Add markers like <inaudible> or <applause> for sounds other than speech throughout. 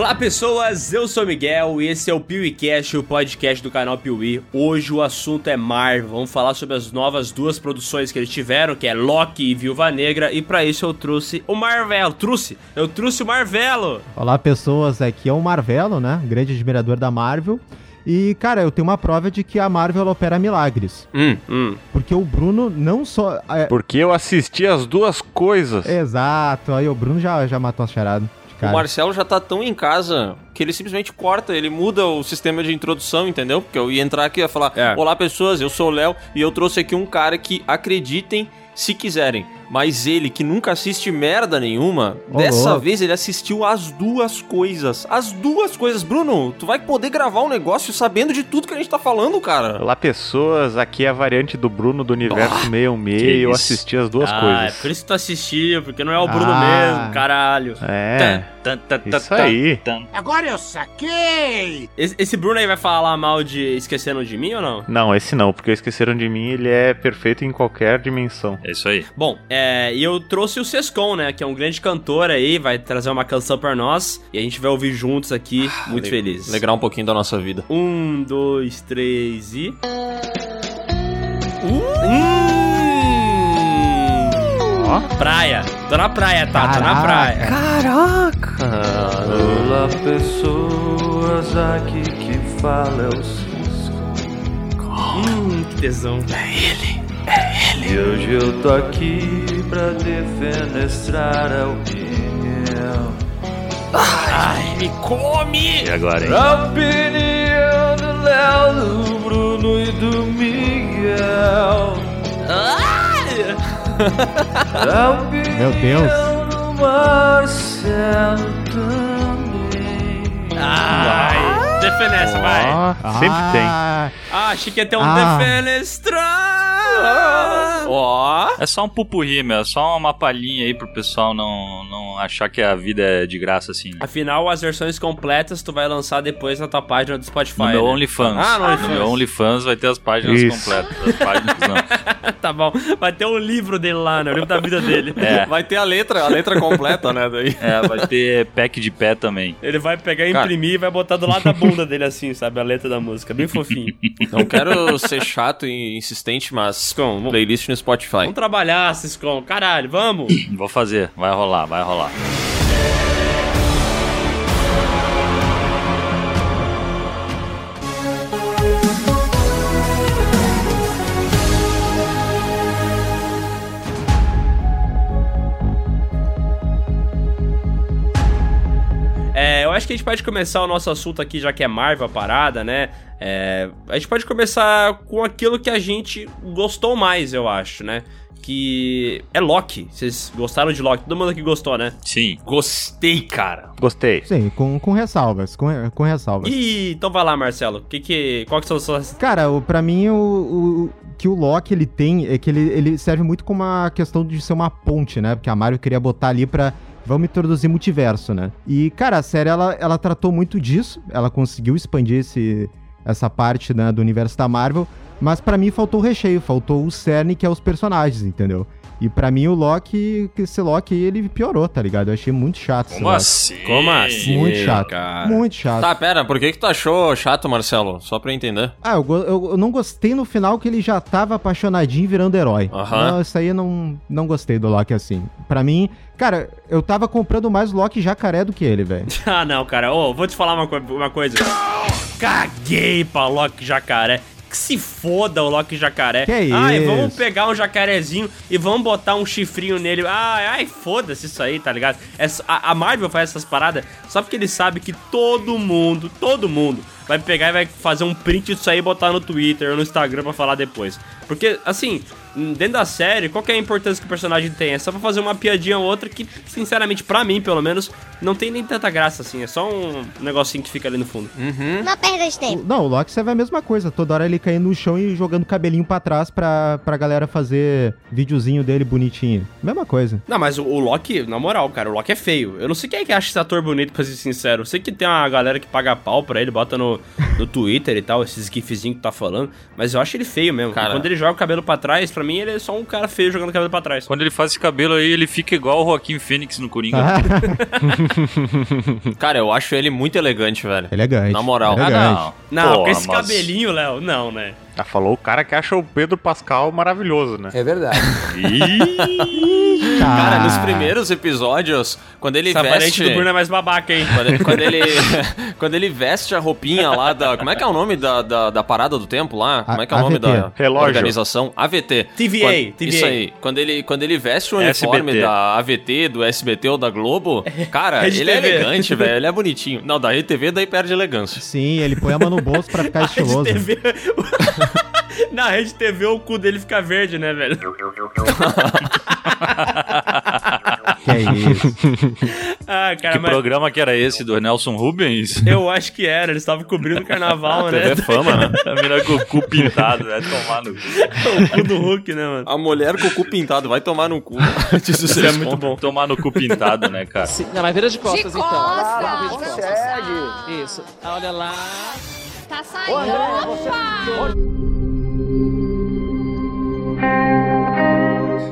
Olá pessoas, eu sou o Miguel e esse é o PeeWeeCast, o podcast do canal Piuí. Hoje o assunto é Marvel, vamos falar sobre as novas duas produções que eles tiveram, que é Loki e Viúva Negra, e para isso eu trouxe o Marvelo, trouxe, eu trouxe o Marvelo. Olá pessoas, aqui é o Marvelo, né, grande admirador da Marvel. E, cara, eu tenho uma prova de que a Marvel opera milagres. Hum, hum. Porque o Bruno não só. É... Porque eu assisti as duas coisas. Exato, aí o Bruno já, já matou a charada. O Marcelo já tá tão em casa que ele simplesmente corta, ele muda o sistema de introdução, entendeu? Porque eu ia entrar aqui e ia falar: é. Olá pessoas, eu sou o Léo e eu trouxe aqui um cara que acreditem se quiserem. Mas ele, que nunca assiste merda nenhuma, oh, dessa oh. vez ele assistiu as duas coisas. As duas coisas. Bruno, tu vai poder gravar um negócio sabendo de tudo que a gente tá falando, cara. Olá, pessoas. Aqui é a variante do Bruno do universo oh, 66 e eu assisti as duas ah, coisas. É por isso que tu assistiu, porque não é o Bruno ah, mesmo, caralho. É. Tan, tan, tan, isso aí. Agora eu saquei! Esse, esse, Bruno aí vai falar mal de Esqueceram de Mim ou não? Não, esse não, porque Esqueceram de Mim ele é perfeito em qualquer dimensão. É isso aí. Bom, é é, e eu trouxe o Sescon, né? Que é um grande cantor aí, vai trazer uma canção pra nós. E a gente vai ouvir juntos aqui, ah, muito felizes. Alegrar um pouquinho da nossa vida. Um, dois, três e. Uh! Hum! Praia. Tô na praia, tá? Caraca. Tô na praia. Caraca! Olá, pessoas aqui que fala é o Cisco. Hum, que tesão. É ele. É ele. E hoje eu tô aqui pra defenestrar a opinião. Ai, me come! E agora, hein? A opinião do Léo, do Bruno e do Miguel. Ai! A opinião Meu Deus! do Marcelo também. Ai, defenestra, vai. Oh, sempre ah, tem. Ah, achei que ia ter um ah. defenestrar. Ó. É só um pupurri, meu. É só uma palhinha aí pro pessoal não, não achar que a vida é de graça assim. Afinal, as versões completas tu vai lançar depois na tua página do Spotify. No meu né? OnlyFans. Ah, no OnlyFans. No meu OnlyFans vai ter as páginas Isso. completas. As páginas não. <laughs> tá bom. Vai ter um livro dele lá, né? O livro da vida dele. É. Vai ter a letra, a letra completa, né? Daí. <laughs> É, vai ter pack de pé também. Ele vai pegar e imprimir e vai botar do lado da bunda dele assim, sabe? A letra da música. Bem fofinho. Não quero ser chato e insistente, mas com playlist no Spotify. Vamos trabalhar, Ciscom. Caralho, vamos. Vou fazer. Vai rolar, vai rolar. Acho que a gente pode começar o nosso assunto aqui, já que é Marvel a parada, né? É, a gente pode começar com aquilo que a gente gostou mais, eu acho, né? Que é Loki. Vocês gostaram de Loki? Todo mundo aqui gostou, né? Sim. Gostei, cara. Gostei. Sim, com, com ressalvas, com, com ressalvas. E então vai lá, Marcelo. Que que, qual que são as suas... Cara, o, pra mim, o, o que o Loki ele tem é que ele, ele serve muito como uma questão de ser uma ponte, né? Porque a Mario queria botar ali pra vamos introduzir multiverso, né? E, cara, a série, ela, ela tratou muito disso, ela conseguiu expandir esse, essa parte né, do universo da Marvel, mas para mim faltou o recheio, faltou o cerne que é os personagens, entendeu? E para mim o Loki, esse Loki ele piorou, tá ligado? Eu achei muito chato. Como assim? Como assim? Muito chato. Cara? Muito chato. Tá, pera, por que que tu achou chato, Marcelo? Só pra eu entender. Ah, eu, eu, eu não gostei no final que ele já tava apaixonadinho virando herói. Aham. Não, isso aí eu não, não gostei do Loki assim. Para mim, cara, eu tava comprando mais Loki jacaré do que ele, velho. <laughs> ah, não, cara. Ô, oh, vou te falar uma, uma coisa. Caguei pra Loki jacaré que se foda o Loki jacaré. Que isso? Ai, vamos pegar um jacarezinho e vamos botar um chifrinho nele. Ai, ai, foda-se isso aí, tá ligado? É, a, a Marvel faz essas paradas só porque ele sabe que todo mundo, todo mundo vai pegar e vai fazer um print disso aí e botar no Twitter ou no Instagram pra falar depois. Porque, assim, dentro da série, qual que é a importância que o personagem tem? É só pra fazer uma piadinha ou outra que, sinceramente, pra mim, pelo menos, não tem nem tanta graça, assim. É só um negocinho que fica ali no fundo. Uhum. Não perda de tempo. O, não, o Loki serve a mesma coisa. Toda hora ele caindo no chão e jogando cabelinho pra trás pra, pra galera fazer videozinho dele bonitinho. Mesma coisa. Não, mas o, o Loki, na moral, cara, o Loki é feio. Eu não sei quem é que acha esse ator bonito, pra ser sincero. Eu sei que tem uma galera que paga pau pra ele, bota no, no Twitter e tal, esses gifzinhos que tá falando, mas eu acho ele feio mesmo. Cara. Quando ele joga o cabelo pra trás, pra mim ele é só um cara feio jogando o cabelo pra trás. Quando ele faz esse cabelo aí, ele fica igual o Joaquim Fênix no Coringa. <laughs> Cara, eu acho ele muito elegante, velho. Elegante. Na moral. Ah, Elegante. não. Não, Pô, com esse mas- cabelinho, Léo, não, né? Ah, falou o cara que acha o Pedro Pascal maravilhoso, né? É verdade. Ih, <laughs> Cara, Ah. nos primeiros episódios, quando ele Essa veste... do Bruno é mais babaca, hein? Quando ele, quando ele, <laughs> quando ele veste a roupinha lá da. Como é que é o nome da, da, da parada do tempo lá? Como é que é o nome AVT. da Relógio. organização? AVT. TVA, Quando- TVA. Isso aí. Quando ele, quando ele veste o uniforme SBT. da AVT, do SBT ou da Globo, cara, <laughs> Rede ele é TV. elegante, velho. Ele é bonitinho. Não, da RTV daí perde elegância. Sim, ele põe a mão no bolso pra ficar estiloso. <laughs> Na Rede TV o cu dele fica verde, né, velho? <laughs> Que é isso. <laughs> Ah, cara, que mas programa que era esse do Nelson Rubens? eu acho que era, eles estavam cobrindo o carnaval, né? TV Fama, né? A mina com o cu pintado, né? Tomar no... o cu do Hulk, né, mano? A mulher com o cu pintado vai tomar no cu. Isso é muito bom. Tomar no cu pintado, né, cara? Não, mas vira de costas, De então. costas. Vamos ver de costas. Consegue. Isso. Olha lá. Tá saindo. Opa!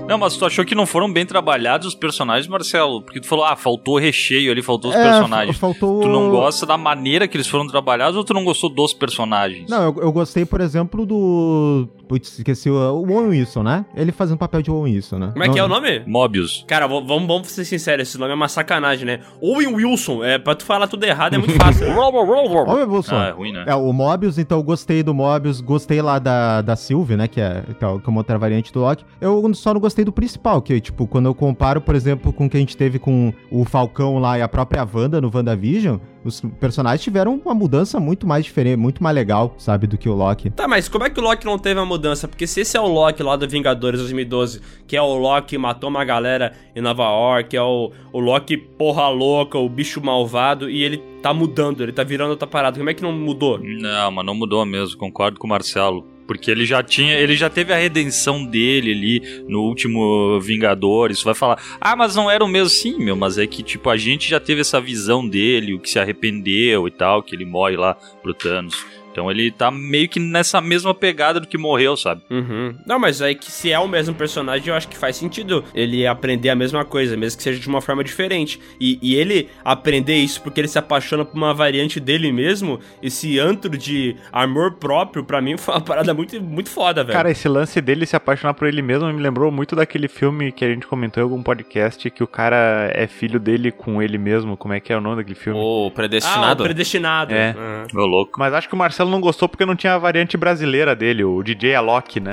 Não, mas tu achou que não foram bem trabalhados os personagens, Marcelo? Porque tu falou, ah, faltou recheio ali, faltou os É, personagens. fa- faltou- Tu não gosta da maneira que eles foram trabalhados ou tu não gostou dos personagens? Não, eu, eu gostei, por exemplo, do. Putz, esqueci o, o Owen Wilson, né? Ele fazendo o papel de Owen Wilson, né? Como é que é o nome? Mobius. Cara, vamos, vamos ser sinceros, esse nome é uma sacanagem, né? Owen Wilson, é, pra tu falar tudo errado é muito <laughs> fácil. né? Owen Wilson. Ah, é ruim, né? É, o Mobius, então eu gostei do Mobius, gostei lá da, da Sylvie, né, que é, que é o- que é uma outra variante do Loki. Eu só não gostei do principal, que, tipo, quando eu comparo, por exemplo, com o que a gente teve com o Falcão lá e a própria Wanda no WandaVision, os personagens tiveram uma mudança muito mais diferente, muito mais legal, sabe, do que o Loki. Tá, mas como é que o Loki não teve uma mudança? Porque se esse é o Loki lá do Vingadores 2012, que é o Loki que matou uma galera em Nova York, é o, o Loki porra louca, o bicho malvado, e ele tá mudando, ele tá virando outra parada, como é que não mudou? Não, mas não mudou mesmo, concordo com o Marcelo. Porque ele já tinha, ele já teve a redenção dele ali no último Vingadores. Vai falar, ah, mas não era o mesmo. Sim, meu, mas é que, tipo, a gente já teve essa visão dele, o que se arrependeu e tal, que ele morre lá pro Thanos. Então ele tá meio que nessa mesma pegada do que morreu, sabe? Uhum. Não, mas aí que se é o mesmo personagem, eu acho que faz sentido ele aprender a mesma coisa, mesmo que seja de uma forma diferente. E, e ele aprender isso porque ele se apaixona por uma variante dele mesmo, esse antro de amor próprio, pra mim, <laughs> foi uma parada muito, muito foda, velho. Cara, esse lance dele se apaixonar por ele mesmo me lembrou muito daquele filme que a gente comentou em algum podcast, que o cara é filho dele com ele mesmo. Como é que é o nome daquele filme? O ah, predestinado. o predestinado. É. Uhum. Meu louco. Mas acho que o Marcelo não gostou porque não tinha a variante brasileira dele, o DJ Alok, né?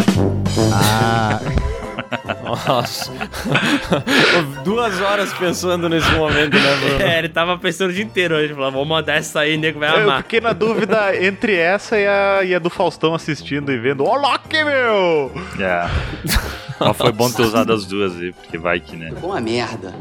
Ah, <laughs> Nossa. <laughs> Duas horas pensando nesse momento, né, Bruno? É, ele tava pensando o dia inteiro hoje, falou, vou mandar essa aí, nego vai Eu amar. fiquei na dúvida entre essa e a, e a do Faustão assistindo e vendo. Ô, Alok, meu! É. <laughs> Mas foi bom ter usado as duas aí, porque vai que, né? Uma merda.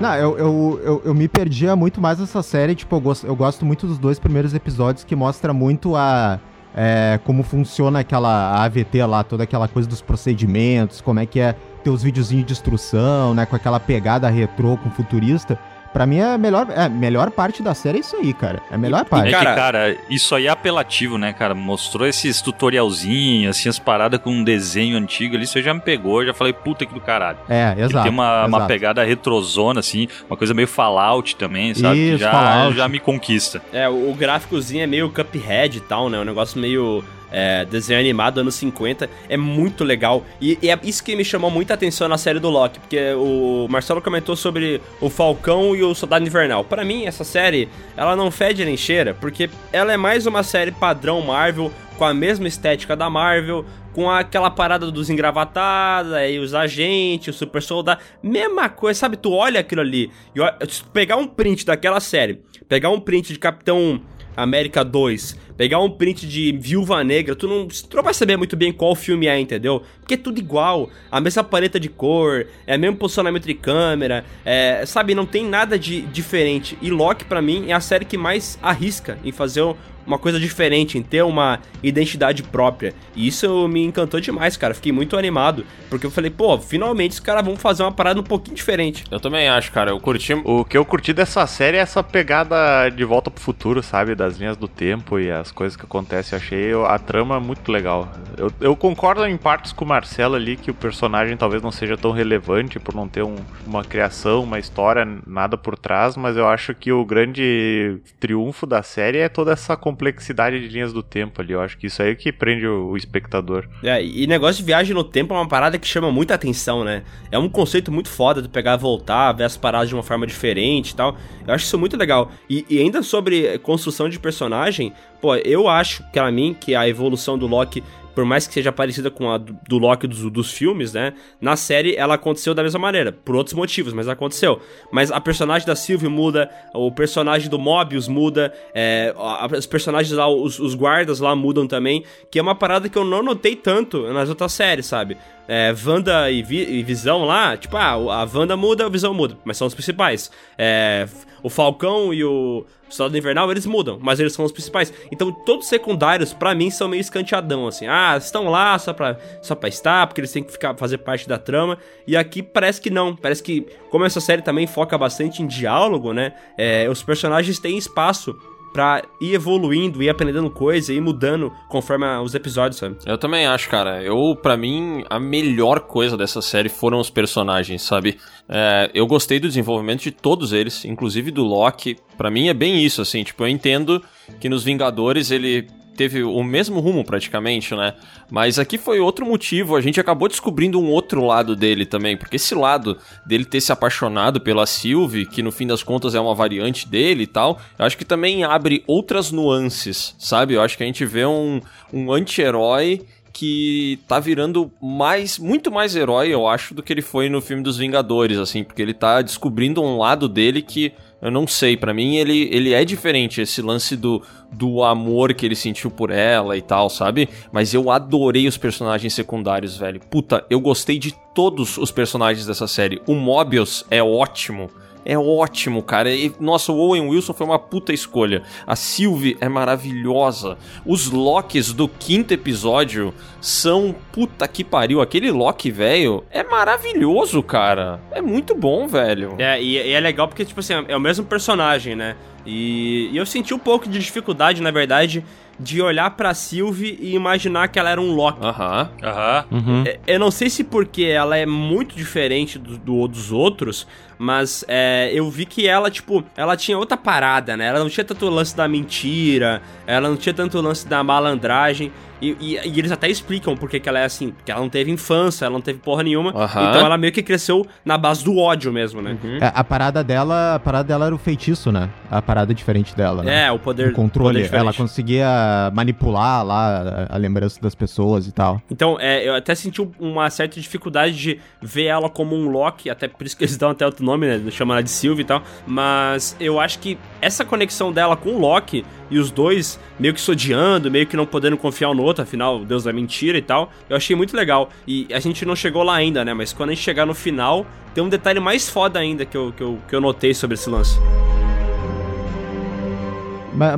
Não, eu, eu, eu, eu me perdia muito mais nessa série, tipo, eu gosto, eu gosto muito dos dois primeiros episódios que mostra muito a... é, como funciona aquela AVT lá, toda aquela coisa dos procedimentos, como é que é ter os videozinhos de instrução, né, com aquela pegada retrô com futurista. Pra mim, é a melhor, é, a melhor parte da série é isso aí, cara. É a melhor É parte. Cara- que, cara, isso aí é apelativo, né, cara? Mostrou esses tutorialzinhos, assim, as paradas com um desenho antigo ali, isso aí já me pegou, eu já falei, puta que do caralho. É, Ele exato. tem uma, uma exato. pegada retrozona, assim, uma coisa meio Fallout também, sabe? que Isso, já, Fallout. já me conquista. É, o, o gráficozinho é meio Cuphead e tal, né? Um negócio meio é, desenho animado anos 50. É muito legal. E, e é isso que me chamou muita atenção na série do Loki. Porque o Marcelo comentou sobre o Falcão e o Soldado Invernal. Pra mim, essa série, ela não fede nem cheira. Porque ela é mais uma série padrão Marvel, com a mesma estética da Marvel. Com aquela parada dos engravatados, aí os agentes, o super soldado. Mesma coisa, sabe? Tu olha aquilo ali. E olha- pegar um print daquela série, pegar um print de Capitão América 2, pegar um print de Viúva Negra, tu não, tu não vai saber muito bem qual filme é, entendeu? Porque é tudo igual, a mesma paleta de cor, é o mesmo posicionamento de câmera, é, sabe, não tem nada de diferente. E Loki, pra mim, é a série que mais arrisca em fazer uma coisa diferente, em ter uma identidade própria. E isso me encantou demais, cara. Fiquei muito animado, porque eu falei, pô, finalmente os caras vão fazer uma parada um pouquinho diferente. Eu também acho, cara. Eu curti. O que eu curti dessa série é essa pegada de volta pro futuro, sabe? Das linhas do tempo e as coisas que acontecem. Eu achei a trama muito legal. Eu, eu concordo em partes com o Marcelo ali que o personagem talvez não seja tão relevante por não ter um, uma criação, uma história, nada por trás, mas eu acho que o grande triunfo da série é toda essa complexidade de linhas do tempo ali. Eu acho que isso aí é que prende o, o espectador. É, e negócio de viagem no tempo é uma parada que chama muita atenção, né? É um conceito muito foda de pegar voltar, ver as paradas de uma forma diferente e tal. Eu acho isso muito legal. E, e ainda sobre construção de personagem, pô, eu acho, pra mim, que a evolução do Loki por mais que seja parecida com a do, do Loki dos, dos filmes, né? Na série ela aconteceu da mesma maneira, por outros motivos, mas aconteceu. Mas a personagem da Sylvie muda, o personagem do Mobius muda, é, os personagens lá, os, os guardas lá mudam também, que é uma parada que eu não notei tanto nas outras séries, sabe? é, Wanda e, Vi e, Visão lá, tipo, ah, a Wanda muda, a Visão muda, mas são os principais. É, o Falcão e o Soldado Invernal, eles mudam, mas eles são os principais. Então, todos secundários, para mim, são meio escanteadão, assim. Ah, estão lá só pra, só pra estar, porque eles têm que ficar, fazer parte da trama. E aqui parece que não. Parece que, como essa série também foca bastante em diálogo, né? É, os personagens têm espaço pra ir evoluindo, ir aprendendo coisa, ir mudando conforme os episódios, sabe? Eu também acho, cara. Eu, para mim, a melhor coisa dessa série foram os personagens, sabe? É, eu gostei do desenvolvimento de todos eles, inclusive do Loki. Para mim é bem isso, assim. Tipo, eu entendo que nos Vingadores ele teve o mesmo rumo praticamente, né? Mas aqui foi outro motivo, a gente acabou descobrindo um outro lado dele também, porque esse lado dele ter se apaixonado pela Sylvie, que no fim das contas é uma variante dele e tal, eu acho que também abre outras nuances, sabe? Eu acho que a gente vê um, um anti-herói que tá virando mais, muito mais herói, eu acho, do que ele foi no filme dos Vingadores, assim, porque ele tá descobrindo um lado dele que eu não sei, para mim ele, ele é diferente, esse lance do, do amor que ele sentiu por ela e tal, sabe? Mas eu adorei os personagens secundários, velho. Puta, eu gostei de todos os personagens dessa série. O Mobius é ótimo é ótimo, cara. E, nossa, o Owen Wilson foi uma puta escolha. A Sylvie é maravilhosa. Os Locks do quinto episódio são puta que pariu. Aquele Loki, velho, é maravilhoso, cara. É muito bom, velho. É, e, e é legal porque, tipo assim, é o mesmo personagem, né? E, e eu senti um pouco de dificuldade, na verdade, de olhar pra Sylvie e imaginar que ela era um Loki. Aham. Aham. Uhum. É, Eu não sei se porque ela é muito diferente do, do- dos outros, mas é, eu vi que ela, tipo, ela tinha outra parada, né? Ela não tinha tanto lance da mentira, ela não tinha tanto lance da malandragem. E, e- e eles até explicam por que que ela é assim. Porque ela não teve infância, ela não teve porra nenhuma. Aham. Então ela meio que cresceu na base do ódio mesmo, né? É, a parada dela, a parada dela era o feitiço, né? A parada diferente dela, né? É, o poder. o controle. poder ela conseguia manipular lá a, a lembrança das pessoas e tal. Então, é, eu até senti um- uma certa dificuldade de ver ela como um Loki, até por isso que eles dão até outro nome, né? Chamam ela de Sylvie e tal. Mas eu acho que essa conexão dela com o Loki e os dois meio que se odiando, meio que não podendo confiar um no outro, afinal, Deus da mentira e tal, eu achei muito legal. E a gente não chegou lá ainda, né? Mas quando a gente chegar no final, tem um detalhe mais foda ainda que eu, que eu, que eu notei sobre esse lance.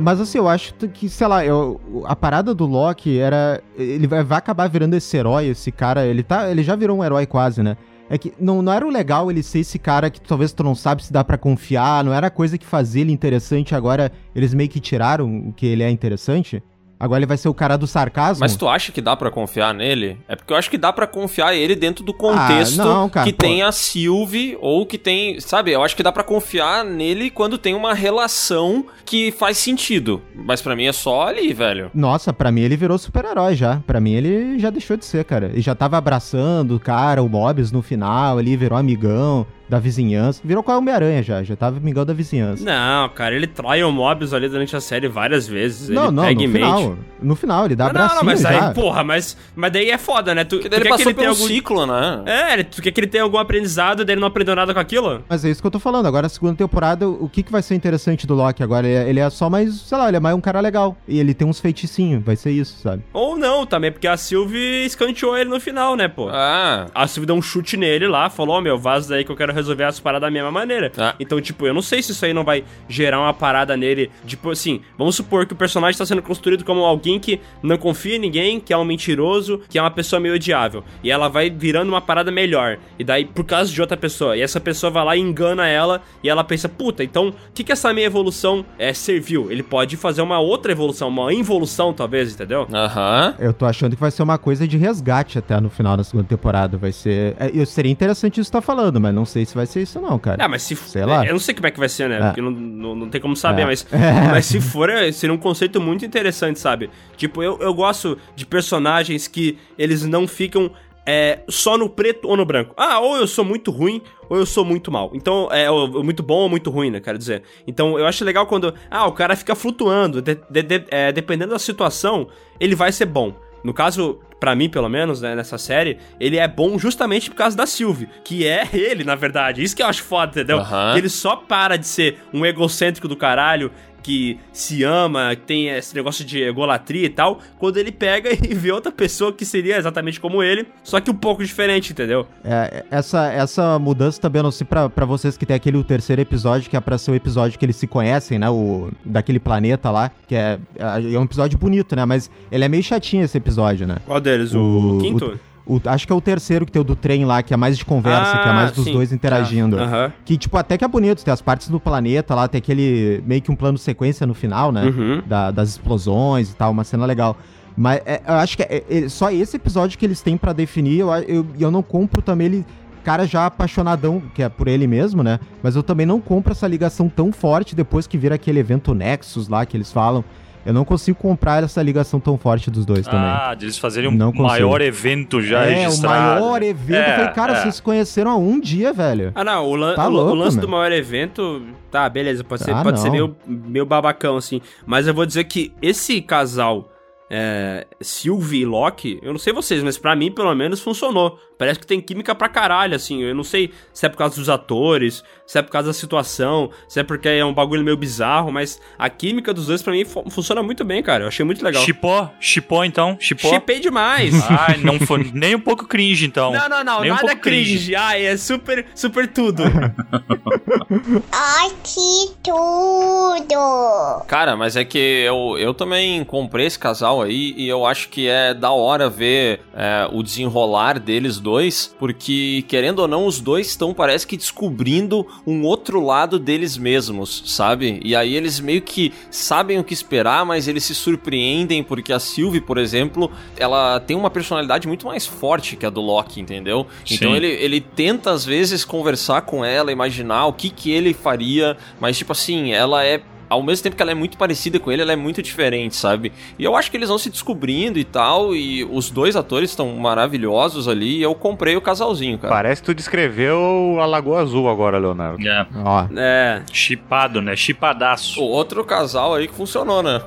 Mas, assim, eu acho que, sei lá, eu- a parada do Loki era. Ele vai acabar virando esse herói, esse cara. Ele, tá, ele já virou um herói quase, né? É que não, não era o legal ele ser esse cara que talvez tu não sabe se dá pra confiar, não era coisa que fazia ele interessante, agora eles meio que tiraram o que ele é interessante. Agora ele vai ser o cara do sarcasmo. Mas tu acha que dá pra confiar nele? É porque eu acho que dá pra confiar ele dentro do contexto Ah, não, cara, que pô. tem a Sylvie ou que tem, sabe? Eu acho que dá pra confiar nele quando tem uma relação que faz sentido. Mas pra mim é só ali, velho. Nossa, pra mim ele virou super-herói já. Pra mim ele já deixou de ser, cara. Ele já tava abraçando o cara, o Mobius no final ali, virou amigão da vizinhança. Virou qual Homem-Aranha já, já tava amigão da vizinhança. Não, cara, ele trai o Mobius ali durante a série várias vezes. Não, ele não, pega no mente. final. No final, ele dá Não, não, abracinho não, mas já. aí, porra, mas, mas daí é foda, né? Tu, Porque tu daí ele quer que passou ele pelo algum... ciclo, né? É, ele- tu quer que ele tenha algum aprendizado dele não aprendeu nada com aquilo? Mas é isso que eu tô falando. Agora, a segunda temporada, o que, que vai ser interessante do Loki agora? Ele é, ele é só mais, sei lá, ele é mais um cara legal. E ele tem uns feiticinhos, vai ser isso, sabe? Ou não, também, porque a Sylvie escanteou ele no final, né, pô? Ah, A Sylvie deu um chute nele lá, falou, ó, meu, vaza daí que eu quero resolver as paradas da mesma maneira. Ah. Então, tipo, eu não sei se isso aí não vai gerar uma parada nele. Tipo assim, vamos supor que o personagem tá sendo construído como alguém que não confia em ninguém, que é um mentiroso, que é uma pessoa meio odiável. E ela vai virando uma parada melhor. E daí, por causa de outra pessoa. E essa pessoa vai lá e engana ela. E ela pensa, puta, então, o que, que essa minha evolução é, serviu? Ele pode fazer uma outra evolução, uma involução, talvez, entendeu? Aham. Eu tô achando que vai ser uma coisa de resgate até no final da segunda temporada. Vai ser. é, eu- seria interessante isso que tá falando, mas não sei se vai ser isso, não, cara. Ah, mas se Sei lá. Eu não sei como é que vai ser, né? É. Porque não, não, não tem como saber, É. mas. <laughs> Mas se for, é, seria um conceito muito interessante, sabe? Tipo, eu, eu gosto de personagens que eles não ficam. é, só no preto ou no branco. Ah, ou eu sou muito ruim, ou eu sou muito mal. Então, é muito bom ou muito ruim, né? Quero dizer. Então, eu acho legal quando. Ah, o cara fica flutuando. de- de- de- é, dependendo da situação, ele vai ser bom. No caso, pra mim, pelo menos, né, nessa série, ele é bom justamente por causa da Sylvie, que é ele, na verdade. Isso que eu acho foda, entendeu? Que ele só para de ser um egocêntrico do caralho, que se ama, que tem esse negócio de egolatria e tal, quando ele pega <laughs> e vê outra pessoa que seria exatamente como ele, só que um pouco diferente, entendeu? É, essa, essa mudança também, eu não sei pra, pra vocês que tem aquele o terceiro episódio, que é pra ser o episódio que eles se conhecem, né? O, daquele planeta lá, que é, é um episódio bonito, né? Mas ele é meio chatinho esse episódio, né? Qual deles? O, O- quinto? O- acho que é o terceiro que tem o do trem lá, que é mais de conversa, que é mais dos Ah, sim. dois interagindo. Ah, Aham. Que, tipo, até que é bonito, tem as partes do planeta lá, tem aquele meio que um plano sequência no final, né? Uhum. Da- das explosões e tal, uma cena legal. Mas é, eu acho que é, é só esse episódio que eles têm pra definir, eu, eu, eu não compro também ele. Cara já apaixonadão, que é por ele mesmo, né? Mas eu também não compro essa ligação tão forte depois que vira aquele evento Nexus lá que eles falam. Eu não consigo comprar essa ligação tão forte dos dois também. Ah, de eles fazerem um Não consigo. maior evento já é, o registrado. maior evento. É, eu falei, cara, é. vocês se conheceram há um dia, velho. Ah, não, o, lan- Tá o- o louco, lance meu. do maior evento, tá, beleza, pode ser, Ah, pode ser meio, meio babacão, assim. Mas eu vou dizer que esse casal, é, Sylvie e Loki, eu não sei vocês, mas pra mim, pelo menos, funcionou. Parece que tem química pra caralho, assim. Eu não sei se é por causa dos atores, se é por causa da situação, se é porque é um bagulho meio bizarro, mas a química dos dois, pra mim, fu- funciona muito bem, cara. Eu achei muito legal. Chipó? Chipó, então? Chipó? Chipei demais. <laughs> Ai, não foi nem um pouco cringe, então. Não, não, não, Nem um nada pouco cringe. Ai, é super, super tudo. <laughs> Ai, que tudo! Cara, mas é que eu, eu também comprei esse casal aí e eu acho que é da hora ver é, o desenrolar deles dois, porque, querendo ou não, os dois estão, parece que, descobrindo um outro lado deles mesmos, sabe? E aí eles meio que sabem o que esperar, mas eles se surpreendem, porque a Sylvie, por exemplo, ela tem uma personalidade muito mais forte que a do Loki, entendeu? Então Sim. ele, ele tenta, às vezes, conversar com ela, imaginar o que, que ele faria, mas, tipo assim, ela é ao mesmo tempo que ela é muito parecida com ele, ela é muito diferente, sabe? E eu acho que eles vão se descobrindo e tal, e os dois atores estão maravilhosos ali, e eu comprei o casalzinho, cara. Parece que tu descreveu a Lagoa Azul agora, Leonardo. É. Ó, é. Chipado, né? Chipadaço. O outro casal aí que funcionou, né?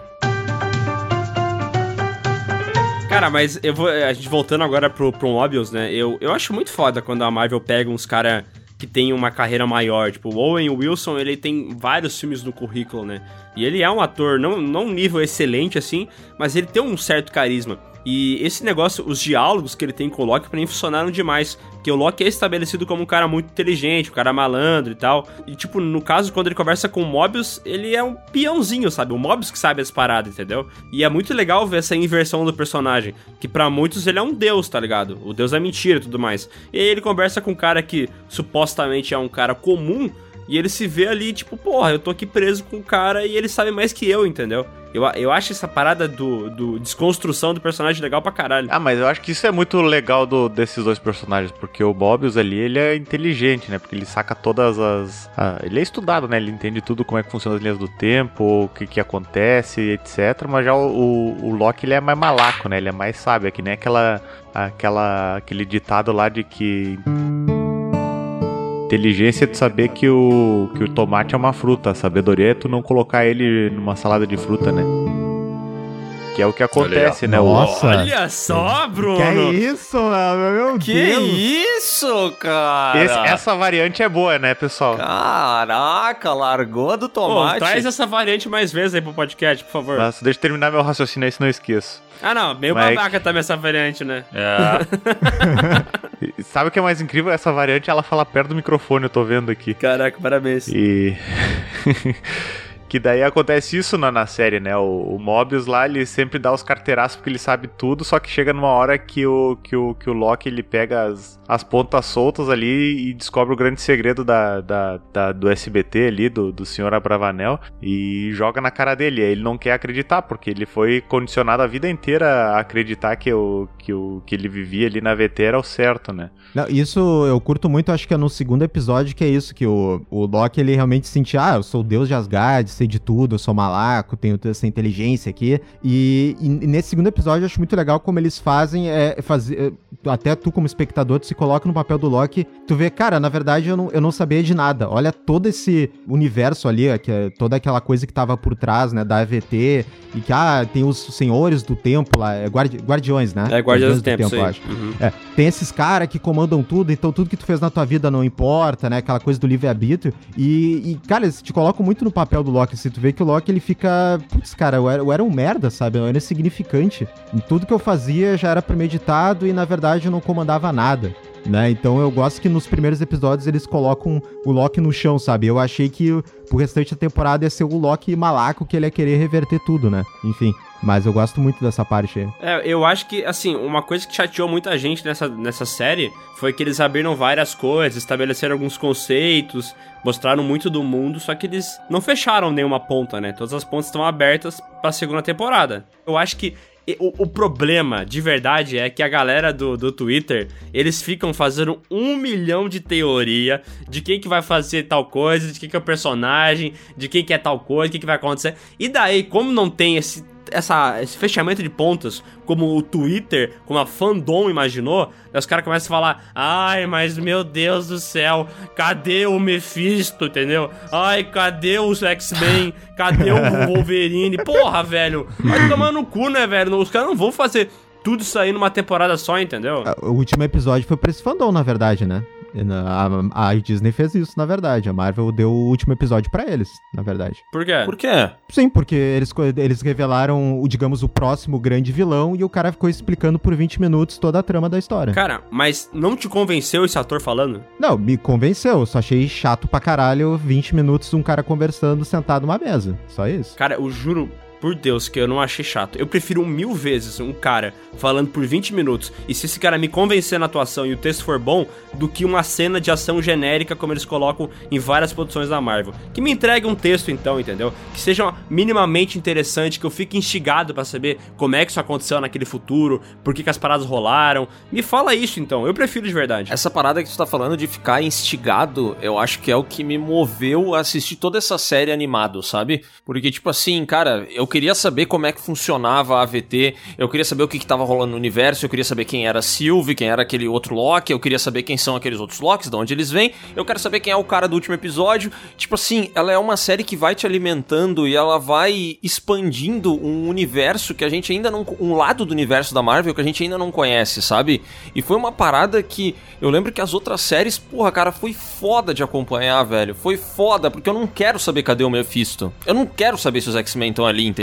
Cara, mas eu vou. A gente voltando agora pro, pro Mobius, né? Eu, eu acho muito foda quando a Marvel pega uns cara que tem uma carreira maior. Tipo, o Owen Wilson, ele tem vários filmes no currículo, né? E ele é um ator, não, não um nível excelente assim, mas ele tem um certo carisma. E esse negócio, os diálogos que ele tem com o Loki, pra mim funcionaram demais. Porque o Loki é estabelecido como um cara muito inteligente, um cara malandro e tal. E, tipo, no caso, quando ele conversa com o Mobius, ele é um peãozinho, sabe? O Mobius que sabe as paradas, entendeu? E é muito legal ver essa inversão do personagem. Que pra muitos ele é um deus, tá ligado? O deus é mentira e tudo mais. E aí ele conversa com um cara que supostamente é um cara comum. E ele se vê ali, tipo, porra, eu tô aqui preso com o cara e ele sabe mais que eu, entendeu? Eu, eu acho essa parada do, do desconstrução do personagem legal pra caralho. Ah, mas eu acho que isso é muito legal do- desses dois personagens, porque o Mobius ali, ele é inteligente, né? Porque ele saca todas as... ah, ele é estudado, né? Ele entende tudo como é que funciona as linhas do tempo, o que que acontece, etc. Mas já o, o, o Loki, ele é mais malaco, né? Ele é mais sábio, é que nem aquela, aquela, aquele ditado lá de que... Inteligência tu saber que o, que o tomate é uma fruta. A sabedoria é tu não colocar ele numa salada de fruta, né? Que é o que acontece, né? Nossa. Olha só, Bruno. Que é isso, mano? Meu Que Deus. isso, cara? Esse- essa variante é boa, né, pessoal? Caraca, largou do Pô, tomate. traz essa variante mais vezes aí pro podcast, por favor. Nossa, deixa eu terminar meu raciocínio aí, senão eu esqueço. Ah, não, meio Mas- babaca também essa variante, né? É. <laughs> Sabe o que é mais incrível? Essa variante, ela fala perto do microfone, eu tô vendo aqui. Caraca, parabéns. E. <laughs> que daí acontece isso na, na série, né? O, o Mobius lá, ele sempre dá os carteiraços porque ele sabe tudo, só que chega numa hora que o, que o, que o Loki ele pega as, as pontas soltas ali e descobre o grande segredo da, da, da- do SBT ali, do, do senhor Abravanel, e joga na cara dele. Ele não quer acreditar, porque ele foi condicionado a vida inteira a acreditar que o que, o, que ele vivia ali na VT era o certo, né? Não, isso eu curto muito, acho que é no segundo episódio que é isso, que o, o Loki ele realmente sentia, ah, eu sou o deus de Asgard, sei de tudo, eu sou malaco, tenho essa inteligência aqui. E, e nesse segundo episódio eu acho muito legal como eles fazem, é, fazer, é, até tu como espectador, tu se coloca no papel do Loki, tu vê, cara, na verdade eu não, eu não sabia de nada. Olha todo esse universo ali, é, que toda aquela coisa que tava por trás, né, da AVT, e que, ah, tem os senhores do tempo lá, é guardi, guardiões, né? É, Guardiões do Guardiões Tempo, aí. acho. Uhum. É, tem esses caras que comandam tudo, então tudo que tu fez na tua vida não importa, né? Aquela coisa do livre-arbítrio. E, e, cara, eles te colocam muito no papel do Loki. Se tu vê que o Loki, ele fica... Putz, cara, eu era, eu era um merda, sabe? Eu era insignificante. Em tudo que eu fazia já era premeditado e, na verdade, eu não comandava nada. Né? Então eu gosto que nos primeiros episódios eles colocam o Loki no chão, sabe? Eu achei que pro restante da temporada ia ser o Loki malaco que ele ia querer reverter tudo, né? Enfim, mas eu gosto muito dessa parte aí. É, eu acho que, assim, uma coisa que chateou muita gente nessa, nessa série foi que eles abriram várias coisas, estabeleceram alguns conceitos, mostraram muito do mundo, só que eles não fecharam nenhuma ponta, né? Todas as pontas estão abertas pra segunda temporada. Eu acho que o, o problema, de verdade, é que a galera do, do Twitter, eles ficam fazendo um milhão de teoria de quem que vai fazer tal coisa, de quem que é o personagem, de quem que é tal coisa, o que que vai acontecer. E daí, como não tem esse essa, esse fechamento de pontas, como o Twitter, como a fandom imaginou, aí os caras começam a falar: ai, mas meu Deus do céu, cadê o Mephisto, entendeu? Ai, cadê os X-Men? Cadê o <laughs> Wolverine? Porra, velho, vai tomar no cu, né, velho? Os caras não vão fazer tudo isso aí numa temporada só, entendeu? O último episódio foi pra esse fandom, na verdade, né? A, a Disney fez isso, na verdade. A Marvel deu o último episódio pra eles, na verdade. Por quê? Por quê? Sim, porque eles, eles revelaram, o, digamos, o próximo grande vilão e o cara ficou explicando por 20 minutos toda a trama da história. Cara, mas não te convenceu esse ator falando? Não, me convenceu. eu Só achei chato pra caralho 20 minutos um cara conversando sentado numa mesa. Só isso. Cara, eu juro por Deus que eu não achei chato. Eu prefiro mil vezes um cara falando por 20 minutos e se esse cara me convencer na atuação e o texto for bom, do que uma cena de ação genérica como eles colocam em várias produções da Marvel. Que me entregue um texto então, entendeu? Que seja minimamente interessante, que eu fique instigado pra saber como é que isso aconteceu naquele futuro, por que, que as paradas rolaram. Me fala isso então, eu prefiro de verdade. Essa parada que tu tá falando de ficar instigado, eu acho que é o que me moveu a assistir toda essa série animado, sabe? Porque, tipo assim, cara, eu queria saber como é que funcionava a AVT, eu queria saber o que, que tava rolando no universo, eu queria saber quem era Sylvie, quem era aquele outro Loki, eu queria saber quem são aqueles outros Locks, de onde eles vêm, eu quero saber quem é o cara do último episódio. Tipo assim, ela é uma série que vai te alimentando e ela vai expandindo um universo que a gente ainda não. um lado do universo da Marvel que a gente ainda não conhece, sabe? E foi uma parada que eu lembro que as outras séries, porra, cara, foi foda de acompanhar, velho. Foi foda, porque eu não quero saber cadê o Mephisto. Eu não quero saber se os X-Men estão ali, entendeu?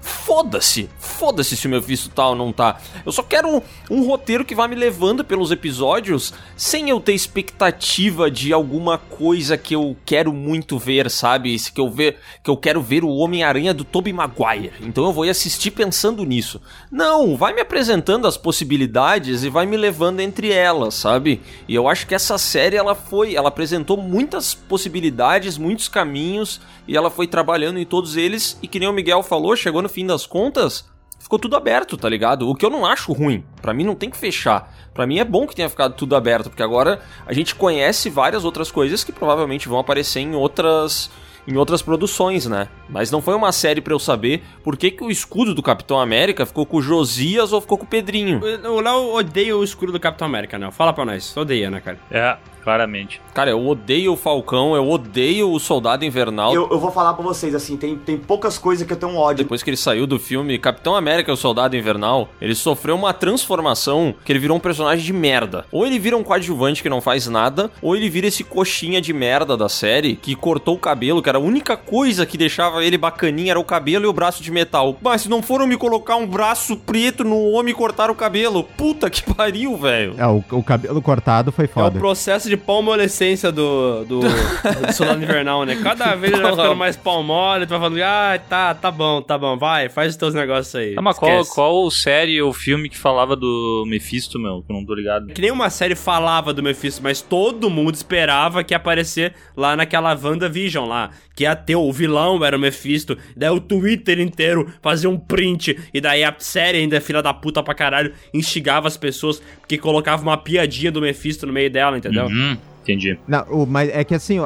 Foda-se. Foda-se se o Mephisto tá ou não tá. Eu só quero um, um roteiro que vai me levando pelos episódios sem eu ter expectativa de alguma coisa que eu quero muito ver, sabe? Que eu, ver, que eu quero ver o Homem-Aranha do Tobey Maguire. Então eu vou ir assistir pensando nisso. Não, vai me apresentando as possibilidades e vai me levando entre elas, sabe? E eu acho que essa série ela foi, ela apresentou muitas possibilidades, muitos caminhos e ela foi trabalhando em todos eles e que nem o Miguel falou, chegou no fim das contas, ficou tudo aberto, tá ligado? O que eu não acho ruim. Pra mim não tem que fechar. Pra mim é bom que tenha ficado tudo aberto, porque agora a gente conhece várias outras coisas que provavelmente vão aparecer em outras em outras produções, né? Mas não foi uma série para eu saber por que, que o escudo do Capitão América ficou com o Josias ou ficou com o Pedrinho. O Léo odeia o escudo do Capitão América, né? Fala pra nós. Odeia, né, cara? É, claramente. Cara, eu odeio o Falcão, eu odeio o Soldado Invernal. Eu, eu vou falar pra vocês, assim, tem, tem poucas coisas que eu tenho um ódio. Depois que ele saiu do filme Capitão América e o Soldado Invernal, ele sofreu uma transformação que ele virou um personagem de merda. Ou ele vira um coadjuvante que não faz nada, ou ele vira esse coxinha de merda da série que cortou o cabelo, que era a única coisa que deixava ele bacaninha, era o cabelo e o braço de metal. Mas se não foram me colocar um braço preto no homem e cortar o cabelo, puta que <laughs> pariu, velho. É, o, o cabelo cortado foi É o foda. processo de palmolescência do, do, <laughs> do Invernal, né? Cada vez ele vai ficando mais palmole, tu vai falando, ah, tá, tá bom, tá bom, vai, faz os teus negócios aí. Ah, mas qual, qual série ou filme que falava do Mephisto, meu? Que eu não tô ligado. Que nenhuma série falava do Mephisto, mas todo mundo esperava que ia aparecer lá naquela WandaVision lá. Que ia ter o vilão, era o Mephisto. Daí o Twitter inteiro fazia um print. E daí a série ainda, filha da puta pra caralho, instigava as pessoas porque colocava uma piadinha do Mephisto no meio dela, entendeu? Uhum, entendi. Não, o- mas é que assim, a-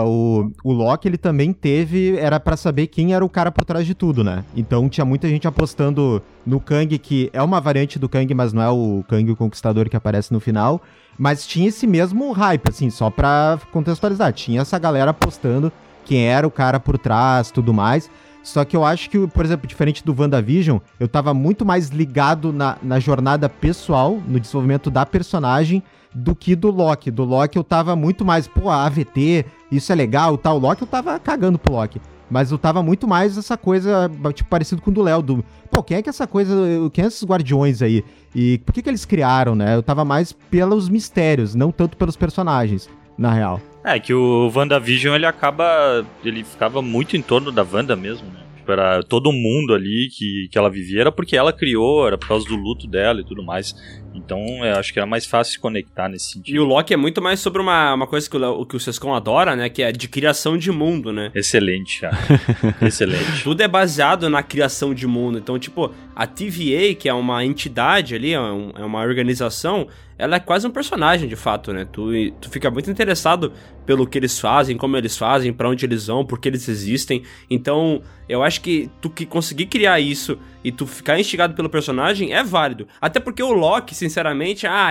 a- o, o Loki ele também teve. Era pra saber quem era o cara por trás de tudo, né? Então tinha muita gente apostando no Kang, que é uma variante do Kang, mas não é o Kang o Conquistador que aparece no final. Mas tinha esse mesmo hype, assim, só pra contextualizar. Tinha essa galera apostando quem era o cara por trás tudo mais. Só que eu acho que, por exemplo, diferente do WandaVision, eu tava muito mais ligado na, na jornada pessoal, no desenvolvimento da personagem, do que do Loki. Do Loki eu tava muito mais, pô, AVT, isso é legal, tal. O Loki eu tava cagando pro Loki. Mas eu tava muito mais essa coisa, tipo, parecido com o do Léo, do... Pô, quem é que essa coisa, quem é esses guardiões aí? E por que que eles criaram, né? Eu tava mais pelos mistérios, não tanto pelos personagens, na real. É que o WandaVision ele acaba. Ele ficava muito em torno da Wanda mesmo, né? Tipo, era todo mundo ali que, que ela vivia, era porque ela criou, era por causa do luto dela e tudo mais. Então eu acho que era mais fácil se conectar nesse E sentido. o Loki é muito mais sobre uma, uma coisa que o, que o Sescon adora, né? Que é de criação de mundo, né? Excelente, cara. <laughs> Excelente. Tudo é baseado na criação de mundo. Então, tipo, a TVA, que é uma entidade ali, é, um- é uma organização, ela é quase um personagem, de fato, né? Tu, tu fica muito interessado pelo que eles fazem, como eles fazem, pra onde eles vão, por que eles existem. Então, eu acho que tu que conseguir criar isso e tu ficar instigado pelo personagem é válido. Até porque o Loki, sinceramente, ah,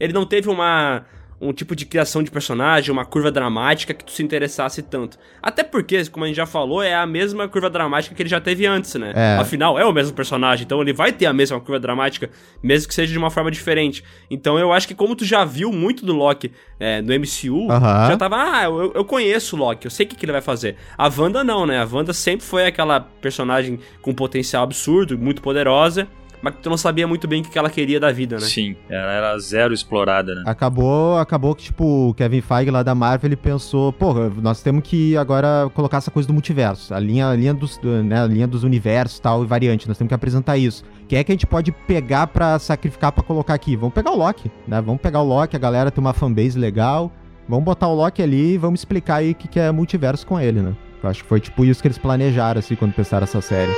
ele não teve uma um tipo de criação de personagem, uma curva dramática que tu se interessasse tanto. Até porque, como a gente já falou, é a mesma curva dramática que ele já teve antes, né? É. Afinal, é o mesmo personagem, então ele vai ter a mesma curva dramática, mesmo que seja de uma forma diferente. Então eu acho que como tu já viu muito do Loki é, no MCU, Aham. já tava, ah, eu, eu conheço o Loki, eu sei o que, que ele vai fazer. A Wanda não, né? A Wanda sempre foi aquela personagem com potencial absurdo, muito poderosa, mas que tu não sabia muito bem o que ela queria da vida, né? Sim, ela era zero explorada, né? Acabou, acabou que, tipo, o Kevin Feige lá da Marvel, ele pensou, pô, nós temos que agora colocar essa coisa do multiverso, a linha, a linha, dos, né, a linha dos universos tal, e variante, nós temos que apresentar isso. Quem é que a gente pode pegar pra sacrificar pra colocar aqui? Vamos pegar o Loki, né? Vamos pegar o Loki, a galera tem uma fanbase legal, vamos botar o Loki ali e vamos explicar aí o que, que é multiverso com ele, né? Eu acho que foi tipo isso que eles planejaram, assim, quando pensaram essa série.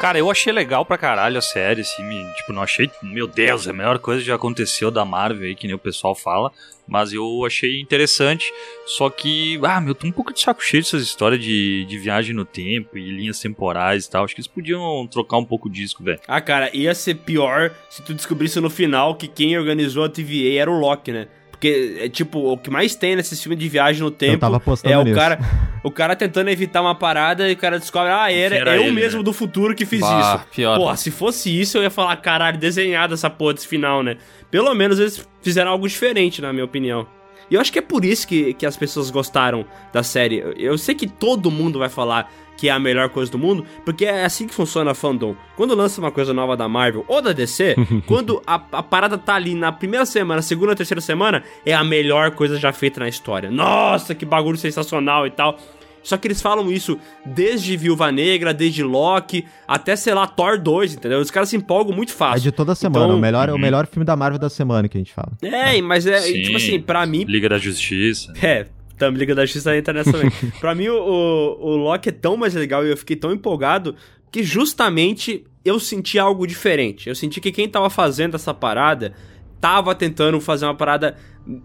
Cara, eu achei legal pra caralho a série, assim, me- tipo, não achei, meu Deus, é a melhor coisa que já aconteceu da Marvel aí, que nem o pessoal fala, mas eu achei interessante, só que, ah, meu, tô um pouco de saco cheio dessas histórias de, de viagem no tempo e linhas temporais e tal, acho que eles podiam trocar um pouco disso, velho. Ah, cara, ia ser pior se tu descobrisse no final que quem organizou a TVA era o Loki, né? Porque, é tipo, o que mais tem nesse filme de viagem no tempo é o nisso. cara, o cara tentando evitar uma parada e o cara descobre, ah, era, era eu ele, mesmo né? do futuro que fiz Bah, isso. pior. Porra, se fosse isso, eu ia falar, caralho, desenhado essa porra desse final, né? Pelo menos eles fizeram algo diferente, na minha opinião. E eu acho que é por isso que, que as pessoas gostaram da série. Eu- sei que todo mundo vai falar que é a melhor coisa do mundo, porque é assim que funciona a fandom. Quando lança uma coisa nova da Marvel ou da DC, <laughs> quando a, a parada tá ali na primeira semana, segunda, terceira semana, é a melhor coisa já feita na história. Nossa, que bagulho sensacional e tal. Só que eles falam isso desde Viúva Negra, desde Loki, até, sei lá, Thor 2, entendeu? Os caras se empolgam muito É fácil. de toda semana, Então- o, melhor, o Uhum. melhor filme da Marvel da semana que a gente fala. É, mas é, Sim. tipo assim, pra mim, Liga da Justiça. É, também Liga da Justiça entra nessa também. <laughs> pra mim, o, o, o Loki é tão mais legal e eu fiquei tão empolgado que justamente eu senti algo diferente. Eu senti que quem tava fazendo essa parada tava tentando fazer uma parada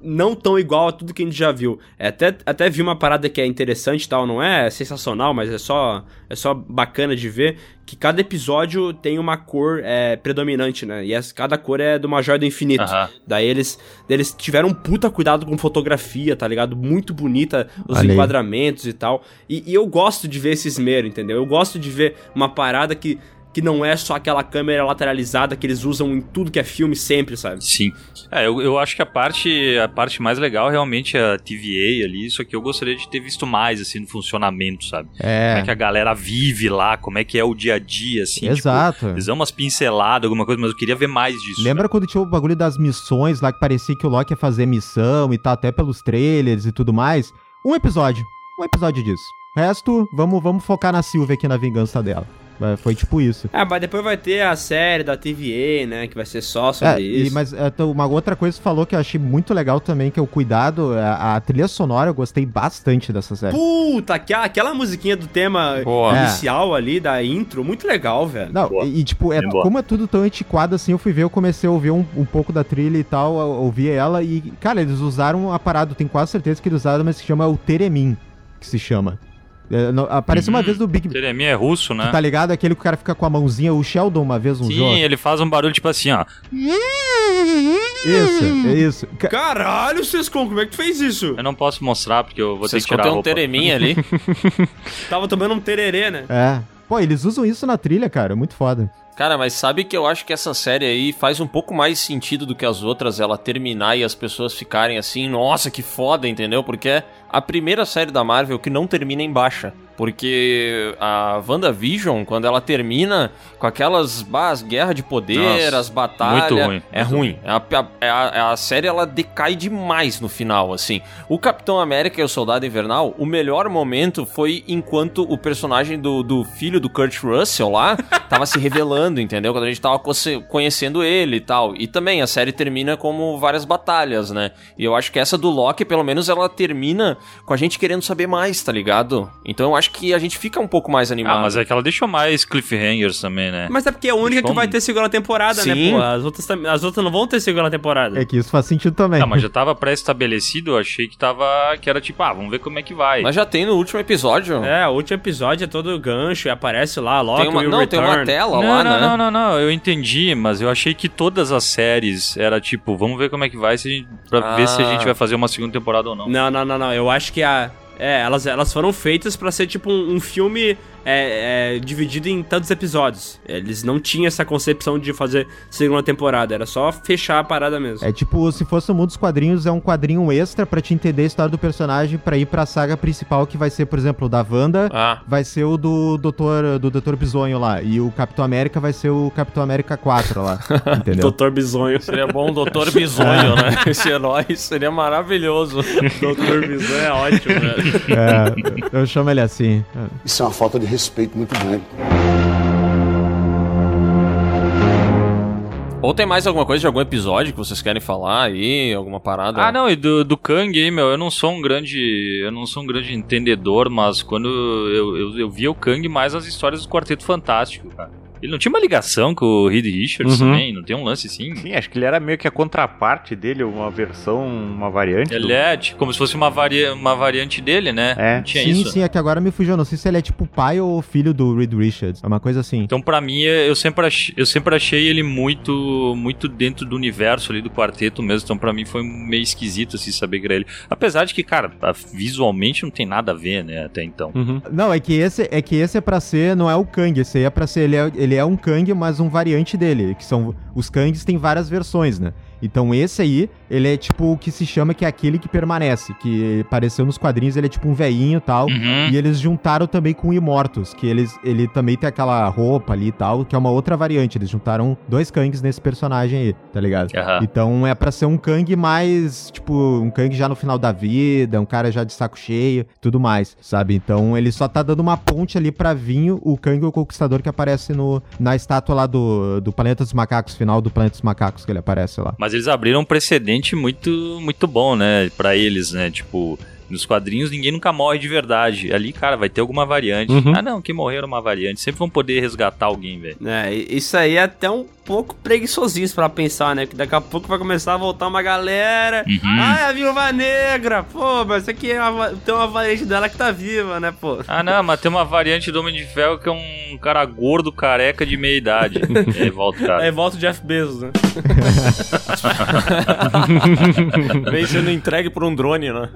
não tão igual a tudo que a gente já viu. É, até, até vi uma parada que é interessante e tal, não é sensacional, mas é só, é só bacana de ver, que cada episódio tem uma cor é, predominante, né? E essa, cada cor é de uma joia do infinito. Aham. Daí eles, eles tiveram um puta cuidado com fotografia, tá ligado? Muito bonita os aí. enquadramentos e tal. E, e eu gosto de ver esse esmero, entendeu? Eu gosto de ver uma parada que, que não é só aquela câmera lateralizada que eles usam em tudo que é filme sempre, sabe? Sim. É, eu, eu acho que a parte, a parte mais legal realmente é a TVA ali, isso aqui eu gostaria de ter visto mais, assim, no funcionamento, sabe? Como é É, que a galera vive lá, como é que é o dia a dia, assim. exato. Tipo, eles dão umas pinceladas, alguma coisa, mas eu queria ver mais disso. Lembra quando tinha o bagulho das missões lá que parecia que o Loki ia fazer missão e tal, até pelos trailers e tudo mais? Um episódio. Um episódio disso. O resto, vamos, vamos focar na Sylvie aqui na vingança dela. É, Foi tipo isso. Ah, mas depois vai ter a série da TVA, né? Que vai ser só sobre É, e- isso. mas é, uma outra coisa que você falou que eu achei muito legal também, que é o cuidado, a, a trilha sonora, eu gostei bastante dessa série. Puta, aquela, aquela musiquinha do tema Boa. inicial ali, da intro, muito legal, velho. Não, e, e, tipo, é, boa. como é tudo tão antiquado assim, eu fui ver, eu comecei a ouvir um, um pouco da trilha e tal, ouvi ela e, cara, eles usaram a parada, eu tenho quase certeza que eles usaram, mas que se chama o Teremin, que se chama. É, não- apareceu uma Uhum. vez no Big Jeremia é russo, né? Tá ligado? Aquele que o cara fica com a mãozinha, o Sheldon uma vez um Sim, jogo. ele faz um barulho tipo assim, ó. Isso, é isso. Ca- Caralho, Sescon, como é que tu fez isso? Eu não posso mostrar porque eu vou Vocês ter que tirar a contêm um roupa. tereminha ali. <laughs> Tava tomando um tererê, né? É. Pô, eles usam isso na trilha, cara, muito foda. Cara, mas sabe que eu acho que essa série aí faz um pouco mais sentido do que as outras, ela terminar e as pessoas ficarem assim, nossa, que foda, entendeu? Porque é a primeira série da Marvel que não termina em baixa. Porque a WandaVision, quando ela termina com aquelas bah, as guerras de poder, Nossa, as batalhas. muito ruim, É muito ruim. A, a- a- a série ela decai demais no final, assim. O Capitão América e o Soldado Invernal, o melhor momento foi enquanto o personagem do, do filho do Kurt Russell lá <laughs> tava se revelando, entendeu? Quando a gente tava conhecendo ele e tal. E também a série termina como várias batalhas, né? E eu acho que essa do Loki, pelo menos, ela termina com a gente querendo saber mais, tá ligado? Então eu acho que a gente fica um pouco mais animado. Ah, mas é que ela deixou mais cliffhangers também, né? Mas é porque é a única que vai ter segunda temporada, né, Sim. pô? As outras, as outras não vão ter segunda temporada. É que isso faz sentido também. Não, mas já tava pré-estabelecido, eu achei que tava. que era tipo, ah, vamos ver como é que vai. Mas já tem no último episódio. É, o último episódio é todo gancho e aparece lá, Loki Tem uma, não, tem return. uma tela não, lá, não, né? não, não, não, eu entendi, mas eu achei que todas as séries era tipo, vamos ver como é que vai se a gente, pra Ah. ver se a gente vai fazer uma segunda temporada ou não. Não, não, não, não. Eu acho que a. É, elas, elas foram feitas pra ser tipo um, um filme é, é, dividido em tantos episódios. Eles não tinham essa concepção de fazer segunda temporada, era só fechar a parada mesmo. É tipo, se fosse o mundo dos quadrinhos, é um quadrinho extra pra te entender a história do personagem pra ir pra saga principal, que vai ser, por exemplo, o da Wanda, Ah, vai ser o do Doutor, do Doutor Bisonho lá. E o Capitão América vai ser o Capitão América 4 lá. <laughs> entendeu? Doutor Bisonho. seria bom o Doutor Bisonho, né? Esse herói seria maravilhoso. Doutor Bisonho é ótimo, velho. É, eu chamo ele assim. Isso é uma falta de respeito muito grande. Ou tem mais alguma coisa de algum episódio que vocês querem falar aí? Alguma parada? Ah, não, e do, do Kang aí, meu, eu não sou um grande. Eu não sou um grande entendedor, mas quando eu, eu, eu via o Kang mais nas histórias do Quarteto Fantástico, cara. Ele não tinha uma ligação com o Reed Richards Uhum. também? Não tem um lance assim? Sim, acho que ele era meio que a contraparte dele, uma versão, uma variante. Ele do- é tipo, como se fosse uma, varia, uma variante dele, né? É. Não tinha sim, isso. sim, é que agora me fugiu. Não sei se ele é tipo pai ou filho do Reed Richards. É uma coisa assim. Então, pra mim, eu sempre, achei, eu sempre achei ele muito muito dentro do universo ali do quarteto mesmo. Então, pra mim, foi meio esquisito assim, saber que era ele. Apesar de que, cara, visualmente não tem nada a ver, né, até então. Uhum. Não, é que esse é que esse é para ser, não é o Kang, esse aí é para ser, ele é, ele é um Kang, mas um variante dele, que são os Kangs tem várias versões, né? Então esse aí, ele é tipo o que se chama que é aquele que permanece, que apareceu nos quadrinhos, ele é tipo um veinho e tal. Uhum. E eles juntaram também com o Imortus, que eles, ele também tem aquela roupa ali e tal, que é uma outra variante. Eles juntaram dois Kangs nesse personagem aí, tá ligado? Aham. Então é pra ser um Kang mais, tipo, um Kang já no final da vida, um cara já de saco cheio, tudo mais, sabe? Então ele só tá dando uma ponte ali pra vir o Kang o Conquistador que aparece no, na estátua lá do, do Planeta dos Macacos, final do Planeta dos Macacos que ele aparece lá. Mas eles abriram um precedente muito, muito bom, né, Pra eles, né? Tipo, Nos quadrinhos ninguém nunca morre de verdade. Ali, cara, vai ter alguma variante. Uhum. Ah, não, que morreram uma variante. Sempre vão poder resgatar alguém, velho. É, isso aí é até um pouco preguiçosinho pra pensar, né? Que daqui a pouco vai começar a voltar uma galera. Uhum. Ah, a viúva negra! Pô, mas isso aqui é uma, tem uma variante dela que tá viva, né, pô? Ah, não, mas tem uma variante do Homem de Ferro que é um cara gordo, careca de meia idade. <laughs> aí volta o cara. Aí volta o Jeff Bezos, né? <laughs> Vem sendo entregue por um drone, né?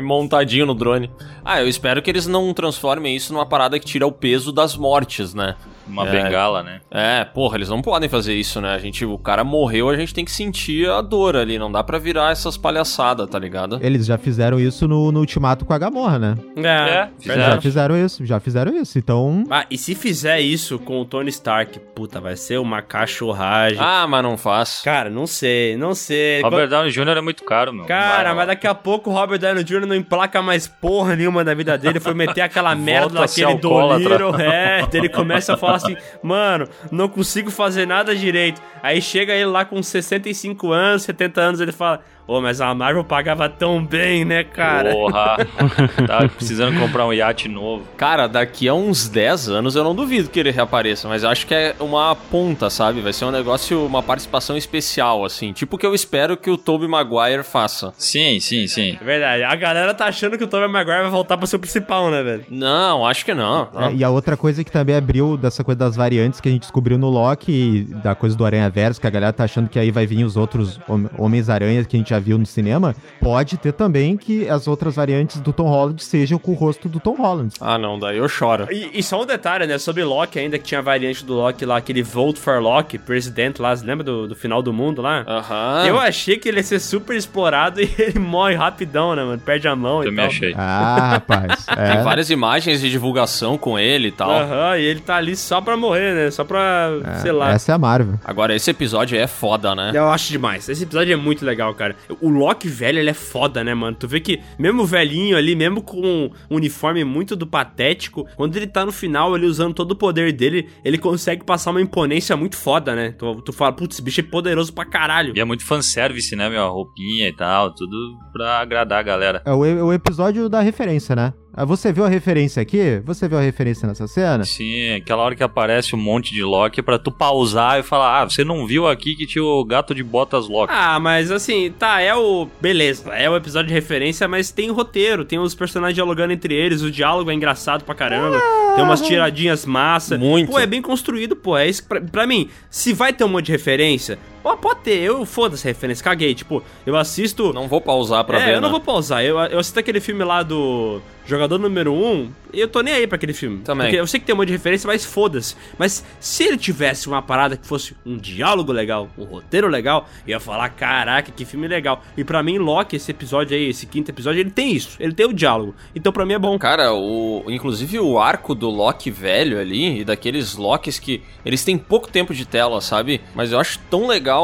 Montadinho no drone. Ah, eu espero que eles não transformem isso numa parada que tira o peso das mortes, né? Uma É. bengala, né? É, porra, eles não podem fazer isso, né? A gente, o cara morreu, a gente tem que sentir a dor ali, não dá pra virar essas palhaçadas, tá ligado? Eles já fizeram isso no, no Ultimato com a Gamorra, né? É, fizeram. Já fizeram isso, já fizeram isso. Então, Ah, e se fizer isso com o Tony Stark, puta, vai ser uma cachorragem. Ah, mas não faz. Cara, não sei, não sei. Robert Downey Jr. é muito caro, meu. Cara, mas daqui a pouco o Robert Downey Jr. não emplaca mais porra nenhuma na vida dele, foi meter aquela <laughs> merda Volta a ser daquele alcoólatra. Dolittle, é, ele começa a falar assim, mano, não consigo fazer nada direito. Aí chega ele lá com 65 anos, 70 anos, ele fala, ô, mas a Marvel pagava tão bem, né, cara? Porra. <laughs> tá precisando comprar um iate novo. Cara, daqui a uns 10 anos eu não duvido que ele reapareça, mas eu acho que é uma ponta, sabe? Vai ser um negócio, uma participação especial, assim. Tipo o que eu espero que o Tobey Maguire faça. Sim, sim, sim. É verdade, a galera tá achando que o Tobey Maguire vai voltar pra ser o principal, né, velho? Não, acho que não. É, e a outra coisa que também abriu dessa coisa das variantes que a gente descobriu no Loki, e da coisa do Aranha Verso, que a galera tá achando que aí vai vir os outros Hom- Homens-Aranhas que a gente já viu no cinema, pode ter também que as outras variantes do Tom Holland sejam com o rosto do Tom Holland. Ah, não, daí eu choro. E, e só um detalhe, né, sobre Loki ainda, que tinha a variante do Loki lá, aquele Vote for Loki, presidente lá, você lembra do, do final do mundo lá? Aham. Eu achei que ele ia ser super explorado <laughs> e ele morre rapidão, né, mano? Perde a mão e Também tal. achei. Ah, rapaz. <laughs> Tem É. várias imagens de divulgação com ele e tal. Aham, e ele tá ali só pra morrer, né? Só pra, sei lá. Essa é a Marvel. Agora, esse episódio é foda, né? Eu acho demais. Esse episódio é muito legal, cara. O Loki velho, ele é foda, né, mano? Tu vê que, mesmo velhinho ali, mesmo com um uniforme muito do patético, quando ele tá no final, ele usando todo o poder dele, ele consegue passar uma imponência muito foda, né? Tu, tu fala, putz, esse bicho é poderoso pra caralho. E é muito fanservice, né, meu? A roupinha e tal, tudo pra agradar a galera. É o, o episódio da referência, né? Ah, Você viu a referência aqui? Você viu a referência nessa cena? Sim, aquela hora que aparece um monte de Loki pra tu pausar e falar, ah, você não viu aqui que tinha o gato de botas Loki. Ah, mas assim, tá, é o. Beleza, é o episódio de referência, mas tem roteiro, tem os personagens dialogando entre eles, o diálogo é engraçado pra caramba, tem umas tiradinhas massa. Muito. Pô, é bem construído, pô. É isso que pra, pra mim, se vai ter um monte de referência, pode ter, eu foda-se a referência, caguei. Tipo, eu assisto. Não vou pausar pra é, ver, eu não né? vou pausar. Eu, eu assisto aquele filme lá do Jogador Número 1 e eu tô nem aí pra aquele filme. Também. Porque eu sei que tem um monte de referência, mas foda-se. Mas se ele tivesse uma parada que fosse um diálogo legal, um roteiro legal, eu ia falar, caraca, que filme legal. E pra mim, Loki, esse episódio aí, esse quinto episódio, ele tem isso. Ele tem o diálogo. Então pra mim é bom. Cara, o, inclusive o arco do Loki velho ali, e daqueles Lokis que eles têm pouco tempo de tela, sabe? Mas eu acho tão legal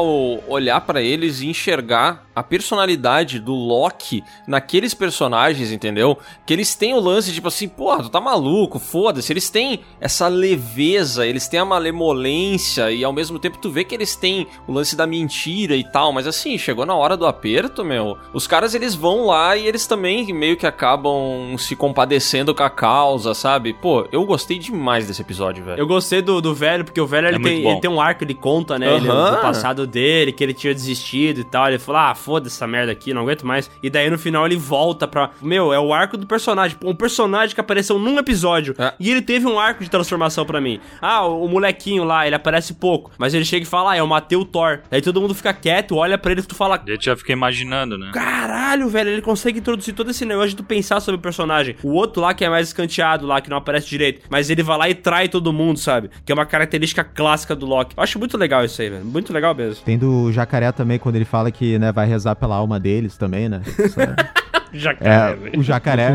olhar pra eles e enxergar a personalidade do Loki naqueles personagens, entendeu? Que eles têm o lance, tipo assim, porra, tu tá maluco, foda-se. Eles têm essa leveza, eles têm a malemolência e ao mesmo tempo tu vê que eles têm o lance da mentira e tal. Mas assim, chegou na hora do aperto, meu. Os caras eles vão lá e eles também meio que acabam se compadecendo com a causa, sabe? Pô, eu gostei demais desse episódio, velho. Eu gostei do, do velho, porque o velho ele, muito tem, ele tem um arco, ele conta, né? ele- Aham. do passado dele, que ele tinha desistido e tal. Ele falou: ah, foda essa merda aqui, não aguento mais. E daí no final ele volta pra. Meu, é o arco do personagem. Um personagem que apareceu num episódio. É. E ele teve um arco de transformação pra mim. Ah, o, o molequinho lá, ele aparece pouco. Mas ele chega e fala: ah, eu matei o Thor. Aí todo mundo fica quieto, olha pra ele e tu fala. Gente já fica imaginando, né? Caralho, velho, ele consegue introduzir todo esse negócio de tu pensar sobre o personagem. O outro lá, que é mais escanteado lá, que não aparece direito, mas ele vai lá e trai todo mundo, sabe? Que é uma característica clássica do Loki. Eu acho muito legal isso aí, velho. Muito legal mesmo. Tem do Jacaré também, quando ele fala que né, vai rezar pela alma deles também, né? É- <laughs> Jacaré, É, o jacaré.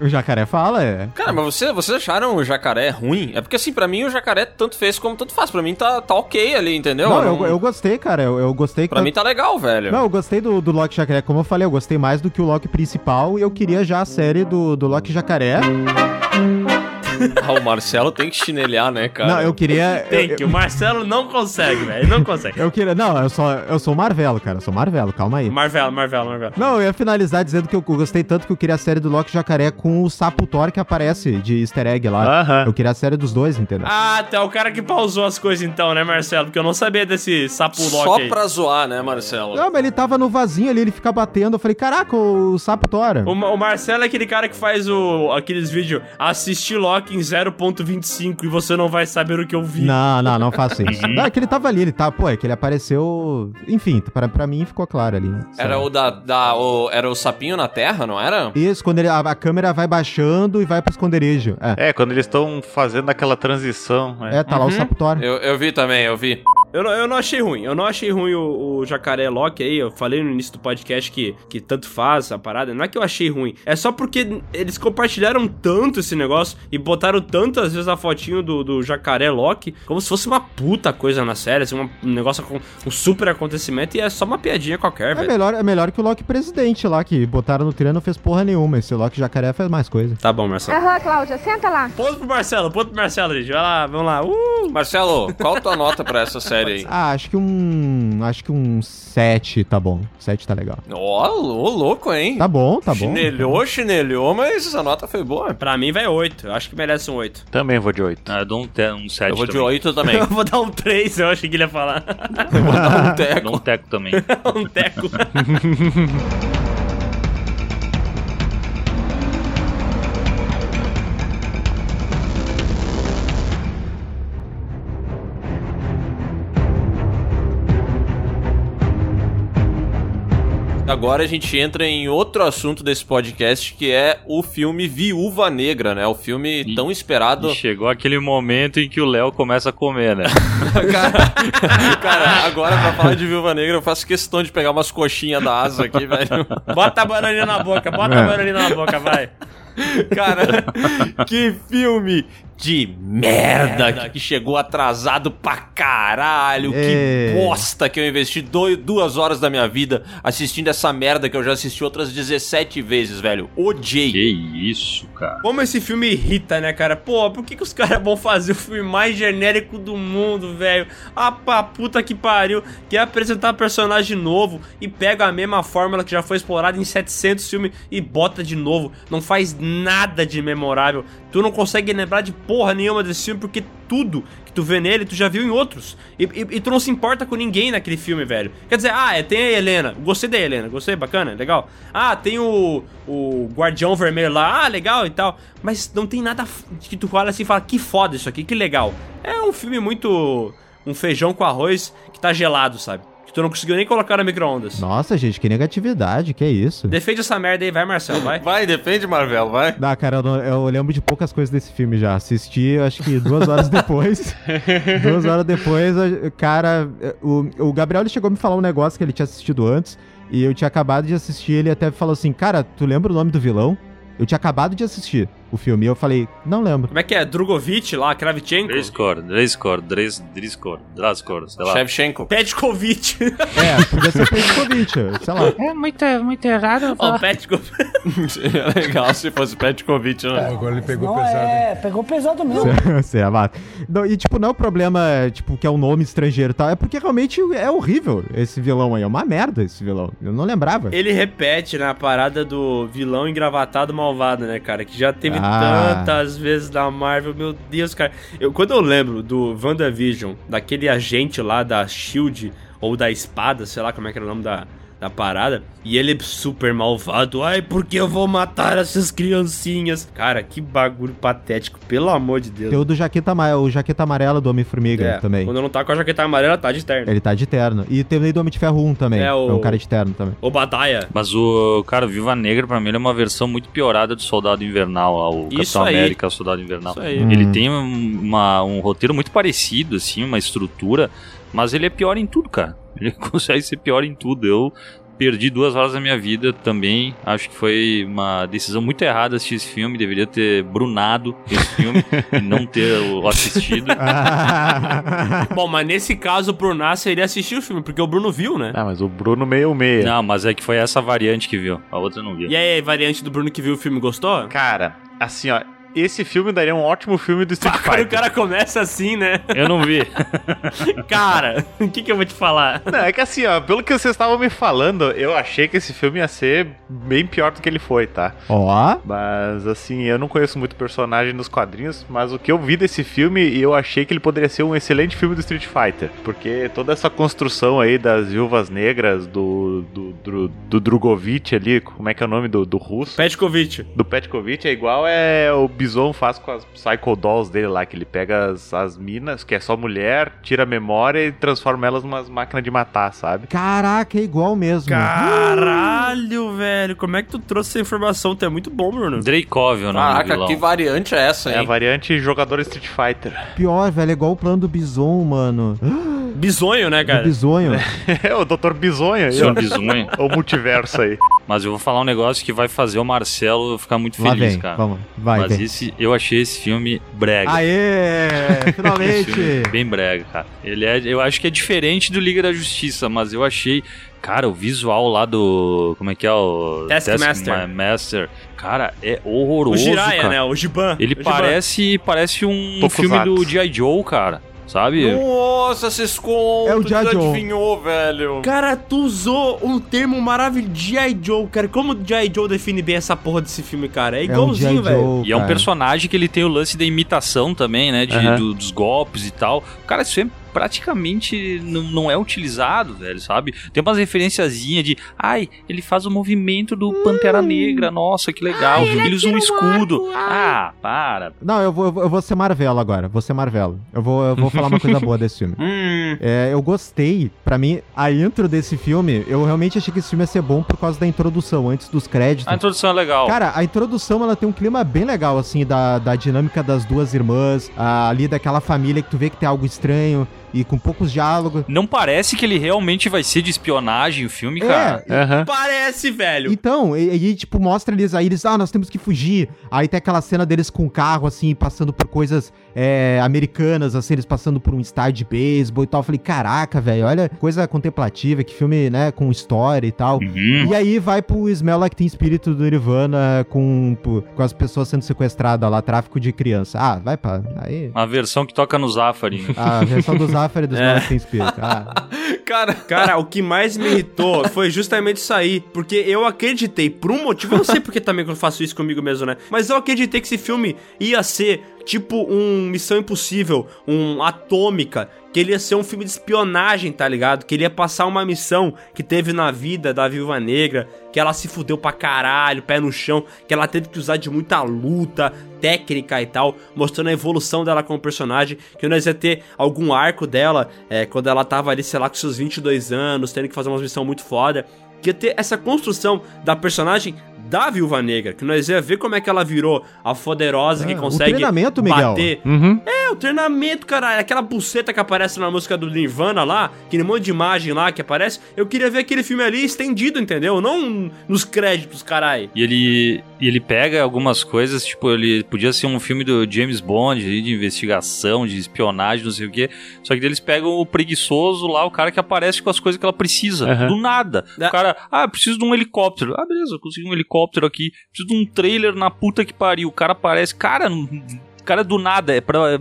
o jacaré fala, é. Cara, mas você, vocês acharam o jacaré ruim? É porque assim, pra mim o jacaré tanto fez como tanto faz. Pra mim tá, tá ok ali, entendeu? Não, eu, eu gostei, cara. Eu, eu gostei. Pra mim tá legal, velho. Não, eu gostei do, do Loki Jacaré. Como eu falei, eu gostei mais do que o Loki principal. E eu queria já a série do, do Loki Jacaré. <laughs> Ah, o Marcelo tem que chinelhar, né, cara? Não, eu queria. Tem eu, que, o Marcelo não consegue, velho. Ele não consegue. eu queria. Não, eu sou, eu sou o Marvelo, cara. Eu sou o Marvelo, calma aí. Marvelo, Marvelo, Marvelo. Não, eu ia finalizar dizendo que eu gostei tanto que eu queria a série do Loki Jacaré com o sapo Thor que aparece de easter egg lá. Aham. Eu queria a série dos dois, entendeu? Ah, tá o cara que pausou as coisas então, né, Marcelo? Porque eu não sabia desse sapo Só Loki aí. pra zoar, né, Marcelo? Não, mas ele tava no vasinho ali, ele fica batendo. Eu falei, caraca, o sapo Thor. O, o Marcelo é aquele cara que faz o, aqueles vídeos assistir Loki em 0.25 e você não vai saber o que eu vi. Não, não, não faço isso. não, é que ele tava ali, ele tá, pô, é que ele apareceu. Enfim, pra, pra mim ficou claro ali. Era o da. da o, era o sapinho na terra, não era? Isso, quando ele- a, a câmera vai baixando e vai pro esconderijo. É, É, quando eles estão fazendo aquela transição. é, É. tá lá o sapo Thor. Eu, eu vi também, eu vi. Eu, não- eu não achei ruim. Eu não achei ruim o, o Jacaré Loki aí. Eu falei no início do podcast que, que tanto faz a parada. Não é que eu achei ruim. É só porque eles compartilharam tanto esse negócio e botaram tantas vezes a fotinho do, do Jacaré Loki como se fosse uma puta coisa na série. Assim, uma- um negócio com um super acontecimento e é só uma piadinha qualquer, É velho. melhor, é melhor que o Loki presidente lá, que botaram no treino não fez porra nenhuma. Esse Loki jacaré faz mais coisa. Tá bom, Marcelo. Aham, Cláudia, senta lá. Ponto pro Marcelo, ponto pro Marcelo, gente. Vai lá, vamos lá. Uh! Marcelo, qual a tua nota pra essa série aí? Ah, acho que um. Acho que um 7 tá bom. 7 tá legal. Ó, ô, louco, hein? Tá bom, tá bom. Chinelhou, chinelhou, mas essa nota foi boa. Pra mim vai 8. Eu acho que merece um 8. Também vou de 8. Ah, eu dou um, te, um 7 Eu vou de também. 8 também. <laughs> Eu vou dar um 3, eu achei que ele ia falar. <laughs> Eu vou dar um Dou teco. um teco também. <laughs> um teco. Agora a gente entra em outro assunto desse podcast, que é o filme Viúva Negra, né? O filme tão esperado. E chegou aquele momento em que o Léo começa a comer, né? <laughs> cara, cara, agora pra falar de Viúva Negra, eu faço questão de pegar umas coxinhas da asa aqui, velho. Bota a bananinha na boca, bota a bananinha na boca, vai. Cara, que filme de merda que chegou atrasado pra caralho. Que É. bosta que eu investi doi- duas horas da minha vida assistindo essa merda que eu já assisti outras 17 vezes, velho. Odiei. que isso, cara. Como esse filme irrita, né, cara? Pô, por que, que os caras vão fazer o filme mais genérico do mundo, velho? Ah, pra puta que pariu. Quer apresentar personagem novo e pega a mesma fórmula que já foi explorada em 700 filmes e bota de novo. Não faz nada de memorável. Tu não consegue lembrar de porra nenhuma desse filme porque tudo que tu vê nele tu já viu em outros. E, e- e tu não se importa com ninguém naquele filme, velho. Quer dizer, ah, é, tem a Helena. Gostei da Helena. Gostei, bacana, legal. Ah, tem o, o Guardião Vermelho lá. Ah, legal e tal. Mas não tem nada que tu olha assim e fala, que foda isso aqui, que legal. É um filme muito... Um feijão com arroz que tá gelado, sabe? Que tu não conseguiu nem colocar no micro-ondas. Nossa, gente, que negatividade, que é isso? Defende essa merda aí, vai, Marcelo, vai. Vai, depende, Marvel, vai. Ah, cara, eu, não- eu lembro de poucas coisas desse filme já. Assisti, acho que duas horas <laughs> depois. duas horas depois, cara. O, o Gabriel ele chegou a me falar um negócio que ele tinha assistido antes. E eu tinha acabado de assistir. Ele até falou assim: Cara, tu lembra o nome do vilão? Eu tinha acabado de assistir o filme. E eu falei: Não lembro. Como é que é? Drugovic lá, Kravchenko? Driscor, Driscor, Dris, Driscor, Draskor, sei lá. Shevchenko. Petkovic. <laughs> É, podia ser Petkovic, sei lá. É muito, muito errado. Ó, Petkovic. Seria <laughs> legal se fosse Petkovic, né? Agora ele pegou Não, é, pegou pesado mesmo. Você <laughs> é. Não, e, tipo, não é o problema, tipo, que é um nome estrangeiro e tal. É porque realmente é horrível esse vilão aí. É uma merda esse vilão. Eu não lembrava. Ele repete na parada do vilão engravatado malvado, né, cara? Que já teve. Tantas vezes na Marvel. Meu Deus, cara. Eu, quando eu lembro do WandaVision, daquele agente lá da Shield ou da espada, sei lá como é que era o nome da, da parada, e ele é super malvado. Ai, porque eu vou matar essas criancinhas? Cara, que bagulho patético, pelo amor de Deus. Tem o do jaqueta, ama- o jaqueta amarela do Homem-Formiga É, também. Quando não tá com a jaqueta amarela, tá de terno. Ele tá de terno. E tem o do Homem de Ferro 1 também. É, É, o- um cara de terno também. Ô, Badaia. Mas o cara, o Viva Negra, pra mim, ele é uma versão muito piorada do Soldado Invernal, lá, o Isso Capitão aí. América, o Soldado Invernal. Isso aí. Ele Hum. tem um- uma- um roteiro muito parecido, assim, uma estrutura, mas ele é pior em tudo, cara. <laughs> Ele consegue ser pior em tudo. Eu perdi duas horas da minha vida também. Acho que foi uma decisão muito errada assistir esse filme. Deveria ter brunado esse filme e <laughs> não ter o- assistido. <laughs> Bom, mas nesse caso, o Brunar seria assistir o filme, porque o Bruno viu, né? Ah, mas o Bruno meio meia. Não, mas é que foi essa variante que viu. A outra não viu. E aí, variante do Bruno que viu o filme, gostou? Cara, assim, ó, esse filme daria um ótimo filme do Street Pá, quando o Fighter. cara começa assim, né? Eu não vi. <laughs> Cara, o que, que eu vou te falar? Não, é que assim, ó, pelo que vocês estavam me falando, eu achei que esse filme ia ser bem pior do que ele foi, tá? Ó, Mas assim, eu não conheço muito personagem nos quadrinhos, mas o que eu vi desse filme, eu achei que ele poderia ser um excelente filme do Street Fighter. Porque toda essa construção aí das viúvas negras, do, do, do, do Drogovic ali, como é que é o nome do, do russo? Petkovic. Do Petkovic é igual é o Bison faz com as Psycho Dolls dele lá, que ele pega as, as minas, que é só mulher, tira a memória e transforma elas numas máquinas de matar, sabe? caraca, é igual mesmo. Caralho, velho. Como é que tu trouxe essa informação? Tu é muito bom, Bruno. Dreykov é o nome do Caraca, vilão. que variante é essa, É a hein? variante jogador Street Fighter. Pior, velho, é igual o plano do Bison, mano. Bisonho, né, Do cara? Bisonho. <laughs> É o Dr. Bizonho aí, Seu ó. bizonho. <laughs> O multiverso aí. Mas eu vou falar um negócio que vai fazer o Marcelo ficar muito Lá feliz, vem, cara. vamos, vai, Mas vem. esse, eu achei esse filme brega. Aê, <laughs> finalmente. filme bem brega, cara. Ele é, eu acho que é diferente do Liga da Justiça, mas eu achei, cara, o visual lá do, como é que é o Taskmaster. Master, cara, é horroroso, O Jiraiya, cara. né? O Giban. Ele O Giban. parece, parece um Tokusatsu. filme do G.I. Joe, cara. Sabe? Nossa, contos, É o tu G.I. Joe. adivinhou, velho. Cara, tu usou um termo maravilhoso, G.I. Joe, cara. Como o G.I. Joe define bem essa porra desse filme, cara? É É um igualzinho, velho. Joe, E é um personagem que ele tem o lance da imitação também, né? De, do- dos golpes e tal. Cara, isso é praticamente não, não é utilizado, velho, sabe? Tem umas referenciazinhas de, ai, ele faz o movimento do Pantera Negra, nossa, que legal. ele usa um escudo. Ah, para. Não, eu vou, eu vou- ser Marvelo agora. Vou ser Marvelo. Eu vou, eu vou falar uma coisa <laughs> boa desse filme. Hum. É, eu gostei. Pra mim, a intro desse filme, eu realmente achei que esse filme ia ser bom por causa da introdução, antes dos créditos. A introdução é legal. Cara, a introdução ela tem um clima bem legal, assim, da, da dinâmica das duas irmãs, ah, ali daquela família que tu vê que tem algo estranho e com poucos diálogos. Não parece que ele realmente vai ser de espionagem o filme, cara. É, Aham. Parece, velho. Então, e aí, tipo, mostra eles aí, eles, ah, nós temos que fugir. Aí tem aquela cena deles com o carro, assim, passando por coisas é, americanas, assim, eles passando por um estádio de beisebol e tal. Eu falei, caraca, velho, olha, coisa contemplativa, que filme, né, com história e tal. Uhum. E aí vai pro Smell Like Teen Spirit do Nirvana com, com as pessoas sendo sequestradas lá, tráfico de criança. Ah, vai pra. Aí. Uma versão que toca no Zafari. A versão do Zafari <laughs> do Smell Like Teen Spirit. Ah, <laughs> Cara, Cara, o que mais me irritou foi justamente isso aí. Porque eu acreditei, por um motivo, eu não sei porque também que eu faço isso comigo mesmo, né? Mas eu acreditei que esse filme ia ser tipo um Missão Impossível, um Atômica, que ele ia ser um filme de espionagem, tá ligado? Que ele ia passar uma missão que teve na vida da Viúva Negra, que ela se fudeu pra caralho, pé no chão, que ela teve que usar de muita luta, técnica e tal, mostrando a evolução dela como personagem, que nós ia ter algum arco dela, é, quando ela tava ali, sei lá, com seus 22 anos, tendo que fazer uma missão muito foda, que ia ter essa construção da personagem da Viúva Negra, que nós ia ver como é que ela virou a poderosa que Ah, o consegue treinamento, Miguel. bater. Uhum. É, o treinamento, caralho. Aquela buceta que aparece na música do Nirvana lá, aquele monte de imagem lá que aparece. Eu queria ver aquele filme ali estendido, entendeu? Não nos créditos, caralho. E ele, e ele pega algumas coisas, tipo, ele podia ser um filme do James Bond, de investigação, de espionagem, não sei o quê. Só que eles pegam o preguiçoso lá, o cara que aparece com as coisas que ela precisa. Aham. Do nada. Da- O cara, ah, preciso de um helicóptero. Ah, beleza, eu consegui um helicóptero aqui. Preciso de um trailer na puta que pariu. O cara aparece, cara, o cara do nada. É pra.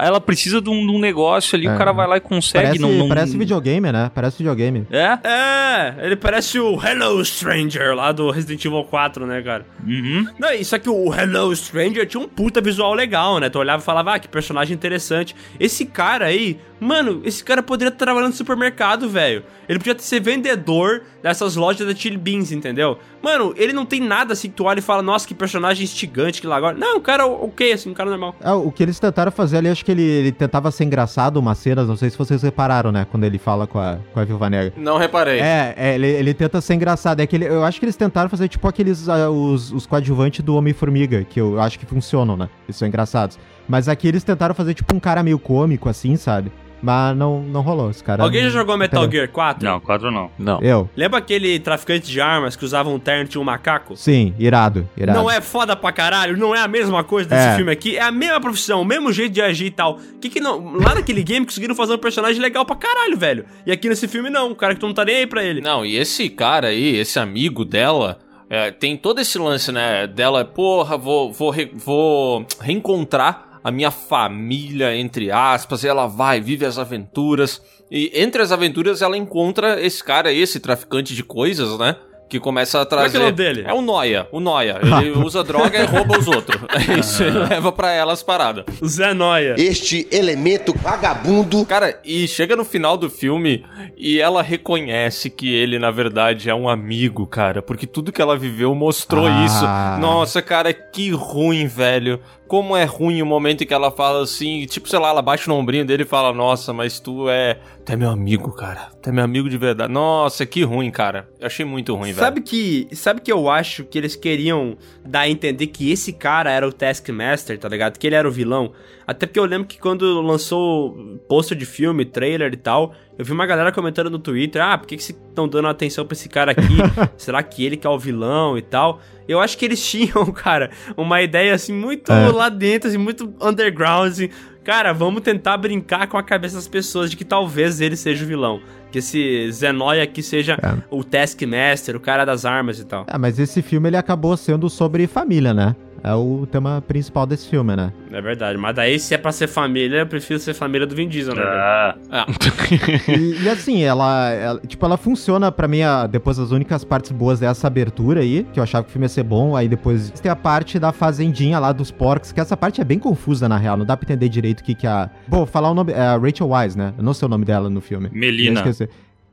Ela precisa de um, de um negócio ali, É. o cara vai lá e consegue. parece, não, não- parece videogame, né? Parece videogame. É? É, ele parece o Hello Stranger lá do Resident Evil 4, né, cara? Uhum. Não, isso aqui, o Hello Stranger tinha um puta visual legal, né? Tu olhava e falava, ah, que personagem interessante. Esse cara aí, mano, esse cara poderia estar trabalhando no supermercado, velho. Ele podia ser vendedor dessas lojas da Chili Beans, entendeu? Mano, ele não tem nada assim que tu olha e fala, nossa, que personagem instigante que lá agora. Não, o cara ok, assim, um cara normal. É, o que eles tentaram fazer ali, acho que ele, ele tentava ser engraçado umas cenas, não sei se vocês repararam, né? Quando ele fala com a, com a Viúva Negra. não reparei. É, é, ele, ele tenta ser engraçado. É que ele- eu acho que eles tentaram fazer tipo aqueles ah, os, os coadjuvantes do Homem-Formiga, que eu acho que funcionam, né? Eles são engraçados. Mas aqui eles tentaram fazer tipo um cara meio cômico, assim, sabe? Mas não, não rolou, esse cara. Alguém já jogou Metal entendeu? Gear 4? Não, quatro não. Não. Eu. Lembra aquele traficante de armas que usava um terno e tinha um macaco? Sim, irado, irado. Não é foda pra caralho? Não é a mesma coisa desse É. filme aqui? É a mesma profissão, o mesmo jeito de agir e tal. Que que não... Lá naquele game conseguiram fazer um personagem legal pra caralho, velho. E aqui nesse filme não, o cara que tu não tá nem aí pra ele. Não, e esse cara aí, esse amigo dela, É, tem todo esse lance, né? Dela, porra, vou, vou, re- vou reencontrar a minha família, entre aspas. E ela vai, vive as aventuras. E entre as aventuras ela encontra esse cara, esse traficante de coisas, né? Que começa a Como é que trazer. é o nome dele? É o Noia, o Noia. Ele <laughs> usa droga e rouba os outros. <laughs> É isso, ele leva pra ela as paradas. O Zé Noia. Este elemento vagabundo. Cara, e chega no final do filme e ela reconhece que ele, na verdade, é um amigo, cara. Porque tudo que ela viveu mostrou Ah. isso. Nossa, cara, que ruim, velho. Como é ruim o momento em que ela fala assim, tipo, sei lá, ela bate no ombrinho dele e fala, nossa, mas tu é. Tu é meu amigo, cara. Tu é meu amigo de verdade. Nossa, que ruim, cara. Eu achei muito ruim, velho. Sabe que, sabe que eu acho que eles queriam dar a entender que esse cara era o Taskmaster, tá ligado? Que ele era o vilão. Até porque eu lembro que quando lançou pôster de filme, trailer e tal, eu vi uma galera comentando no Twitter, ah, por que que estão dando atenção pra esse cara aqui? <laughs> Será que ele que é o vilão e tal? Eu acho que eles <laughs> tinham, cara, uma ideia assim muito É. lá dentro, assim, muito underground, assim. Cara, vamos tentar brincar com a cabeça das pessoas de que talvez ele seja o vilão. Que esse Zenoia aqui seja É. o Taskmaster, o cara das armas e tal. Ah, mas esse filme ele acabou sendo sobre família, né? É o tema principal desse filme, né? É verdade, mas daí se é pra ser família, eu prefiro ser família do Vin Diesel, né? Ah, Ah, <laughs> E, e assim, ela, ela- Tipo, ela funciona pra mim. a- depois as únicas partes boas dessa abertura aí, que eu achava que o filme ia ser bom. Aí depois tem a parte da fazendinha lá dos porcos, que essa parte é bem confusa, na real. Não dá pra entender direito o que, que a. Bom, vou falar o nome. É a Rachel Wise, né? Eu não sei o nome dela no filme. Melina.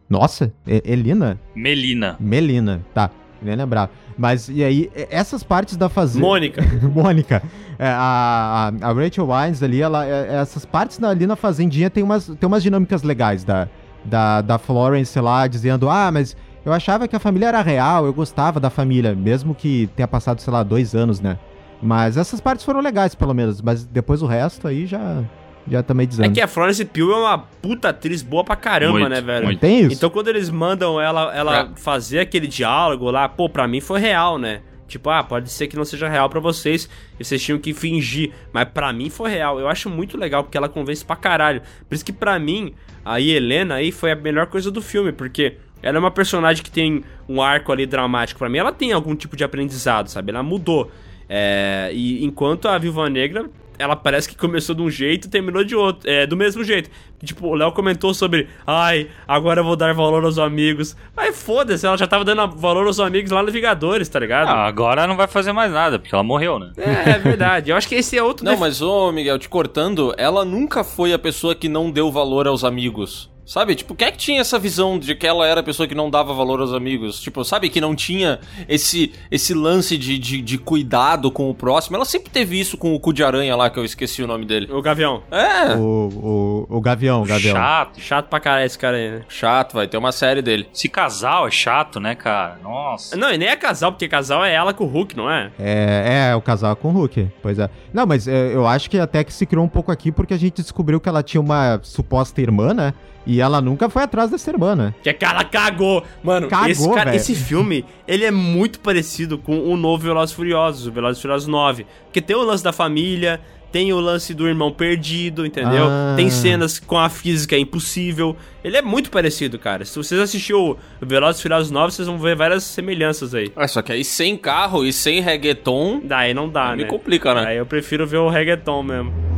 Nossa, Elina? Melina. Melina, tá. Nem lembrar. Mas e aí, essas partes da fazenda. Mônica. <laughs> Mônica. É, a, a, Rachel Wines ali, ela, é- essas partes ali na fazendinha tem umas, tem umas dinâmicas legais da, da, da Florence lá dizendo: Ah, mas eu achava que a família era real, eu gostava da família, mesmo que tenha passado, sei lá, dois anos, né? Mas essas partes foram legais, pelo menos. Mas depois o resto aí já, já tá meio É dizendo. que a Florence Pugh é uma puta atriz boa pra caramba, Muito, né, velho? muito. Tem isso? Então quando eles mandam ela, ela É. fazer aquele diálogo lá, pô, pra mim foi real, né? Tipo, ah, pode ser que não seja real pra vocês, e vocês tinham que fingir, mas pra mim foi real. Eu acho muito legal porque ela convence pra caralho. Por isso que pra mim, a Helena aí foi a melhor coisa do filme, porque ela é uma personagem que tem um arco ali dramático. Pra mim, ela tem algum tipo de aprendizado, sabe? Ela mudou. É, e enquanto a Viúva Negra, ela parece que começou de um jeito e terminou de outro, é, do mesmo jeito. Tipo, o Léo comentou sobre, ai, agora eu vou dar valor aos amigos. Mas foda-se, ela já tava dando valor aos amigos lá no Vingadores, tá ligado? Ah, agora não vai fazer mais nada, porque ela morreu, né? É, é verdade. Eu acho que esse é outro Não, def- mas ô Miguel, te cortando, ela nunca foi a pessoa que não deu valor aos amigos. Sabe? Tipo, quem é que tinha essa visão de que ela era a pessoa que não dava valor aos amigos? Tipo, sabe? Que não tinha esse, esse lance de, de, de cuidado com o próximo. Ela sempre teve isso com o cu de aranha lá, que eu esqueci o nome dele. O Gavião. É, O, o, o Gavião, o Gavião. Chato. Chato pra caralho esse cara aí, né? chato, vai ter uma série dele. Esse casal é chato, né, cara? Nossa. Não, e nem é casal, porque casal é ela com o Hulk, não é? É, é, o casal com o Hulk. Pois é. Não, mas é, eu acho que até que se criou um pouco aqui porque a gente descobriu que ela tinha uma suposta irmã, né? E ela nunca foi atrás dessa irmã, né? Que cara cagou. Mano, Cagou, esse, cara- esse filme, ele é muito parecido com o novo Velozes e Furiosos, o Velozes e Furiosos 9. Porque tem o lance da família, tem o lance do irmão perdido, entendeu? Ah. Tem cenas com a física impossível. Ele é muito parecido, cara. Se vocês assistiu o Velozes e Furiosos 9, vocês vão ver várias semelhanças aí. É, só que aí sem carro e sem reggaeton, Daí não dá, me né? complica, né? Aí eu prefiro ver o reggaeton mesmo.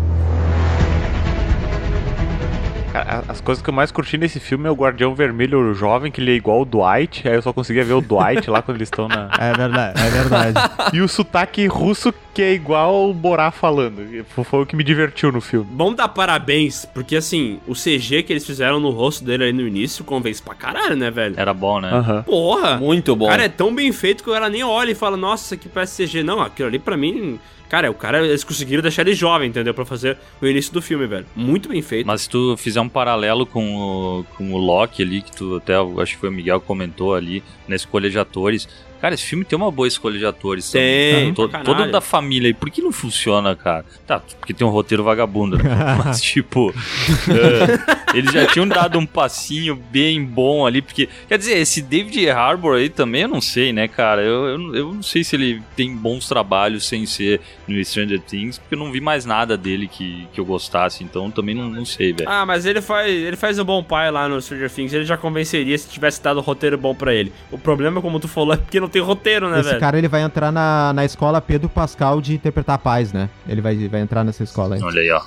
Cara, as coisas que eu mais curti nesse filme é o Guardião Vermelho jovem, que ele é igual o Dwight. Aí eu só conseguia ver o Dwight lá quando eles estão na. <laughs> É verdade, é verdade. <laughs> E o sotaque russo que é igual o Borá falando. Foi- o que me divertiu no filme. Vamos dar parabéns, porque assim, o CG que eles fizeram no rosto dele aí no início convence pra caralho, né, velho? Era bom, né? Aham. Porra! Muito bom. Cara, é tão bem feito que o cara nem olha e fala, nossa, isso aqui parece CG. Não, aquilo ali pra mim. Cara, o cara, eles conseguiram deixar ele jovem, entendeu? Pra fazer o início do filme, velho. Muito bem feito. Mas se tu fizer um paralelo com o, com o Loki ali, que tu até, acho que foi o Miguel que comentou ali, na escolha de atores. Cara, esse filme tem uma boa escolha de atores. Tem. Todo da família. E por que não funciona, cara? Tá, porque tem um roteiro vagabundo, né? <laughs> Mas, tipo, é, eles já tinham dado um passinho bem bom ali, porque, quer dizer, esse David Harbour aí também eu não sei, né, cara? Eu, eu, não- eu não sei se ele tem bons trabalhos sem ser no Stranger Things, porque eu não vi mais nada dele que, que eu gostasse, então também não, não sei, velho. Ah, mas ele faz, ele faz o bom pai lá no Stranger Things. Ele já convenceria se tivesse dado um roteiro bom pra ele. O problema, como tu falou, é porque não não tem roteiro, né, Esse velho? cara ele vai entrar na, na escola Pedro Pascal de interpretar a paz, né? Ele vai, vai entrar nessa escola aí. Olha aí, ó.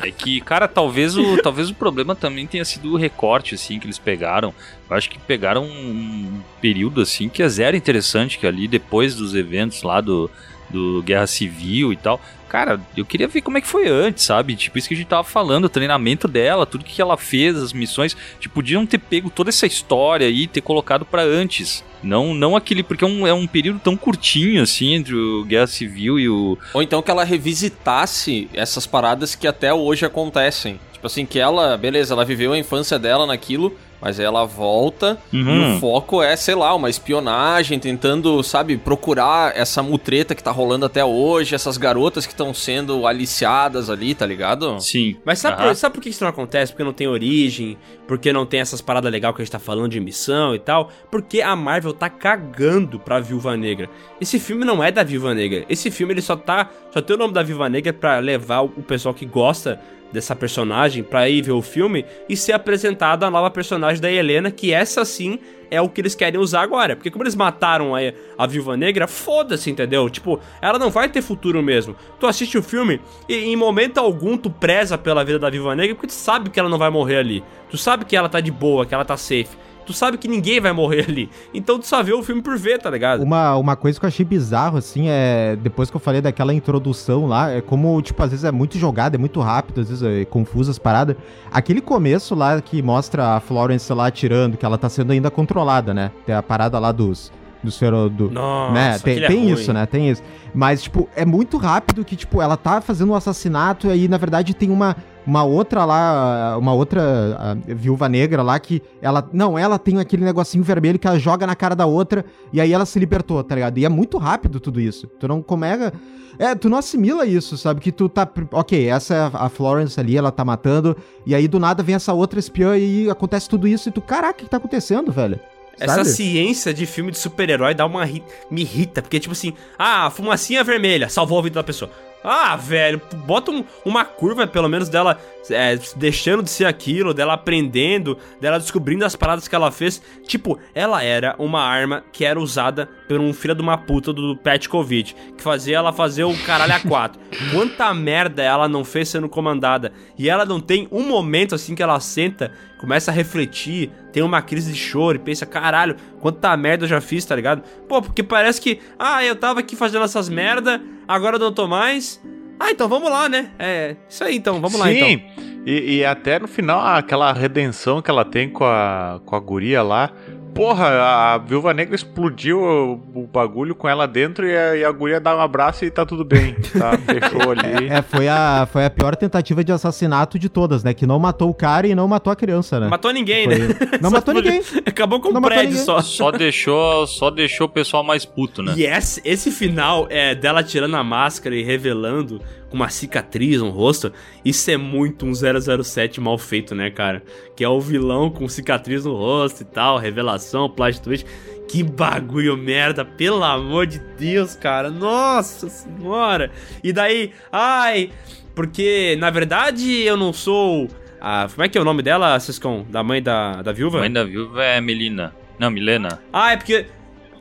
<laughs> é que, cara, talvez o, talvez o problema também tenha sido o recorte, assim, que eles pegaram. Eu acho que pegaram um período, assim, que é zero interessante, que ali, depois dos eventos lá do, do Guerra Civil e tal. Cara, eu queria ver como é que foi antes, sabe? Tipo, isso que a gente tava falando, o treinamento dela, tudo que ela fez, as missões. Tipo, podiam ter pego toda essa história e ter colocado pra antes. Não, não aquele, porque é um, é um período tão curtinho, assim, entre o Guerra Civil e o. Ou então que ela revisitasse essas paradas que até hoje acontecem. Tipo assim, que ela, beleza, ela viveu a infância dela naquilo, mas ela volta Uhum. e o foco é, sei lá, uma espionagem, tentando, sabe, procurar essa mutreta que tá rolando até hoje, essas garotas que estão sendo aliciadas ali, tá ligado? Sim. Mas sabe, Aham. por, sabe por que isso não acontece? Porque não tem origem, porque não tem essas paradas legais que a gente tá falando de missão e tal. Porque a Marvel tá cagando pra Viúva Negra. Esse filme não é da Viúva Negra. Esse filme ele só tá. Só tem o nome da Viúva Negra pra levar o pessoal que gosta dessa personagem pra ir ver o filme e ser apresentada a nova personagem da Helena, que essa sim é o que eles querem usar agora. Porque como eles mataram a, a Viúva Negra, foda-se, entendeu? Tipo, ela não vai ter futuro mesmo. Tu assiste o filme e em momento algum tu preza pela vida da Viúva Negra porque tu sabe que ela não vai morrer ali. Tu sabe que ela tá de boa, que ela tá safe. Tu sabe que ninguém vai morrer ali. Então tu só vê o filme por ver, tá ligado? Uma, uma coisa que eu achei bizarro, assim, é. Depois que eu falei daquela introdução lá, é como, tipo, às vezes é muito jogado, é muito rápido, às vezes é confuso as paradas. Aquele começo lá que mostra a Florence lá atirando, que ela tá sendo ainda controlada, né? Tem a parada lá dos. Dos fero, do, Nossa, né? Tem, é tem isso, né? Tem isso. Mas, tipo, é muito rápido que, tipo, ela tá fazendo um assassinato e aí, na verdade, tem uma, uma outra lá, uma outra ah, viúva negra lá que ela. Não, ela tem aquele negocinho vermelho que ela joga na cara da outra e aí ela se libertou, tá ligado? E é muito rápido tudo isso. Tu não comega. É, tu não assimila isso, sabe? Que tu tá. Ok, essa é a- a Florence ali, ela tá matando. E aí do nada vem essa outra espiã e acontece tudo isso e tu, caraca, o que tá acontecendo, velho? Essa Sabe? ciência de filme de super-herói dá uma me irrita, porque tipo assim, ah, fumacinha vermelha, salvou a vida da pessoa. Ah, velho, bota um- uma curva pelo menos dela é, deixando de ser aquilo, dela aprendendo, dela descobrindo as paradas que ela fez. Tipo, ela era uma arma que era usada por um filho de uma puta do Petkovic, que fazia ela fazer o caralho a quatro. Quanta merda ela não fez sendo comandada. E ela não tem um momento assim que ela senta, começa a refletir, tem uma crise de choro e pensa, caralho, quanta merda eu já fiz, tá ligado? Pô, porque parece que, ah, eu tava aqui fazendo essas merda, agora tô mais. Ah, então vamos lá, né? É, isso aí então, vamos lá Sim, então. E, e até no final, aquela redenção que ela tem com a, com a guria lá. Porra, a Viúva Negra explodiu o, o bagulho com ela dentro e a, e a guria dá um abraço e tá tudo bem. Tá, <laughs> fechou ali. É, foi a, foi a pior tentativa de assassinato de todas, né? Que não matou o cara e não matou a criança, né? Matou ninguém, Foi- né? Não <laughs> Só matou ninguém. <laughs> Acabou com Não o matou prédio só. Só deixou, só deixou o pessoal mais puto, né? E esse, esse final é dela tirando a máscara e revelando com uma cicatriz no rosto, isso é muito um 007 mal feito, né, cara? Que é o vilão com cicatriz no rosto e tal, revelação, plot twist. Que bagulho merda, pelo amor de Deus, cara. Nossa senhora. E daí, ai, porque na verdade eu não sou. A, como é que é o nome dela, Ciscon? Da mãe da, da viúva? Mãe da viúva é Melina. Não, Milena. Ah, é porque.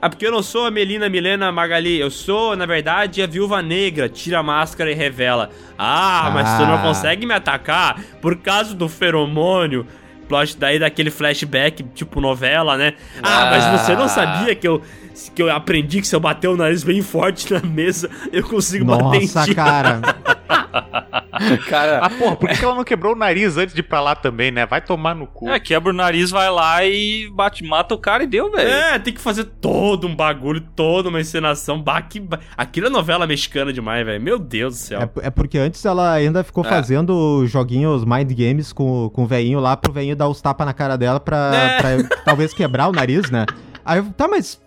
É porque eu não sou a Melina Milena Magali. Eu sou, na verdade, a viúva negra. Tira a máscara e revela. Ah, mas tu não Ah. consegue me atacar por causa do feromônio. Plot daí daquele flashback, tipo novela, né? Ah, mas você não sabia que eu. Que eu aprendi que se eu bater o nariz bem forte na mesa, eu consigo bater em Nossa, ti. cara. <laughs> <laughs> Cara, Ah, porra, por que que ela não quebrou o nariz antes de ir pra lá também, né? Vai tomar no cu. É, quebra o nariz, vai lá e bate, mata o cara e deu, velho. É, tem que fazer todo um bagulho, toda uma encenação. Bah, que ba- Aquilo é novela mexicana demais, velho. Meu Deus do céu. É, é porque antes ela ainda ficou É. fazendo joguinhos mind games com, com o veinho lá pro veinho dar os tapas na cara dela pra, É. pra <laughs> talvez quebrar o nariz, né? Aí eu, tá, mas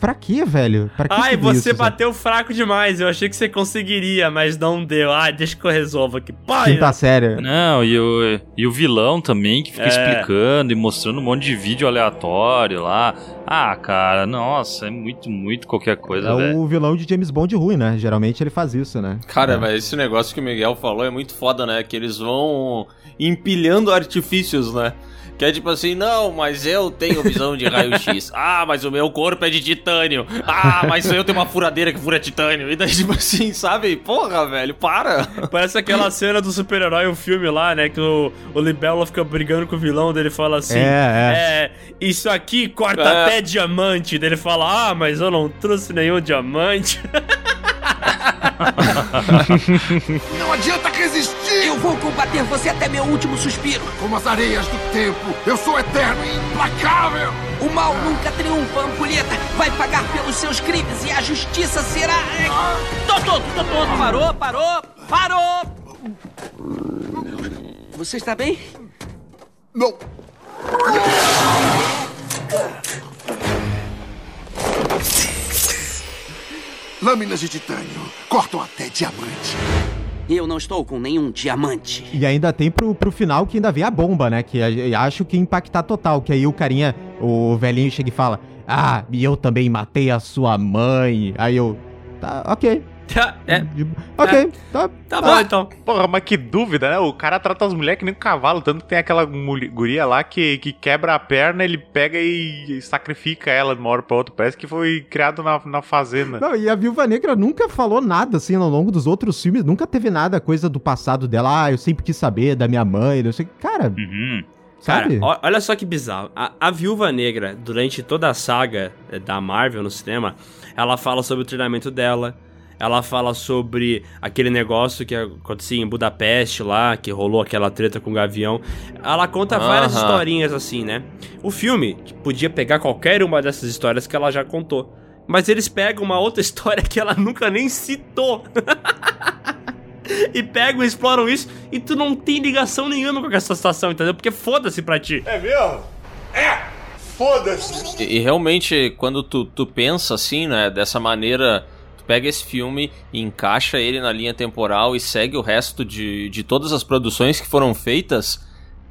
pra quê, velho? Pra que Ai, você isso, bateu fraco demais. Eu achei que você conseguiria, mas não deu. Ah, deixa que eu resolvo aqui. Pai, Quinta série. Não, e o, e o vilão também, que fica É. explicando e mostrando um monte de vídeo aleatório lá. Ah, cara, nossa, é muito, muito qualquer coisa, É velho. o vilão de James Bond ruim, né? Geralmente ele faz isso, né? Cara, é. mas esse negócio que o Miguel falou é muito foda, né? Que eles vão empilhando artifícios, né? Que é tipo assim, não, mas eu tenho visão de raio-x. <laughs> Ah, mas o meu corpo é de titânio. Ah, mas eu tenho uma furadeira que fura titânio. E daí, tipo assim, sabe? Porra, velho, para. Parece aquela <laughs> cena do super-herói, o filme lá, né? Que o, o Libelo fica brigando com o vilão, dele fala assim: É, é. isso aqui corta É. até diamante. Daí ele fala: Ah, mas eu não trouxe nenhum diamante. <laughs> Não adianta vou combater você até meu último suspiro! Como as areias do tempo, eu sou eterno e implacável! O mal nunca triunfa, Ampulheta! Vai pagar pelos seus crimes e a justiça será. Doutor, doutor, parou, parou, parou! Você está bem? Não! Lâminas de titânio cortam até diamante. Eu não estou com nenhum diamante. E ainda tem pro, pro final que ainda vem a bomba, né? Que acho que impactar total. Que aí o carinha, o velhinho chega e fala: Ah, e eu também matei a sua mãe. Aí eu. Tá, ok. É. Ok, tá. Tá bom, então. Porra, mas que dúvida, né? O cara trata as mulheres que nem um cavalo, tanto que tem aquela guria lá que, que quebra a perna, ele pega e sacrifica ela de uma hora pra outra. Parece que foi criado na, na fazenda. Não, e a Viúva Negra nunca falou nada, assim, ao longo dos outros filmes. Nunca teve nada, coisa do passado dela. Ah, eu sempre quis saber da minha mãe, não sei. Cara, sabe? Cara, olha só que bizarro. A, a Viúva Negra, durante toda a saga eh, da Marvel no cinema, ela fala sobre o treinamento dela. Ela fala sobre aquele negócio que acontecia em Budapeste lá, que rolou aquela treta com o Gavião. Ela conta várias historinhas assim, né? O filme podia pegar qualquer uma dessas histórias que ela já contou. Mas eles pegam uma outra <laughs> história que ela nunca nem citou. <laughs> e pegam e exploram isso e tu não tem ligação nenhuma com essa situação, entendeu? Porque foda-se pra ti. É mesmo? É! Foda-se! E, e realmente, quando tu, tu pensa assim, né, dessa maneira, pega esse filme e encaixa ele na linha temporal e segue o resto de, de todas as produções que foram feitas.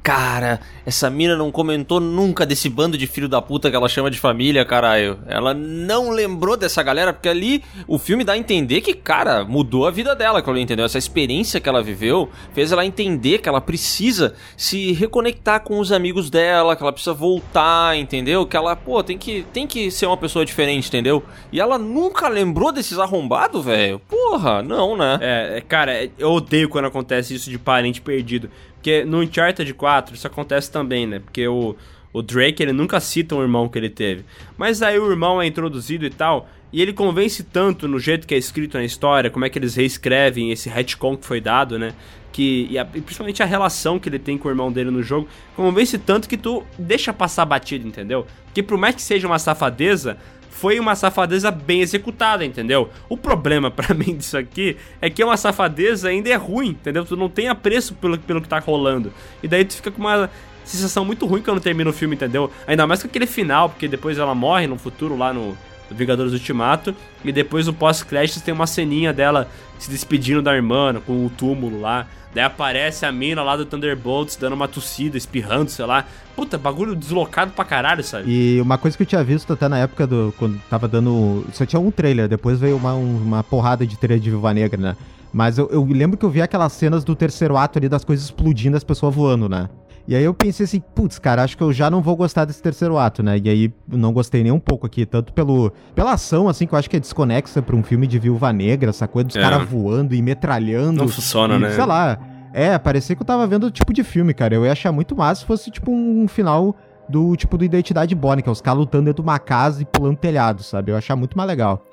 Cara, essa mina não comentou nunca desse bando de filho da puta que ela chama de família, caralho. Ela não lembrou dessa galera, porque ali o filme dá a entender que, cara, mudou a vida dela, que ela entendeu. Essa experiência que ela viveu fez ela entender que ela precisa se reconectar com os amigos dela, que ela precisa voltar, entendeu? Que ela, pô, tem que, tem que ser uma pessoa diferente, entendeu? E ela nunca lembrou desses arrombados, velho? Porra, não, né? É, é, cara, é- eu odeio quando acontece isso de parente perdido. Porque no Uncharted 4 isso acontece também, né? Porque o, o Drake, ele nunca cita um irmão que ele teve. Mas aí o irmão é introduzido e tal, e ele convence tanto no jeito que é escrito na história, como é que eles reescrevem esse retcon que foi dado, né? Que, e, a- e principalmente a relação que ele tem com o irmão dele no jogo, convence tanto que tu deixa passar batido, entendeu? Porque por mais que seja uma safadeza, foi uma safadeza bem executada, entendeu? O problema pra <laughs> mim disso aqui é que uma safadeza ainda é ruim, entendeu? Tu não tem apreço pelo, pelo que tá rolando. E daí tu fica com uma sensação muito ruim quando termina o filme, entendeu? Ainda mais com aquele final, porque depois ela morre no futuro lá no, no Vingadores Ultimato. E depois o pós-créditos tem uma ceninha dela se despedindo da irmã, com o túmulo lá. Daí aparece a mina lá do Thunderbolts dando uma tossida, espirrando, sei lá. Puta, bagulho deslocado pra caralho, sabe? E uma coisa que eu tinha visto até na época do. Quando tava dando. Só tinha um trailer, depois veio uma, um- uma porrada de trailer de Viúva Negra, né? Mas eu, eu lembro que eu vi aquelas cenas do terceiro ato ali das coisas explodindo, as pessoas voando, né? E aí eu pensei assim, putz, cara, acho que eu já não vou gostar desse terceiro ato, né? E aí não gostei nem um pouco aqui, tanto pelo, pela ação, assim, que eu acho que é desconexa pra um filme de Viúva Negra, essa coisa dos É. caras voando e metralhando. Não funciona, e, né? Sei lá. É, parecia que eu tava vendo o tipo de filme, cara. Eu ia achar muito massa se fosse, tipo, um final do tipo do Identidade é os caras lutando dentro de uma casa e pulando telhado, sabe? Eu ia achar muito mais legal.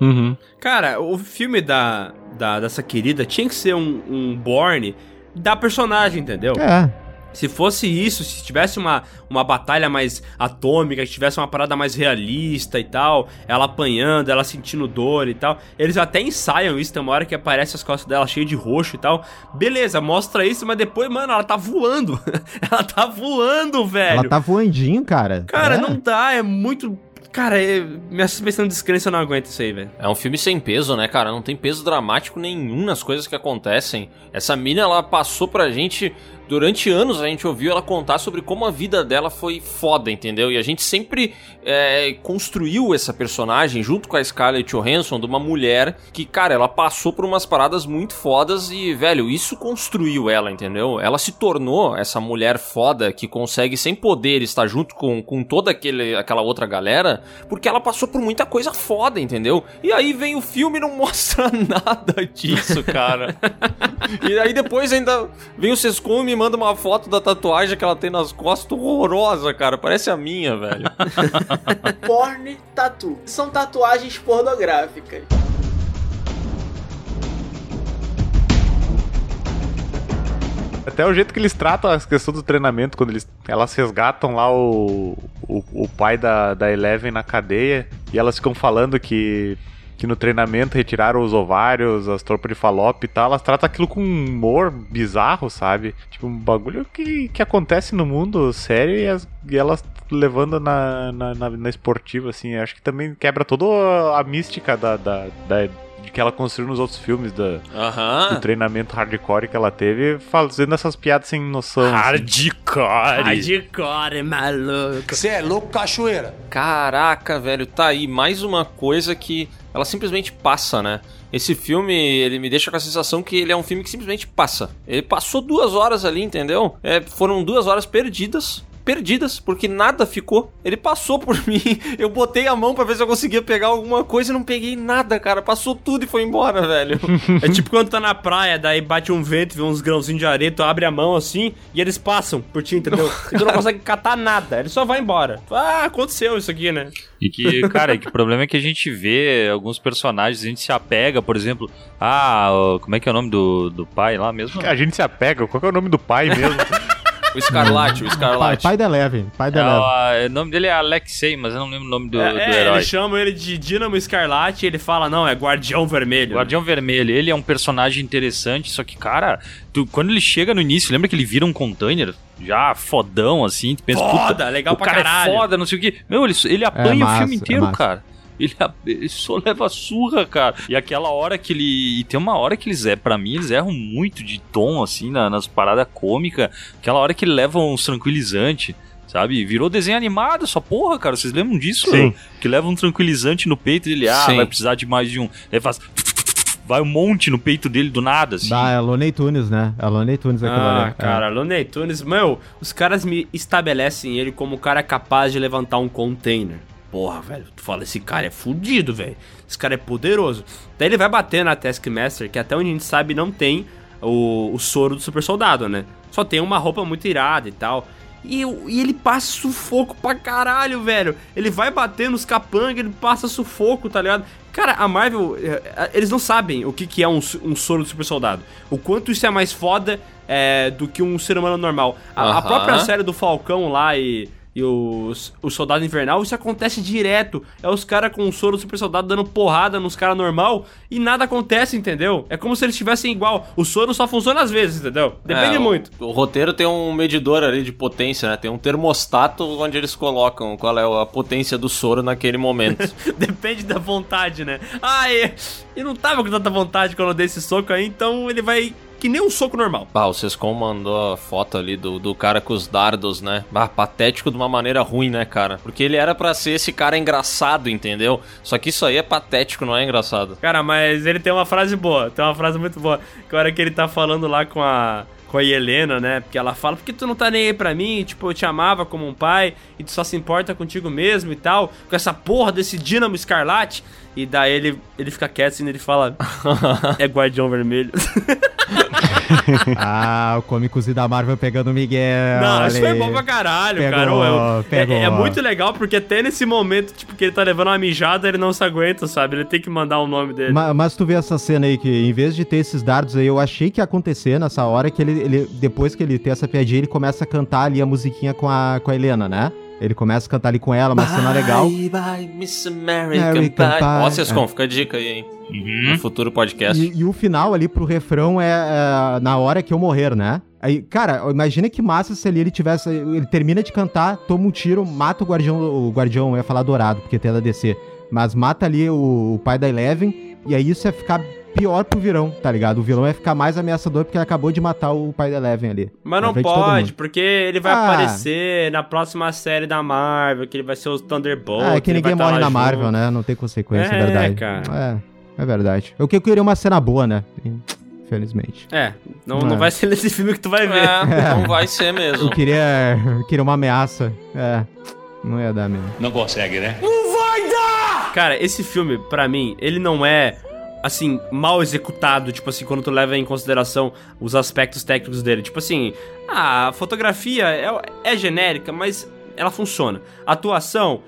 Cara, o filme da, da- dessa querida tinha que ser um, um Born da personagem, entendeu? É. Se fosse isso, se tivesse uma, uma batalha mais atômica, se tivesse uma parada mais realista e tal, ela apanhando, ela sentindo dor e tal, eles até ensaiam isso, tem uma hora que aparece as costas dela cheias de roxo e tal. Beleza, mostra isso, mas depois, mano, ela tá voando. <laughs> ela tá voando, velho. Ela tá voandinho, cara. Cara, É. não dá, é muito. Cara, é... minha suspensão de descrença não aguenta isso aí, velho. É um filme sem peso, né, cara? Não tem peso dramático nenhum nas coisas que acontecem. Essa mina, ela passou pra gente durante anos a gente ouviu ela contar sobre como a vida dela foi foda, entendeu? E a gente sempre é, construiu essa personagem junto com a Scarlett Johansson de uma mulher que, cara, ela passou por umas paradas muito fodas e, velho, isso construiu ela, entendeu? Ela se tornou essa mulher foda que consegue, sem poder, estar junto com, com toda aquele, aquela outra galera, porque ela passou por muita coisa foda, entendeu? E aí vem o filme e não <laughs> mostra nada disso, cara. <laughs> e aí depois ainda vem o Sescom e me manda uma foto da tatuagem que ela tem nas costas horrorosa, cara. Parece a minha, velho. <laughs> Porn Tattoo. São tatuagens pornográficas. Até o jeito que eles tratam as questões do treinamento, quando eles, elas resgatam lá o, o, o pai da, da Eleven na cadeia e elas ficam falando que que no treinamento retiraram os ovários, as tropas de falope e tal, elas tratam aquilo com um humor bizarro, sabe? Tipo, um bagulho que, que acontece no mundo sério e, as, e elas levando na, na, na, na esportiva, assim. Acho que também quebra toda a mística da, da, da que ela construiu nos outros filmes da, Aham. do treinamento hardcore que ela teve, fazendo essas piadas sem noção. assim. Hardcore. Hardcore, maluco. Você é louco, cachoeira? Caraca, velho, tá aí mais uma coisa que ela simplesmente passa, né? Esse filme, ele me deixa com a sensação que ele é um filme que simplesmente passa. Ele passou duas horas ali, entendeu? É, foram duas horas perdidas. Perdidas, porque nada ficou. Ele passou por <laughs> mim. Eu botei a mão pra ver se eu conseguia pegar alguma coisa e não peguei nada, cara. Passou tudo e foi embora, <laughs> velho. É tipo quando tá na praia, daí bate um vento, vê uns grãozinhos de areia, tu abre a mão assim e eles passam por ti, entendeu? <laughs> E tu não consegue catar nada, ele só vai embora. Ah, aconteceu isso aqui, né? E que, cara, que o problema é que a gente vê alguns personagens, a gente se apega, por exemplo, ah, como é que é o nome do, do pai lá mesmo? A gente se apega, qual que é o nome do pai mesmo? O Escarlate, o Escarlate. pai da Eleven, pai da É, Eleven. o, nome dele é Alexei, mas eu não lembro o nome do, é, do é, herói. eles chamam ele de Dínamo Escarlate e ele fala, não, é Guardião Vermelho. Guardião Vermelho, ele é um personagem interessante, só que, cara, tu- quando ele chega no início, lembra que ele vira um container? Já fodão, assim, tu pensa, Foda, puta, legal o pra cara caralho. é foda, não sei o que. Meu, ele, ele apanha massa, o filme é inteiro, massa. cara. Ele, ele só leva surra, cara. E aquela hora que ele. E tem uma hora que eles é, para mim, eles erram muito de tom, assim, na- nas paradas cômicas. Aquela hora que ele leva uns tranquilizantes. Sabe? Virou desenho animado, essa porra, cara. Vocês lembram disso? Sim. Que leva um tranquilizante no peito e ele, ah, Sim. vai precisar de mais de um. Aí faz. Vai um monte no peito dele do nada, assim. Da é Looney Tunes, né? É Looney Tunes aquilo Ah, ali. cara, Looney Tunes, meu, os caras me estabelecem ele como o cara capaz de levantar um container. Porra, velho, tu fala, esse cara é fudido, velho. Esse cara é poderoso. Daí ele vai bater na Taskmaster, que até onde a gente sabe não tem o, o soro do super soldado, né? Só tem uma roupa muito irada e tal. E, e ele passa sufoco pra caralho, velho. Ele vai bater nos capangas, ele passa sufoco, tá ligado? Cara, a Marvel, eh, eh, eles não sabem o que, que é um, um soro do super soldado. O quanto isso é mais foda eh, do que um ser humano normal. A, a própria série do Falcão lá e, e os, o Soldado Invernal, isso acontece direto. É os caras com o soro super soldado dando porrada nos caras normal e nada acontece, entendeu? É como se eles estivessem igual. O soro só funciona às vezes, entendeu? Depende É, o- muito. O, roteiro tem um medidor ali de potência, né? Tem um termostato onde eles colocam qual é a potência do soro naquele momento. <laughs> Depende da vontade, né? Ah, e, e não tava com tanta vontade quando eu dei esse soco aí, então ele vai que nem um soco normal. Ah, o Sescom mandou a foto ali do, do cara com os dardos, né? Ah, patético de uma maneira ruim, né, cara? Porque ele era pra ser esse cara engraçado, entendeu? Só que isso aí é patético, não é engraçado. Cara, mas ele tem uma frase boa, tem uma frase muito boa. Que a hora que ele tá falando lá com a. Com a Helena, né? Porque ela fala, por que tu não tá nem aí pra mim? Tipo, eu te amava como um pai e tu só se importa contigo mesmo e tal. Com essa porra desse Dínamo Escarlate. E daí ele, ele fica quieto assim, ele fala, é Guardião Vermelho. <laughs> ah, o cômicozinho da Marvel pegando o Miguel. Não, isso olha foi bom pra caralho, Pegou, cara. Eu- é- pegou. É, muito legal porque até nesse momento, tipo, que ele tá levando uma mijada, ele não se aguenta, sabe? Ele tem que mandar o nome dele. Ma- Mas, tu vê essa cena aí que, em vez de ter esses dardos aí, eu achei que ia acontecer nessa hora que ele, ele- depois que ele tem essa piadinha, ele começa a cantar ali a musiquinha com a, com a Helena, né? Ele começa a cantar ali com ela, uma cena legal. Bye, bye, Miss American, American Pie. Pie. Ó, Sescom, É. fica a dica aí, hein? Uhum. No futuro podcast. E, e o final ali pro refrão é, é na hora que eu morrer, né? Aí, cara, imagina que massa se ali ele tivesse. Ele termina de cantar, toma um tiro, mata o guardião. O guardião, ia falar dourado, porque tem da DC. Mas mata ali o, o pai da Eleven. E aí isso ia ficar pior pro vilão, tá ligado? O vilão ia ficar mais ameaçador porque ele acabou de matar o pai da Eleven ali. Mas não pode, porque ele vai Ah. aparecer na próxima série da Marvel, que ele vai ser o Thunderbolt. Ah, é que ele ninguém tá morre na Marvel, junto. né? Não tem consequência, é, É, verdade. cara. É, é verdade. Eu que queria uma cena boa, né? Infelizmente. É, não, É. não vai ser nesse <laughs> filme que tu vai ver. <laughs> É, não vai ser mesmo. Eu queria, eu queria uma ameaça. É, não ia dar mesmo. Não consegue, né? Cara, esse filme, pra mim, ele não é, assim, mal executado, tipo assim, quando tu leva em consideração os aspectos técnicos dele. Tipo assim, a fotografia é, é genérica, mas ela funciona. A atuação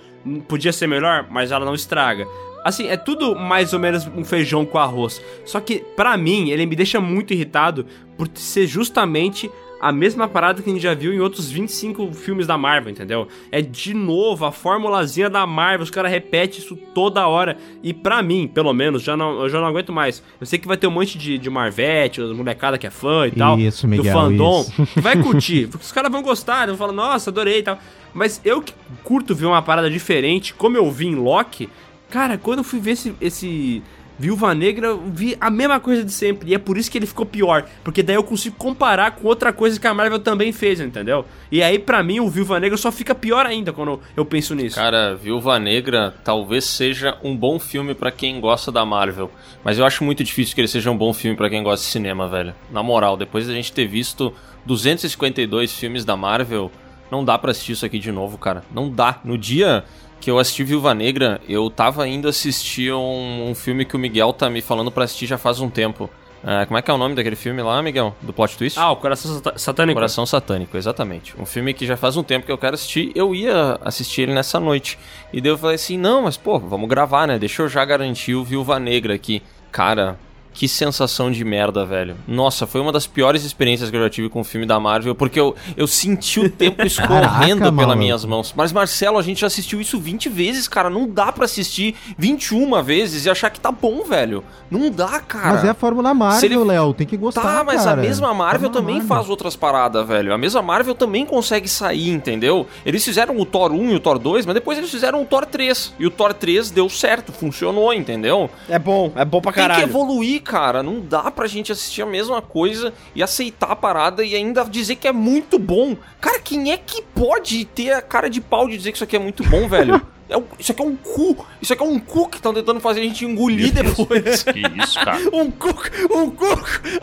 podia ser melhor, mas ela não estraga. Assim, é tudo mais ou menos um feijão com arroz. Só que, pra mim, ele me deixa muito irritado por ser justamente a mesma parada que a gente já viu em outros 25 filmes da Marvel, entendeu? É de novo a formulazinha da Marvel, os caras repetem isso toda hora. E pra mim, pelo menos, já não, eu já não aguento mais. Eu sei que vai ter um monte de, de Marvete, molecada que é fã e tal. Isso, do Miguel, fandom. isso. que vai <laughs> curtir. Porque os caras vão gostar, vão falar, nossa, adorei e tal. Mas eu que curto ver uma parada diferente, como eu vi em Loki, cara, quando eu fui ver esse, esse Viúva Negra, vi a mesma coisa de sempre. E é por isso que ele ficou pior. Porque daí eu consigo comparar com outra coisa que a Marvel também fez, entendeu? E aí, pra mim, o Viúva Negra só fica pior ainda quando eu penso nisso. Cara, Viúva Negra talvez seja um bom filme pra quem gosta da Marvel, mas eu acho muito difícil que ele seja um bom filme pra quem gosta de cinema, velho. Na moral, depois da gente ter visto 252 filmes da Marvel, não dá pra assistir isso aqui de novo, cara. Não dá. No dia que eu assisti Viúva Negra, eu tava indo assistir um, um filme que o Miguel tá me falando pra assistir já faz um tempo. Ah, como é que é o nome daquele filme lá, Miguel? Do plot twist? Ah, o Coração Satânico. Coração Satânico, exatamente. Um filme que já faz um tempo que eu quero assistir. Eu ia assistir ele nessa noite. E daí eu falei assim: não, mas pô, vamos gravar, né? Deixa eu já garantir o Viúva Negra aqui. Cara. Que sensação de merda, velho. Nossa, foi uma das piores experiências que eu já tive com o filme da Marvel, porque eu, eu senti o tempo <laughs> escorrendo Caraca, pelas minhas mãos. Mas, Marcelo, a gente já assistiu isso 20 vezes, cara. Não dá pra assistir 21 vezes e achar que tá bom, velho. Não dá, cara. Mas é a Fórmula Marvel, ele- Léo. Tem que gostar, Tá, mas cara. a mesma Marvel Fórmula também faz outras paradas, velho. A mesma Marvel também consegue sair, entendeu? Eles fizeram o Thor 1 e o Thor 2, mas depois eles fizeram o Thor 3. E o Thor 3 deu certo, funcionou, entendeu? É bom, é bom pra Tem que caralho. evoluir, cara. Não dá pra gente assistir a mesma coisa e aceitar a parada e ainda dizer que é muito bom. Cara, quem é que pode ter a cara de pau de dizer que isso aqui é muito bom, velho? <laughs> É um- isso aqui é um cu. Isso aqui é um cu que estão tentando fazer a gente engolir depois. Que isso, cara. <laughs> Um cu, um cu.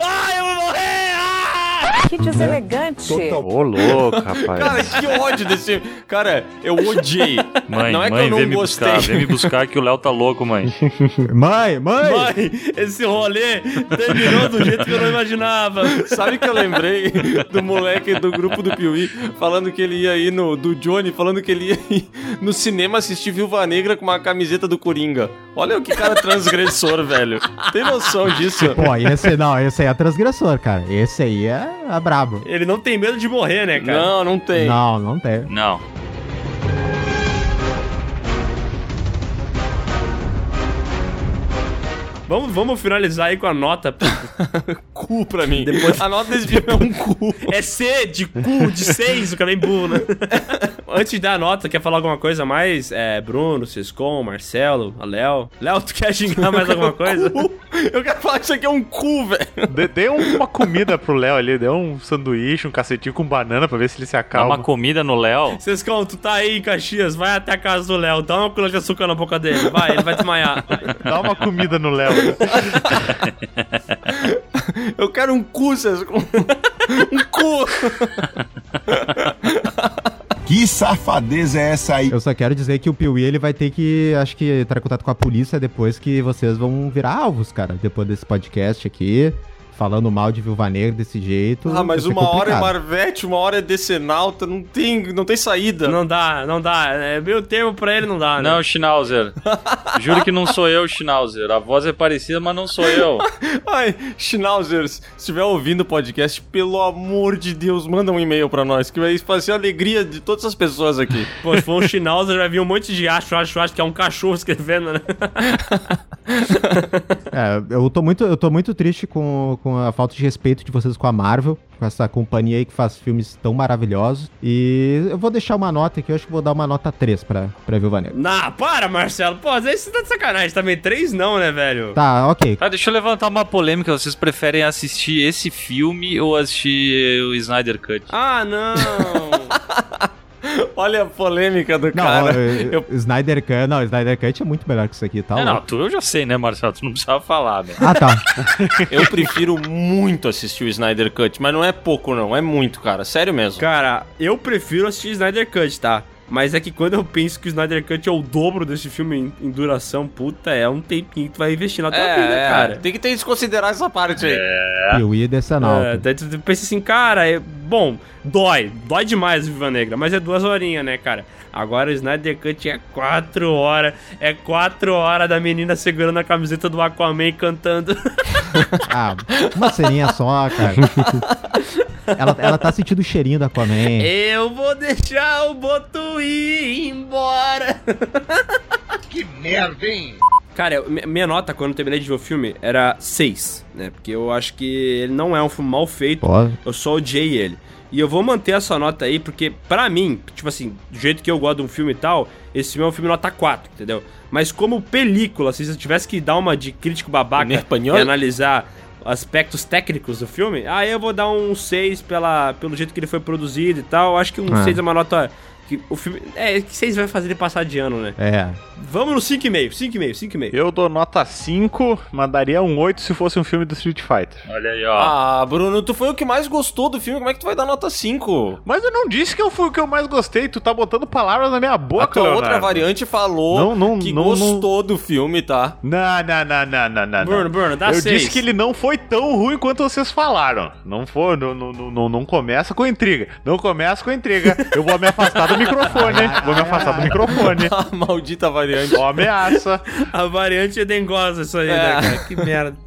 Ai, eu vou morrer! Ah! Que deselegante. Ô, louco, rapaz. Cara, que ódio desse. Cara, eu odiei. Mãe, não é que mãe, eu não vem me gostei. buscar, vem me buscar que o Léo tá louco, mãe. <laughs> Mãe, mãe! Mãe, esse rolê terminou do jeito que eu não imaginava. Sabe que eu lembrei do moleque do grupo do Piuí falando que ele ia ir no. Do Johnny, falando que ele ia ir no cinema assistir Viúva Negra com uma camiseta do Coringa. Olha o que cara transgressor, velho. Tem noção disso? Pô, esse não, esse aí é transgressor, cara. Esse aí é, é brabo. Ele não tem medo de morrer, né, cara? Não, não tem. Não, não tem. Não. Vamos, vamos finalizar aí com a nota. <laughs> Cu pra mim. Depois- A nota desse filme é um cu. É C de cu, de 6, o cara é burro, né? <laughs> Antes de dar a nota, quer falar alguma coisa mais? É, Bruno, Ciscom, Marcelo, a Léo. Léo, tu quer xingar mais alguma <laughs> coisa? Cu. Eu quero falar que isso aqui é um cu, velho. Dê, dê uma comida pro Léo ali, dê um sanduíche, um cacetinho com banana pra ver se ele se Dá acalma. uma comida no Léo. Ciscom, tu tá aí em Caxias, vai até a casa do Léo, dá uma colher de açúcar na boca dele, vai, ele vai desmaiar. Dá uma comida no Léo. <laughs> Eu quero um cu, César. Um cu. <laughs> Que safadeza é essa aí? Eu só quero dizer que o Piuí ele vai ter que, acho que, entrar em contato com a polícia depois que vocês vão virar alvos, cara. Depois desse podcast aqui, falando mal de Viúva Negra desse jeito. Ah, mas vai ser uma hora é. Marvete, uma hora é Decenalta, não tem, não tem saída. Não dá, não dá. É, meu termo pra ele não dá, né? Não, Schnauzer. Juro que não sou eu, Schnauzer. A voz é parecida, mas não sou eu. <laughs> Ai, Schnauzers, se estiver ouvindo o podcast, pelo amor de Deus, manda um e-mail pra nós, que vai fazer a alegria de todas as pessoas aqui. <laughs> Pô, se for um Schnauzer, já vi um monte de acho, acho, acho, que é um cachorro escrevendo, né? <laughs> É, eu tô muito, eu tô muito triste com, com a falta de respeito de vocês com a Marvel, com essa companhia aí que faz filmes tão maravilhosos. E eu vou deixar uma nota aqui, eu acho que vou dar uma nota 3 pra, pra Viúva Negra. Nah, para, Marcelo. Pô, às vezes você tá de sacanagem também. Três não, né, velho? Tá, ok. Tá, deixa eu levantar uma polêmica. Vocês preferem assistir esse filme ou assistir o Snyder Cut? Ah, não. <laughs> <laughs> Olha a polêmica do Não, cara. eu... Snyder Cut, não, Snyder Cut é muito melhor que isso aqui, tá? É, não, louco. tu eu já sei, né, Marcelo? Tu não precisava falar, né? Ah, tá. <laughs> Eu prefiro muito assistir o Snyder Cut, mas não é pouco, não. É muito, cara. Sério mesmo. Cara, eu prefiro assistir Snyder Cut, tá? Mas é que quando eu penso que o Snyder Cut é o dobro desse filme em, em duração, puta, é um tempinho que tu vai investir na tua É, vida, é, cara. Tem que ter desconsiderar essa parte aí. Eu ia dessa nota. É, daí tu pensa assim, cara, é, bom, dói, dói demais o Viva Negra, mas é duas horinhas, né, cara? Agora o Snyder Cut é quatro horas, é quatro horas da menina segurando a camiseta do Aquaman e cantando. <laughs> Ah, uma ceninha só, cara. <laughs> ela, ela tá sentindo o cheirinho da Aquaman. Eu vou deixar o Boto ir embora. Que merda, hein? Cara, minha nota quando eu terminei de ver o filme era 6, né? Porque eu acho que ele não é um filme mal feito. Pô. Eu só odiei ele. E eu vou manter essa nota aí, porque pra mim, tipo assim, do jeito que eu gosto de um filme e tal, esse filme é um filme nota 4, entendeu? Mas como película, se eu tivesse que dar uma de crítico babaca Em espanhol? e analisar aspectos técnicos do filme, aí eu vou dar um 6 pela, pelo jeito que ele foi produzido e tal. Acho que um Ah. 6 é uma nota que o filme... É, que 6 vai fazer ele passar de ano, né? É. Vamos no 5,5, 5,5, 5,5. Eu dou nota 5, mandaria um 8 se fosse um filme do Street Fighter. Olha aí, ó. Ah, Bruno, tu foi o que mais gostou do filme, como é que tu vai dar nota 5? Mas eu não disse que eu fui o que eu mais gostei, tu tá botando palavras na minha boca, A tua outra Leonardo. variante falou Não, não, que não, gostou do filme, tá? Não, não, não, não, não, não. Bruno. Bruno, dá Eu seis. disse que ele não foi tão ruim quanto vocês falaram. Não foi, não, não, não, não, não começa com intriga. Não começa com intriga. Eu vou me afastar do microfone. Vou me afastar do microfone. <laughs> A maldita variante. Ó, ameaça. A variante é dengosa isso aí, né, É. cara? Que merda.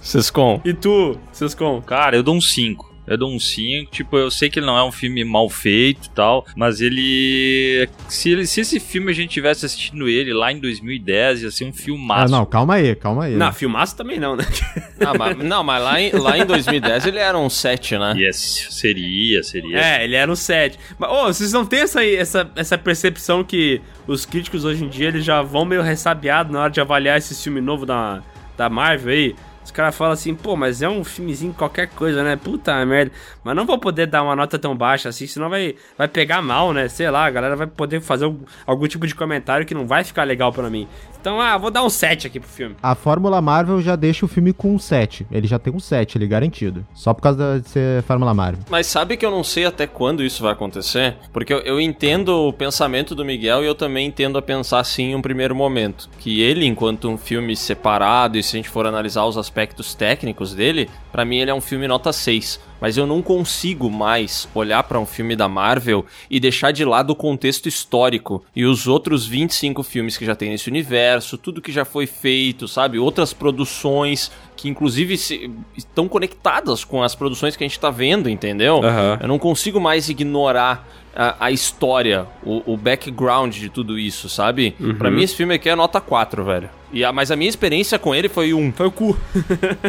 Sescom. E tu, Sescom? Cara, eu dou um 5. Eu dou um 5. Tipo, eu sei que ele não é um filme mal feito e tal, mas ele. Se, ele- se esse filme a gente tivesse assistindo ele lá em 2010, ia ser um Ah, filmaço. não, calma aí, calma aí. Não, filmaço também não, né? <laughs> Ah, mas, não, mas lá em, lá em 2010 ele era um 7, né? Yes, seria, seria. É, ele era um 7. Mas, ô, vocês não têm essa, essa, essa percepção que os críticos hoje em dia eles já vão meio ressabiados na hora de avaliar esse filme novo da, da Marvel aí? Os caras falam assim, pô, mas é um filmezinho qualquer coisa, né? Puta merda. Mas não vou poder dar uma nota tão baixa assim, senão vai, vai pegar mal, né? Sei lá, a galera vai poder fazer algum, algum tipo de comentário que não vai ficar legal pra mim. Então, ah, vou dar um 7 aqui pro filme. A Fórmula Marvel já deixa o filme com um 7. Ele já tem um 7, ele garantido. Só por causa de ser Fórmula Marvel. Mas sabe que eu não sei até quando isso vai acontecer? Porque eu, eu entendo o pensamento do Miguel e eu também entendo a pensar assim em um primeiro momento. Que ele, enquanto um filme separado, e se a gente for analisar os aspectos técnicos dele, pra mim ele é um filme nota 6. Mas eu não consigo mais olhar pra um filme da Marvel e deixar de lado o contexto histórico e os outros 25 filmes que já tem nesse universo, tudo que já foi feito, sabe? Outras produções que inclusive se- estão conectadas com as produções que a gente tá vendo, entendeu? Aham. Eu não consigo mais ignorar a, a história, o, o background de tudo isso, sabe? Pra mim esse filme aqui é nota 4, velho. E a, mas a minha experiência com ele foi um. Foi o cu.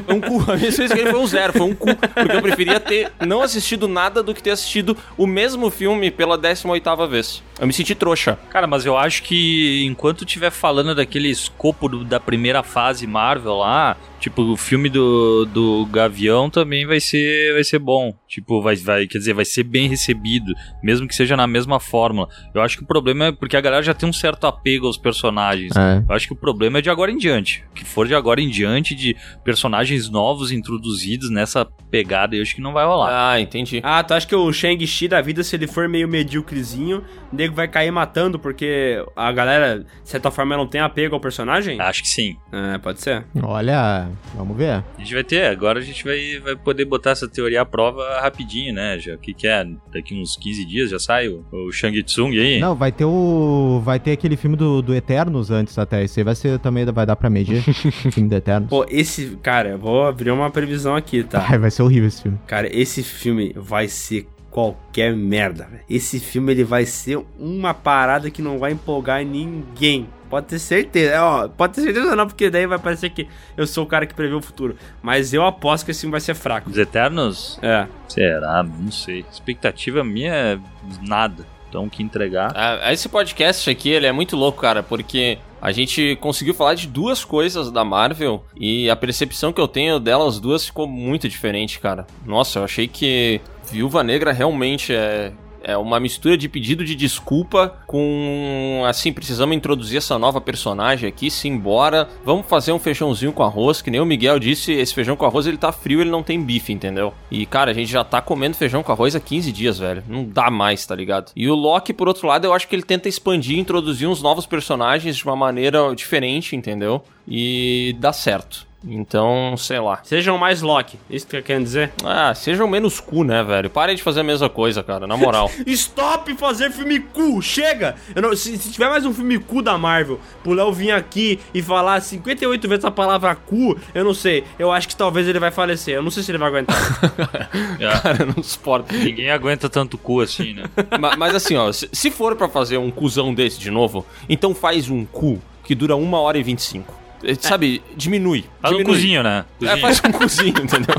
Foi um cu. A minha experiência com ele foi um zero, foi um cu. Porque eu preferia ter não assistido nada do que ter assistido o mesmo filme pela 18 vez. Eu me senti trouxa. Cara, mas eu acho que enquanto tiver falando daquele escopo do- da primeira fase Marvel lá, tipo, o filme do, do Gavião também vai ser, vai ser bom. Tipo, vai, vai, quer dizer, vai ser bem recebido, mesmo que seja na mesma fórmula. Eu acho que o problema é porque a galera já tem um certo apego aos personagens. É. Eu acho que o problema é de agora em diante. O que for de agora em diante, de personagens novos introduzidos nessa pegada, eu acho que não vai rolar. Ah, entendi. Ah, tu acha que o Shang-Chi da vida, se ele for meio medíocrezinho, o nego vai cair matando porque a galera, de certa forma, não tem apego ao personagem? Acho que sim. É, pode ser. Olha, vamos ver. A gente vai ter, agora a gente vai, vai poder botar essa teoria à prova rapidinho, né? Já, o que, que é? Daqui uns 15 dias já sai o, o Shang Tsung aí? Não, vai ter o. Vai ter aquele filme do, do Eternos antes até. Esse aí vai ser também, vai dar pra medir. o <laughs> filme do Eternos. Pô, esse, cara, eu vou abrir uma previsão aqui, tá? Ai, <laughs> vai ser horrível esse filme. Cara, esse filme vai ser qualquer merda. velho. Esse filme ele vai ser uma parada que não vai empolgar ninguém. Pode ter certeza, ó, pode ter certeza não, porque daí vai parecer que eu sou o cara que prevê o futuro. Mas eu aposto que esse filme vai ser fraco. Os Eternos? É. Será? Não sei. Expectativa minha é nada. Então, o que entregar. Ah, Esse podcast aqui, ele é muito louco, cara, porque a gente conseguiu falar de duas coisas da Marvel e a percepção que eu tenho delas duas ficou muito diferente, cara. Nossa, eu achei que Viúva Negra realmente é. É uma mistura de pedido de desculpa com. Assim, precisamos introduzir essa nova personagem aqui, simbora. Vamos fazer um feijãozinho com arroz, que nem o Miguel disse, esse feijão com arroz ele tá frio, ele não tem bife, entendeu? E, cara, a gente já tá comendo feijão com arroz há 15 dias, velho. Não dá mais, tá ligado? E o Loki, por outro lado, eu acho que ele tenta expandir, introduzir uns novos personagens de uma maneira diferente, entendeu? E dá certo. Então, sei lá. Sejam mais Loki, isso que quer dizer? Ah, sejam menos cu, né, velho? Parem de fazer a mesma coisa, cara, na moral. <laughs> Stop fazer filme cu, chega! Eu não- se, se tiver mais um filme cu da Marvel, pro Léo vir aqui e falar 58 vezes a palavra cu, eu não sei. Eu acho que talvez ele vai falecer. Eu não sei se ele vai aguentar. <laughs> Cara, eu não suporto. Ninguém aguenta tanto cu assim, né? <laughs> Ma- Mas, assim, ó, se, se for pra fazer um cuzão desse de novo, então faz um cu que dura uma hora e 25. Eh, Sabe, diminui. Faz um diminui. cozinho, né? É, Cozinho. faz um cozinho, entendeu?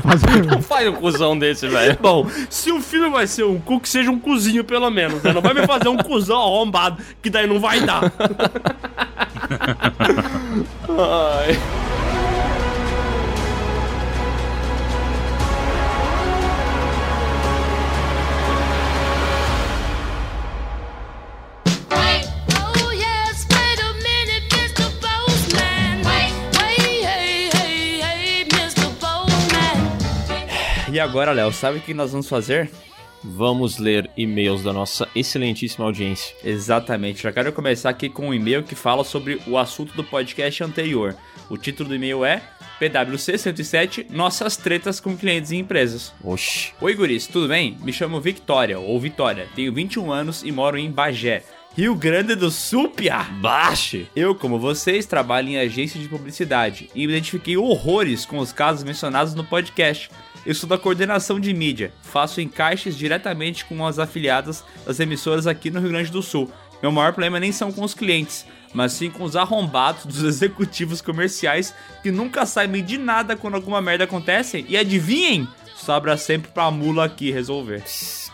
Não <laughs> faz um cuzão desse, velho. Bom, se o filme vai ser um cu, que seja um cozinho pelo menos, né? Não vai me fazer um cuzão arrombado, que daí não vai dar. <laughs> Ai. E agora, Léo, sabe o que nós vamos fazer? Vamos ler e-mails da nossa excelentíssima audiência. Exatamente. Já quero começar aqui com um e-mail que fala sobre o assunto do podcast anterior. O título do e-mail é PWC 107 Nossas tretas com clientes e empresas. Oxi. Oi, guris, tudo bem? Me chamo Victoria, ou Vitória. Tenho 21 anos e moro em Bagé. Rio Grande do Sul, piá! Baixe! Eu, como vocês, trabalho em agência de publicidade e me identifiquei horrores com os casos mencionados no podcast. Eu sou da coordenação de mídia, faço encaixes diretamente com as afiliadas das emissoras aqui no Rio Grande do Sul. Meu maior problema nem são com os clientes, mas sim com os arrombados dos <laughs> executivos comerciais que nunca sabem de nada quando alguma merda acontece e adivinhem? Sobra sempre pra mula aqui resolver.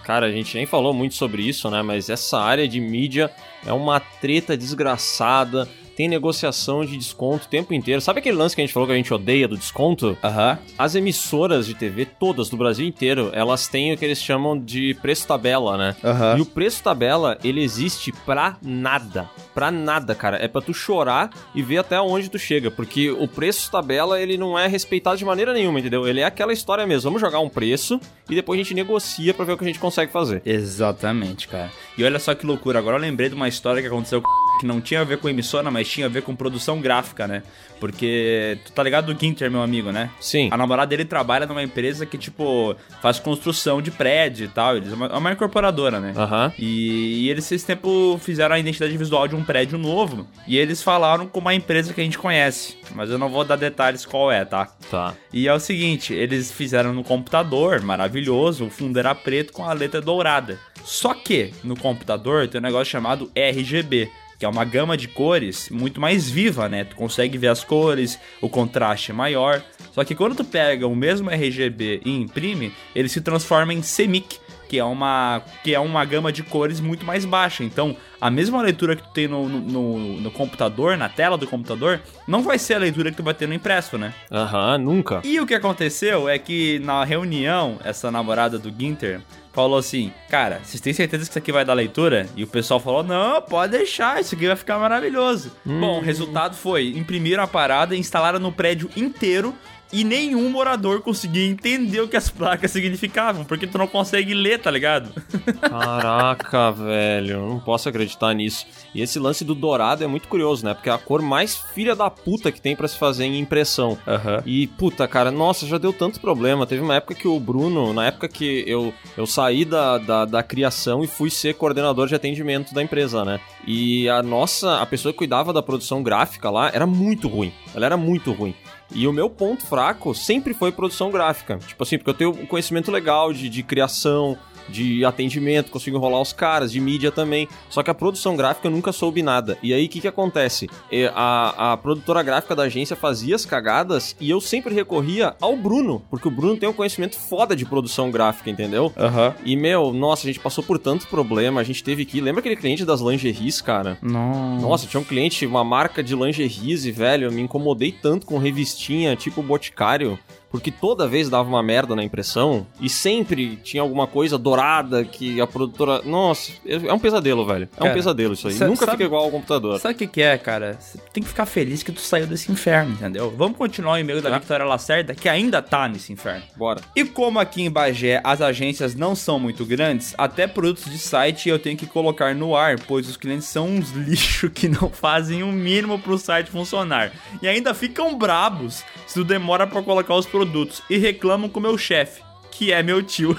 Cara, a gente nem falou muito sobre isso, né? Mas essa área de mídia é uma treta desgraçada. Tem negociação de desconto o tempo inteiro. Sabe aquele lance que a gente falou que a gente odeia do desconto? Aham. As emissoras de TV, todas do Brasil inteiro, elas têm o que eles chamam de preço tabela, né? Aham. E o preço tabela, ele existe pra nada. Pra nada, cara. É pra tu chorar e ver até onde tu chega. Porque o preço tabela, ele não é respeitado de maneira nenhuma, entendeu? Ele é aquela história mesmo. Vamos jogar um preço e depois a gente negocia pra ver o que a gente consegue fazer. Exatamente, cara. E olha só que loucura, agora eu lembrei de uma história que aconteceu com <laughs> que não tinha a ver com emissora, mas tinha a ver com produção gráfica, né? Porque tu tá ligado do Ginter, meu amigo, né? Sim. A namorada dele trabalha numa empresa que, tipo, faz construção de prédio e tal. Eles é uma, é uma incorporadora, né? Aham. E, e eles esse tempo fizeram a identidade visual de um prédio novo. E eles falaram com uma empresa que a gente conhece. Mas eu não vou dar detalhes qual é, tá? Tá. E é o seguinte, eles fizeram no computador, maravilhoso, o fundo era preto com a letra dourada. Só que no computador tem um negócio chamado RGB, que é uma gama de cores muito mais viva, né? Tu consegue ver as cores, o contraste é maior. Só que quando tu pega o mesmo RGB e imprime, ele se transforma em CMYK, que é uma que é uma gama de cores muito mais baixa. Então, a mesma leitura que tu tem no, no, no- computador, na tela do computador, não vai ser a leitura que tu vai ter no impresso, né? Aham, nunca. E o que aconteceu é que na reunião, essa namorada do Ginter falou assim: Cara, vocês têm certeza que isso aqui vai dar leitura? E o pessoal falou: Não, pode deixar, isso aqui vai ficar maravilhoso. Bom, o resultado foi: imprimiram a parada, instalaram no prédio inteiro. E nenhum morador conseguia entender o que as placas significavam, porque tu não consegue ler, tá ligado? Caraca, <laughs> velho, eu não posso acreditar nisso. E esse lance do dourado é muito curioso, né? Porque é a cor mais filha da puta que tem pra se fazer em impressão. E, puta, cara, nossa, já deu tanto problema. Teve uma época que o Bruno, na época que eu, eu saí da, da, da criação e fui ser coordenador de atendimento da empresa, né? E a nossa, a pessoa que cuidava da produção gráfica lá era muito ruim. Ela era muito ruim. E o meu ponto fraco sempre foi produção gráfica. Tipo assim, porque eu tenho um conhecimento legal de, de criação, de atendimento, consigo enrolar os caras, de mídia também. Só que a produção gráfica eu nunca soube nada. E aí o que que acontece? A, a produtora gráfica da agência fazia as cagadas e eu sempre recorria ao Bruno, porque o Bruno tem um conhecimento foda de produção gráfica, entendeu? Aham. E, meu, nossa, a gente passou por tanto problema, a gente teve que... Lembra aquele cliente das lingeries, cara? Nossa. Nossa, tinha um cliente, uma marca de lingeries e, velho, eu me incomodei tanto com revistinha tipo Boticário, porque toda vez dava uma merda na impressão e sempre tinha alguma coisa dourada que a produtora... Nossa, é um pesadelo, velho. É um Cara, pesadelo isso aí. Nunca sabe- fica igual ao computador. Sabe o que, que é, cara? Você tem que ficar feliz que tu saiu desse inferno, entendeu? Vamos continuar o e-mail da Victoria Lacerda, que ainda tá nesse inferno. Bora. E como aqui em Bagé as agências não são muito grandes, até produtos de site eu tenho que colocar no ar, pois os clientes são uns <laughs> lixo que não fazem o mínimo pro site funcionar. E ainda ficam brabos se tu demora pra colocar os produtos e reclamam com meu chefe. Que é meu tio.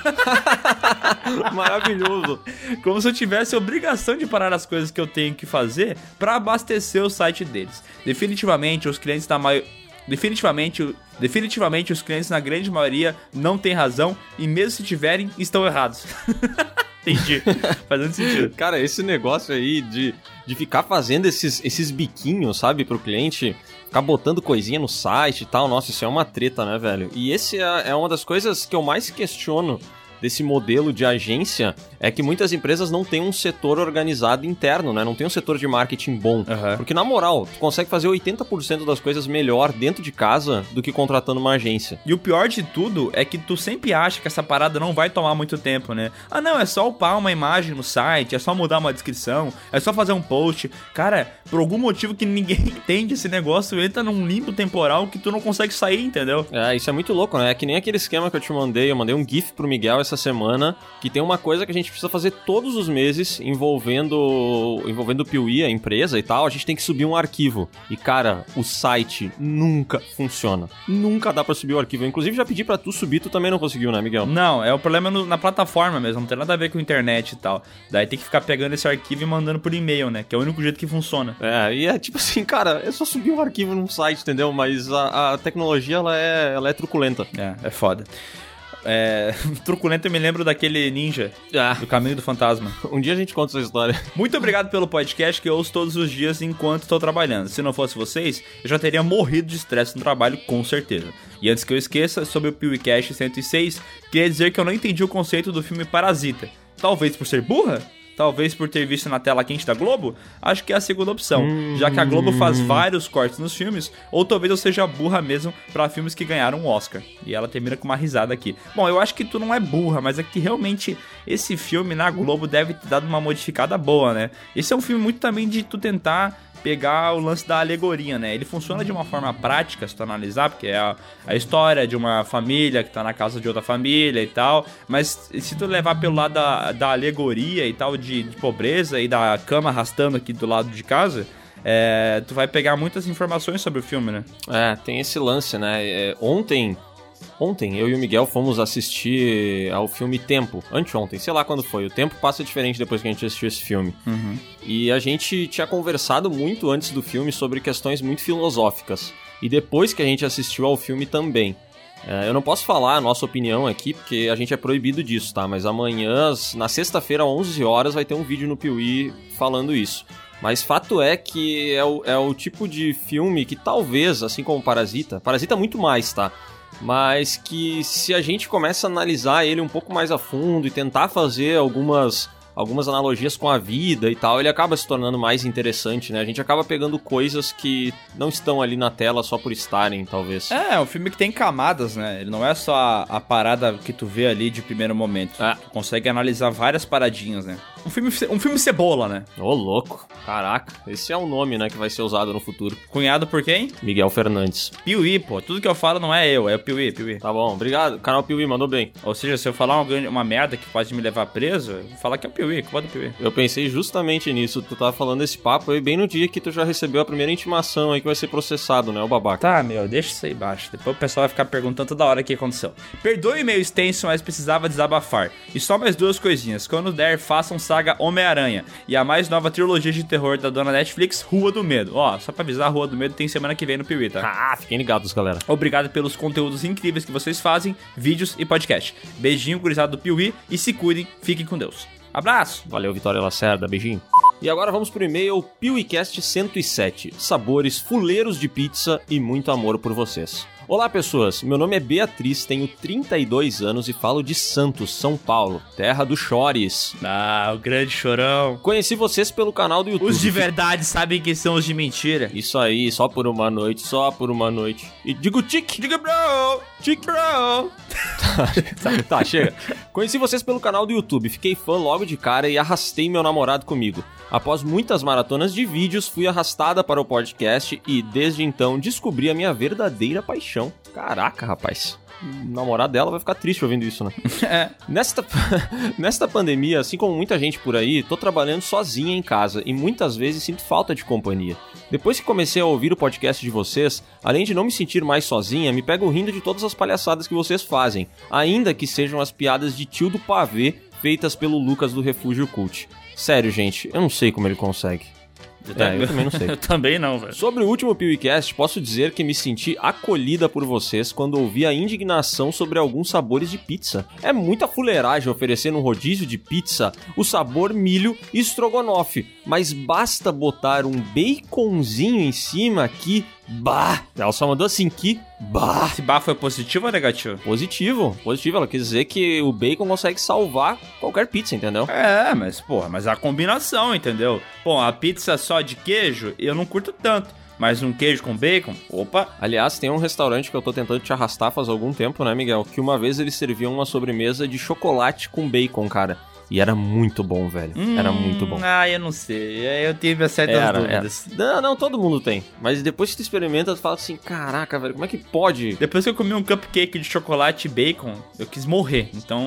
<laughs> Maravilhoso. Como se eu tivesse a obrigação de parar as coisas que eu tenho que fazer pra abastecer o site deles. Definitivamente, os clientes da maioria. Definitivamente, definitivamente, os clientes, na grande maioria, não têm razão e, mesmo se tiverem, estão errados. <laughs> Entendi. Fazendo sentido. Cara, esse negócio aí de, de ficar fazendo esses, esses biquinhos, sabe, pro cliente, ficar botando coisinha no site e tal, nossa, isso é uma treta, né, velho? E esse é, é uma das coisas que eu mais questiono desse modelo de agência, é que muitas empresas não têm um setor organizado interno, né? Não tem um setor de marketing bom. Porque, na moral, tu consegue fazer 80% das coisas melhor dentro de casa do que contratando uma agência. E o pior de tudo é que tu sempre acha que essa parada não vai tomar muito tempo, né? Ah, não, é só upar uma imagem no site, é só mudar uma descrição, é só fazer um post. Cara, por algum motivo que ninguém <laughs> entende esse negócio, entra num limbo temporal que tu não consegue sair, entendeu? É, isso é muito louco, né? É que nem aquele esquema que eu te mandei. Eu mandei um GIF pro Miguel essa semana, que tem uma coisa que a gente precisa fazer todos os meses envolvendo envolvendo o Piuí, a empresa e tal. A gente tem que subir um arquivo. E, cara, o site nunca funciona. Nunca dá pra subir o arquivo. Eu, inclusive, já pedi pra tu subir, tu também não conseguiu, né, Miguel? Não, é o problema no- na plataforma mesmo, não tem nada a ver com internet e tal. Daí tem que ficar pegando esse arquivo e mandando por e-mail, né? Que é o único jeito que funciona. É, e é tipo assim, <laughs> cara, é só subir um arquivo num site, entendeu? Mas a, a tecnologia, ela é, ela é truculenta. É, é foda. É, <laughs> truculento eu me lembro daquele ninja do Caminho do Fantasma. Um dia a gente conta essa história. <laughs> Muito obrigado pelo podcast que eu ouço todos os dias enquanto estou trabalhando. Se não fosse vocês, eu já teria morrido de estresse no trabalho, com certeza. E antes que eu esqueça, sobre o PewCast 106, queria dizer que eu não entendi o conceito do filme Parasita. Talvez por ser burra? Talvez por ter visto na tela quente da Globo? Acho que é a segunda opção, já que a Globo faz vários cortes nos filmes, ou talvez eu seja burra mesmo pra filmes que ganharam um Oscar. E ela termina com uma risada aqui. Bom, eu acho que tu não é burra, mas é que realmente esse filme na Globo deve ter dado uma modificada boa, né? Esse é um filme muito também de tu tentar pegar o lance da alegoria, né? Ele funciona de uma forma prática, se tu analisar, porque é a, a história de uma família que tá na casa de outra família e tal, mas se tu levar pelo lado da, da alegoria e tal, de, de pobreza e da cama arrastando aqui do lado de casa, é, tu vai pegar muitas informações sobre o filme, né? É, tem esse lance, né? É, ontem, ontem eu e o Miguel fomos assistir ao filme Tempo, anteontem, sei lá quando foi. O tempo passa diferente depois que a gente assistiu esse filme. Uhum. E a gente tinha conversado muito antes do filme sobre questões muito filosóficas. E depois que a gente assistiu ao filme também. É, eu não posso falar a nossa opinião aqui, porque a gente é proibido disso, tá? Mas amanhã, na sexta-feira, às 11 horas, vai ter um vídeo no Piuí falando isso. Mas fato é que é o, é o tipo de filme que talvez, assim como Parasita, Parasita muito mais, tá? Mas que se a gente começa a analisar ele um pouco mais a fundo e tentar fazer algumas algumas analogias com a vida e tal, ele acaba se tornando mais interessante, né? A gente acaba pegando coisas que não estão ali na tela só por estarem, talvez. É, é um filme que tem camadas, né? Ele não é só a, a parada que tu vê ali de primeiro momento. Tu consegue analisar várias paradinhas, né? Um filme, um filme cebola, né? Ô, louco. Caraca, esse é o nome, né, que vai ser usado no futuro. Cunhado por quem? Miguel Fernandes. Piuí, pô. Tudo que eu falo não é eu, é o Piuí, Piuí. Tá bom, obrigado. Canal Piuí mandou bem. Ou seja, se eu falar uma, uma merda que pode me levar preso, falar que é o Piuí, culpa do Piuí. Eu pensei justamente nisso. Tu tava falando esse papo aí bem no dia que tu já recebeu a primeira intimação aí que vai ser processado, né, o babaca? Tá, meu, deixa isso aí baixo. Depois o pessoal vai ficar perguntando toda hora o que aconteceu. Perdoe meio extenso, mas precisava desabafar. E só mais duas coisinhas. Quando der, faça um saga Homem-Aranha e a mais nova trilogia de terror da dona Netflix, Rua do Medo. Ó, só pra avisar, Rua do Medo tem semana que vem no Piuí, tá? Ah, fiquem ligados, galera. Obrigado pelos conteúdos incríveis que vocês fazem, vídeos e podcast. Beijinho, gurizada do Piuí, e se cuidem, fiquem com Deus. Abraço! Valeu, Vitória Lacerda, beijinho. E agora vamos pro e-mail PeeWeeCast 107. Sabores fuleiros de pizza e muito amor por vocês. Olá, pessoas. Meu nome é Beatriz, tenho 32 anos e falo de Santos, São Paulo, terra do Chores. Ah, o grande chorão. Conheci vocês pelo canal do YouTube. Os de verdade sabem quem são os de mentira. Isso aí, só por uma noite, só por uma noite. E digo tic, Diga, bro! Tic, bro. <laughs> tá, tá, chega. Conheci vocês pelo canal do YouTube, fiquei fã logo de cara e arrastei meu namorado comigo. Após muitas maratonas de vídeos, fui arrastada para o podcast e desde então descobri a minha verdadeira paixão. Caraca, rapaz. O namorado dela vai ficar triste ouvindo isso, né? <laughs> É. Nesta, <laughs> nesta pandemia, assim como muita gente por aí, tô trabalhando sozinha em casa e muitas vezes sinto falta de companhia. Depois que comecei a ouvir o podcast de vocês, além de não me sentir mais sozinha, me pego rindo de todas as palhaçadas que vocês fazem, ainda que sejam as piadas de tio do pavê feitas pelo Lucas do Refúgio Cult. Sério, gente, eu não sei como ele consegue. É, eu também não sei. <laughs> eu também não, velho. Sobre o último PewCast, posso dizer que me senti acolhida por vocês quando ouvi a indignação sobre alguns sabores de pizza. É muita fuleiragem oferecer no rodízio de pizza o sabor milho e estrogonofe, mas basta botar um baconzinho em cima que bah! Ela só mandou assim que bah! Esse bar foi positivo ou negativo? Positivo, positivo. Ela quer dizer que o bacon consegue salvar qualquer pizza, entendeu? É, mas, porra, mas a combinação, entendeu? Bom, a pizza só de queijo, eu não curto tanto. Mas um queijo com bacon, opa. Aliás, tem um restaurante que eu tô tentando te arrastar faz algum tempo, né, Miguel? Que uma vez eles serviam uma sobremesa de chocolate com bacon, cara. E era muito bom, velho. era muito bom. Ah, eu não sei. Eu tive certas Era, dúvidas. era. Não, não, todo mundo tem. Mas depois que tu experimenta, tu fala assim, caraca, velho, como é que pode? Depois que eu comi um cupcake de chocolate e bacon, eu quis morrer. Então,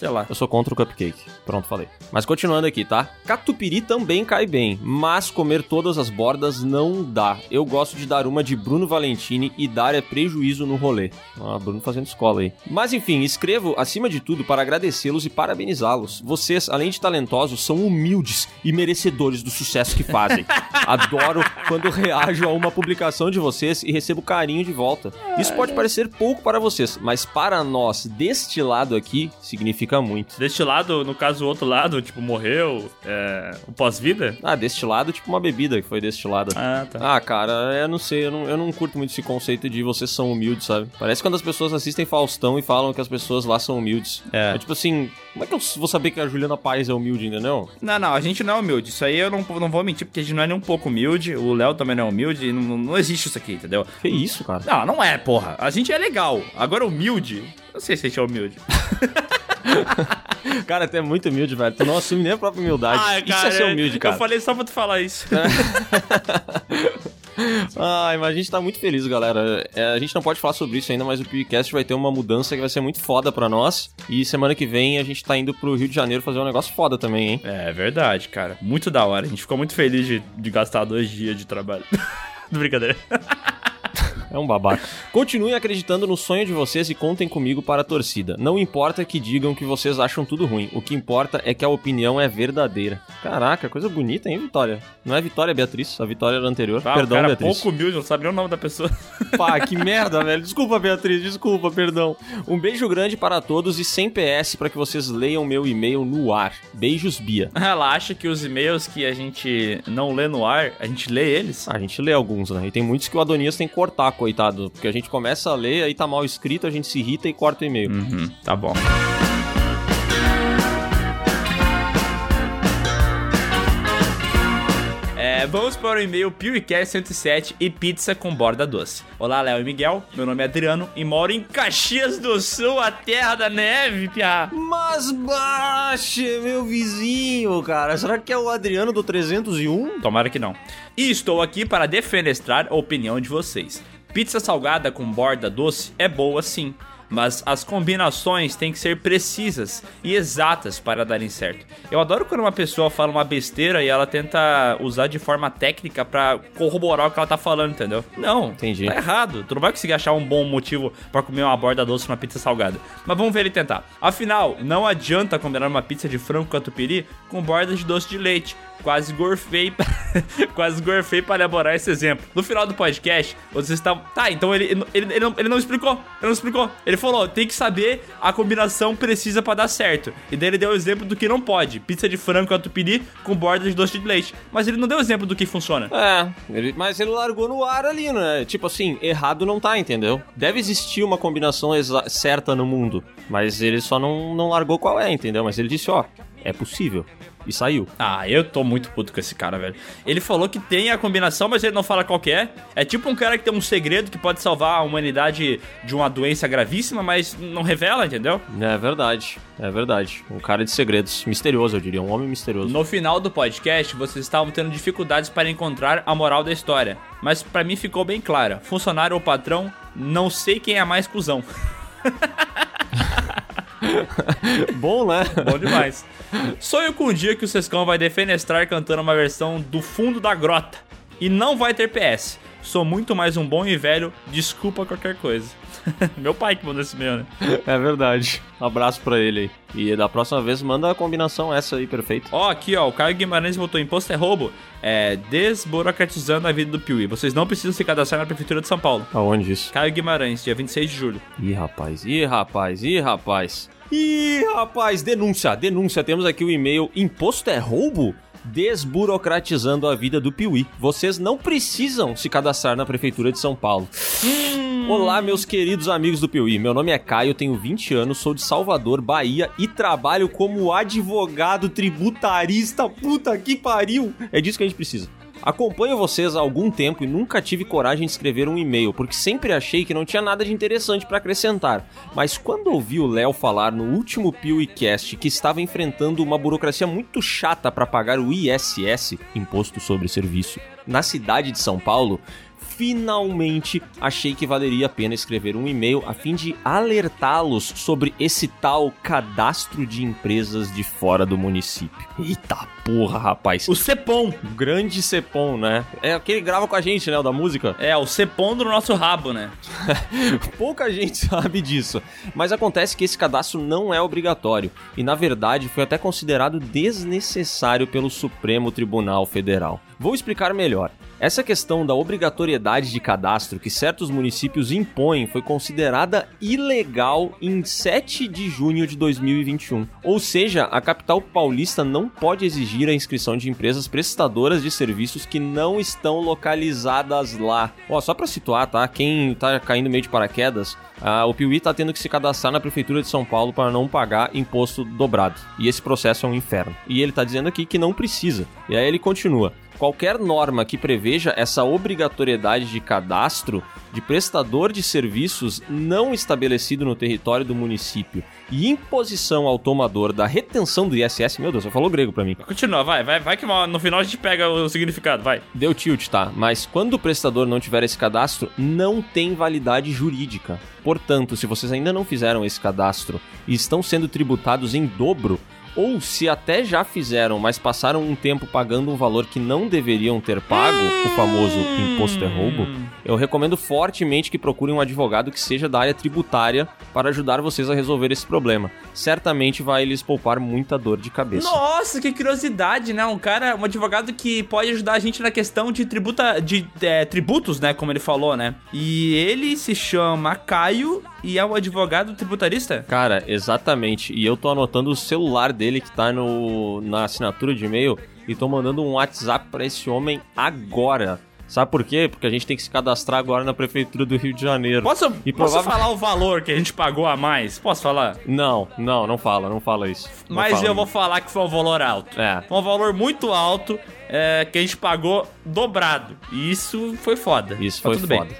sei lá. Eu sou contra o cupcake. Pronto, falei. Mas continuando aqui, tá? Catupiry também cai bem, mas comer todas as bordas não dá. Eu gosto de dar uma de Bruno Valentini e dar é prejuízo no rolê. Ah, Bruno fazendo escola aí. Mas enfim, escrevo acima de tudo para agradecê-los e parabenizá-los. Vocês, além de talentosos, são humildes e merecedores do sucesso que fazem. <laughs> Adoro quando reajo a uma publicação de vocês e recebo carinho de volta. Isso pode parecer pouco para vocês, mas para nós, deste lado aqui, significa muito. Deste lado, no caso, o outro lado, tipo, morreu, é, o pós-vida? Ah, destilado, tipo uma bebida que foi destilada. Ah, tá. Ah, cara, eu não sei, eu não, eu não curto muito esse conceito de vocês são humildes, sabe? Parece quando as pessoas assistem Faustão e falam que as pessoas lá são humildes. É. tipo assim, como é que eu vou saber que a Juliana Paz é humilde, entendeu? Não, não, a gente não é humilde. Isso aí eu não, não vou mentir, porque a gente não é nem um pouco humilde. O Léo também não é humilde. e Não, não existe isso aqui, entendeu? Que isso, cara? Não, não é, porra. A gente é legal. Agora, humilde. Não sei se a gente é humilde. <laughs> Cara, tu é muito humilde, velho. Tu não assume nem a própria humildade. Ah, isso é ser humilde, cara. Eu falei só pra tu falar isso. <laughs> Ai, mas a gente tá muito feliz, galera. É, a gente não pode falar sobre isso ainda, mas o podcast vai ter uma mudança que vai ser muito foda pra nós. E semana que vem a gente tá indo pro Rio de Janeiro fazer um negócio foda também, hein? É verdade, cara. Muito da hora. A gente ficou muito feliz de, de gastar dois dias de trabalho. <laughs> Brincadeira. É um babaca. Continuem acreditando no sonho de vocês e contem comigo para a torcida. Não importa que digam que vocês acham tudo ruim. O que importa é que a opinião é verdadeira. Caraca, coisa bonita, hein, Vitória? Não é Vitória Beatriz, a Vitória era anterior. Ah, Perdão, o cara Beatriz. pouco humilde, não sabe nem o nome da pessoa. <laughs> Pá, que merda, velho. Desculpa, Beatriz, desculpa, perdão. Um beijo grande para todos e sem PS para que vocês leiam meu e-mail no ar. Beijos, Bia. Ela acha que os e-mails que a gente não lê no ar, a gente lê eles? A gente lê alguns, né? E tem muitos que o Adonias tem que cortar, coitado. Porque a gente começa a ler, aí tá mal escrito, a gente se irrita e corta o e-mail. Uhum, tá bom. É, vamos para o e-mail PewCast 107 e pizza com borda doce. Olá, Léo e Miguel. Meu nome é Adriano e moro em Caxias do Sul, a terra da neve, piá. Mas baixe, meu vizinho, cara. Será que é o Adriano do 301? Tomara que não. E estou aqui para defenestrar a opinião de vocês. Pizza salgada com borda doce é boa sim, mas as combinações têm que ser precisas e exatas para darem certo. Eu adoro quando uma pessoa fala uma besteira e ela tenta usar de forma técnica pra corroborar o que ela tá falando, entendeu? Não, Entendi. tá errado. Tu não vai conseguir achar um bom motivo pra comer uma borda doce numa pizza salgada. Mas vamos ver ele tentar. Afinal, não adianta combinar uma pizza de frango catupiry com bordas de doce de leite. Quase gorfei, <laughs> quase gorfei para elaborar esse exemplo. No final do podcast, vocês estavam. Tá, então ele, ele, ele, não, ele não explicou. Ele não explicou. Ele falou: tem que saber a combinação precisa pra dar certo. E daí ele deu o exemplo do que não pode: pizza de frango catupiry com borda de doce de leite. Mas ele não deu exemplo do que funciona. É, ele- mas ele largou no ar ali, né? Tipo assim, errado não tá, entendeu? Deve existir uma combinação certa no mundo, mas ele só não, não largou qual é, entendeu? Mas ele disse, ó, é possível. E saiu. Ah, eu tô muito puto com esse cara, velho. Ele falou que tem a combinação, mas ele não fala qual que é. É tipo um cara que tem um segredo que pode salvar a humanidade de uma doença gravíssima, mas não revela, entendeu? É verdade, é verdade. Um cara de segredos. Misterioso, eu diria. Um homem misterioso. No final do podcast, vocês estavam tendo dificuldades para encontrar a moral da história. Mas pra mim ficou bem clara. Funcionário ou patrão, não sei quem é mais cuzão. <laughs> Bom, né? Bom demais. Sonho com um dia que o Sescão vai defenestrar cantando uma versão do fundo da grota. E não vai ter PS. Sou muito mais um bom e velho, desculpa qualquer coisa. <laughs> Meu pai que mandou esse meu, né? É verdade. Um abraço pra ele aí. E da próxima vez manda a combinação essa aí, perfeito. Ó, aqui ó, o Caio Guimarães botou imposto é roubo, é desburocratizando a vida do Piuí. Vocês não precisam se cadastrar na Prefeitura de São Paulo. Aonde isso? Caio Guimarães, dia 26 de julho. Ih, rapaz, ih, rapaz, ih, rapaz. Ih, rapaz, denúncia, denúncia. Temos aqui o e-mail Imposto é roubo? Desburocratizando a vida do Piuí. Vocês não precisam se cadastrar na Prefeitura de São Paulo. Olá, meus queridos amigos do Piuí. Meu nome é Caio, tenho 20 anos, sou de Salvador, Bahia e trabalho como advogado tributarista. Puta que pariu! É disso que a gente precisa. Acompanho vocês há algum tempo e nunca tive coragem de escrever um e-mail, porque sempre achei que não tinha nada de interessante para acrescentar. Mas quando ouvi o Léo falar no último PeeWeeCast que estava enfrentando uma burocracia muito chata para pagar o ISS, Imposto sobre Serviço, na cidade de São Paulo, finalmente achei que valeria a pena escrever um e-mail a fim de alertá-los sobre esse tal cadastro de empresas de fora do município. Eita porra, rapaz. O Cepom. O grande Cepom, né? É aquele que grava com a gente, né? O da música. É, o Cepom do nosso rabo, né? <laughs> Pouca gente <laughs> sabe disso. Mas acontece que esse cadastro não é obrigatório. E na verdade foi até considerado desnecessário pelo Supremo Tribunal Federal. Vou explicar melhor. Essa questão da obrigatoriedade de cadastro que certos municípios impõem foi considerada ilegal em 7 de junho de 2021. Ou seja, a capital paulista não pode exigir a inscrição de empresas prestadoras de serviços que não estão localizadas lá. Ó, só para situar, tá? Quem tá caindo meio de paraquedas, o Piuí tá tendo que se cadastrar na prefeitura de São Paulo para não pagar imposto dobrado. E esse processo é um inferno. E ele tá dizendo aqui que não precisa. E aí ele continua. Qualquer norma que preveja essa obrigatoriedade de cadastro de prestador de serviços não estabelecido no território do município e imposição ao tomador da retenção do ISS, meu Deus, você falou grego pra mim. Continua, vai, vai, vai que no final a gente pega o significado, vai. Deu tilt, tá? Mas quando o prestador não tiver esse cadastro, não tem validade jurídica. Portanto, se vocês ainda não fizeram esse cadastro e estão sendo tributados em dobro, ou se até já fizeram, mas passaram um tempo pagando um valor que não deveriam ter pago, o famoso imposto é roubo, eu recomendo fortemente que procurem um advogado que seja da área tributária para ajudar vocês a resolver esse problema. Certamente vai lhes poupar muita dor de cabeça. Nossa, que curiosidade, né? Um cara, um advogado que pode ajudar a gente na questão de tributa, de é, tributos, né? Como ele falou, né? E ele se chama Caio e é um advogado tributarista? Cara, exatamente. E eu tô anotando o celular dele que tá no, na assinatura de e-mail e tô mandando um WhatsApp pra esse homem agora. Sabe por quê? Porque a gente tem que se cadastrar agora na prefeitura do Rio de Janeiro. Posso, E posso falar o valor que a gente pagou a mais? Posso falar? Não, não, não fala, não fala isso. Não Mas fala eu vou falar que foi um valor alto. É. Foi um valor muito alto é, que a gente pagou dobrado. E isso foi foda. Isso Mas foi foda.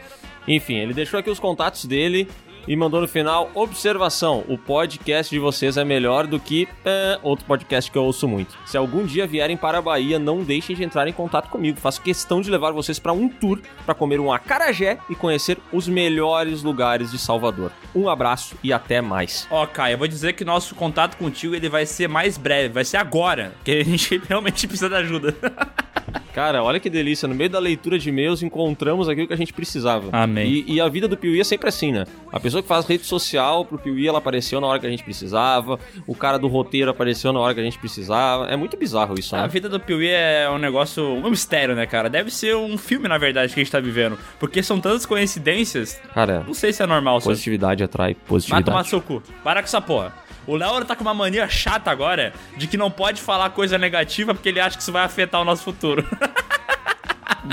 Enfim, ele deixou aqui os contatos dele e mandou no final: observação, o podcast de vocês é melhor do que é, outro podcast que eu ouço muito. Se algum dia vierem para a Bahia, não deixem de entrar em contato comigo. Faço questão de levar vocês para um tour para comer um acarajé e conhecer os melhores lugares de Salvador. Um abraço e até mais. Ó, Caio, eu vou dizer que nosso contato contigo ele vai ser mais breve, vai ser agora, que a gente <laughs> realmente precisa de ajuda. <laughs> Cara, olha que delícia. No meio da leitura de e-mails, encontramos aquilo que a gente precisava. Amém. E, e a vida do Piuí é sempre assim, né? A pessoa que faz rede social pro Piuí, ela apareceu na hora que a gente precisava. O cara do roteiro apareceu na hora que a gente precisava. É muito bizarro isso, A né? vida do Piuí é um negócio, um mistério, né, cara? Deve ser um filme, na verdade, que a gente tá vivendo. Porque são tantas coincidências. Cara, Não sei se é normal, só. positividade atrai positividade. tomar seu cu. Para com essa porra. O Léo tá com uma mania chata agora de que não pode falar coisa negativa porque ele acha que isso vai afetar o nosso futuro. <laughs>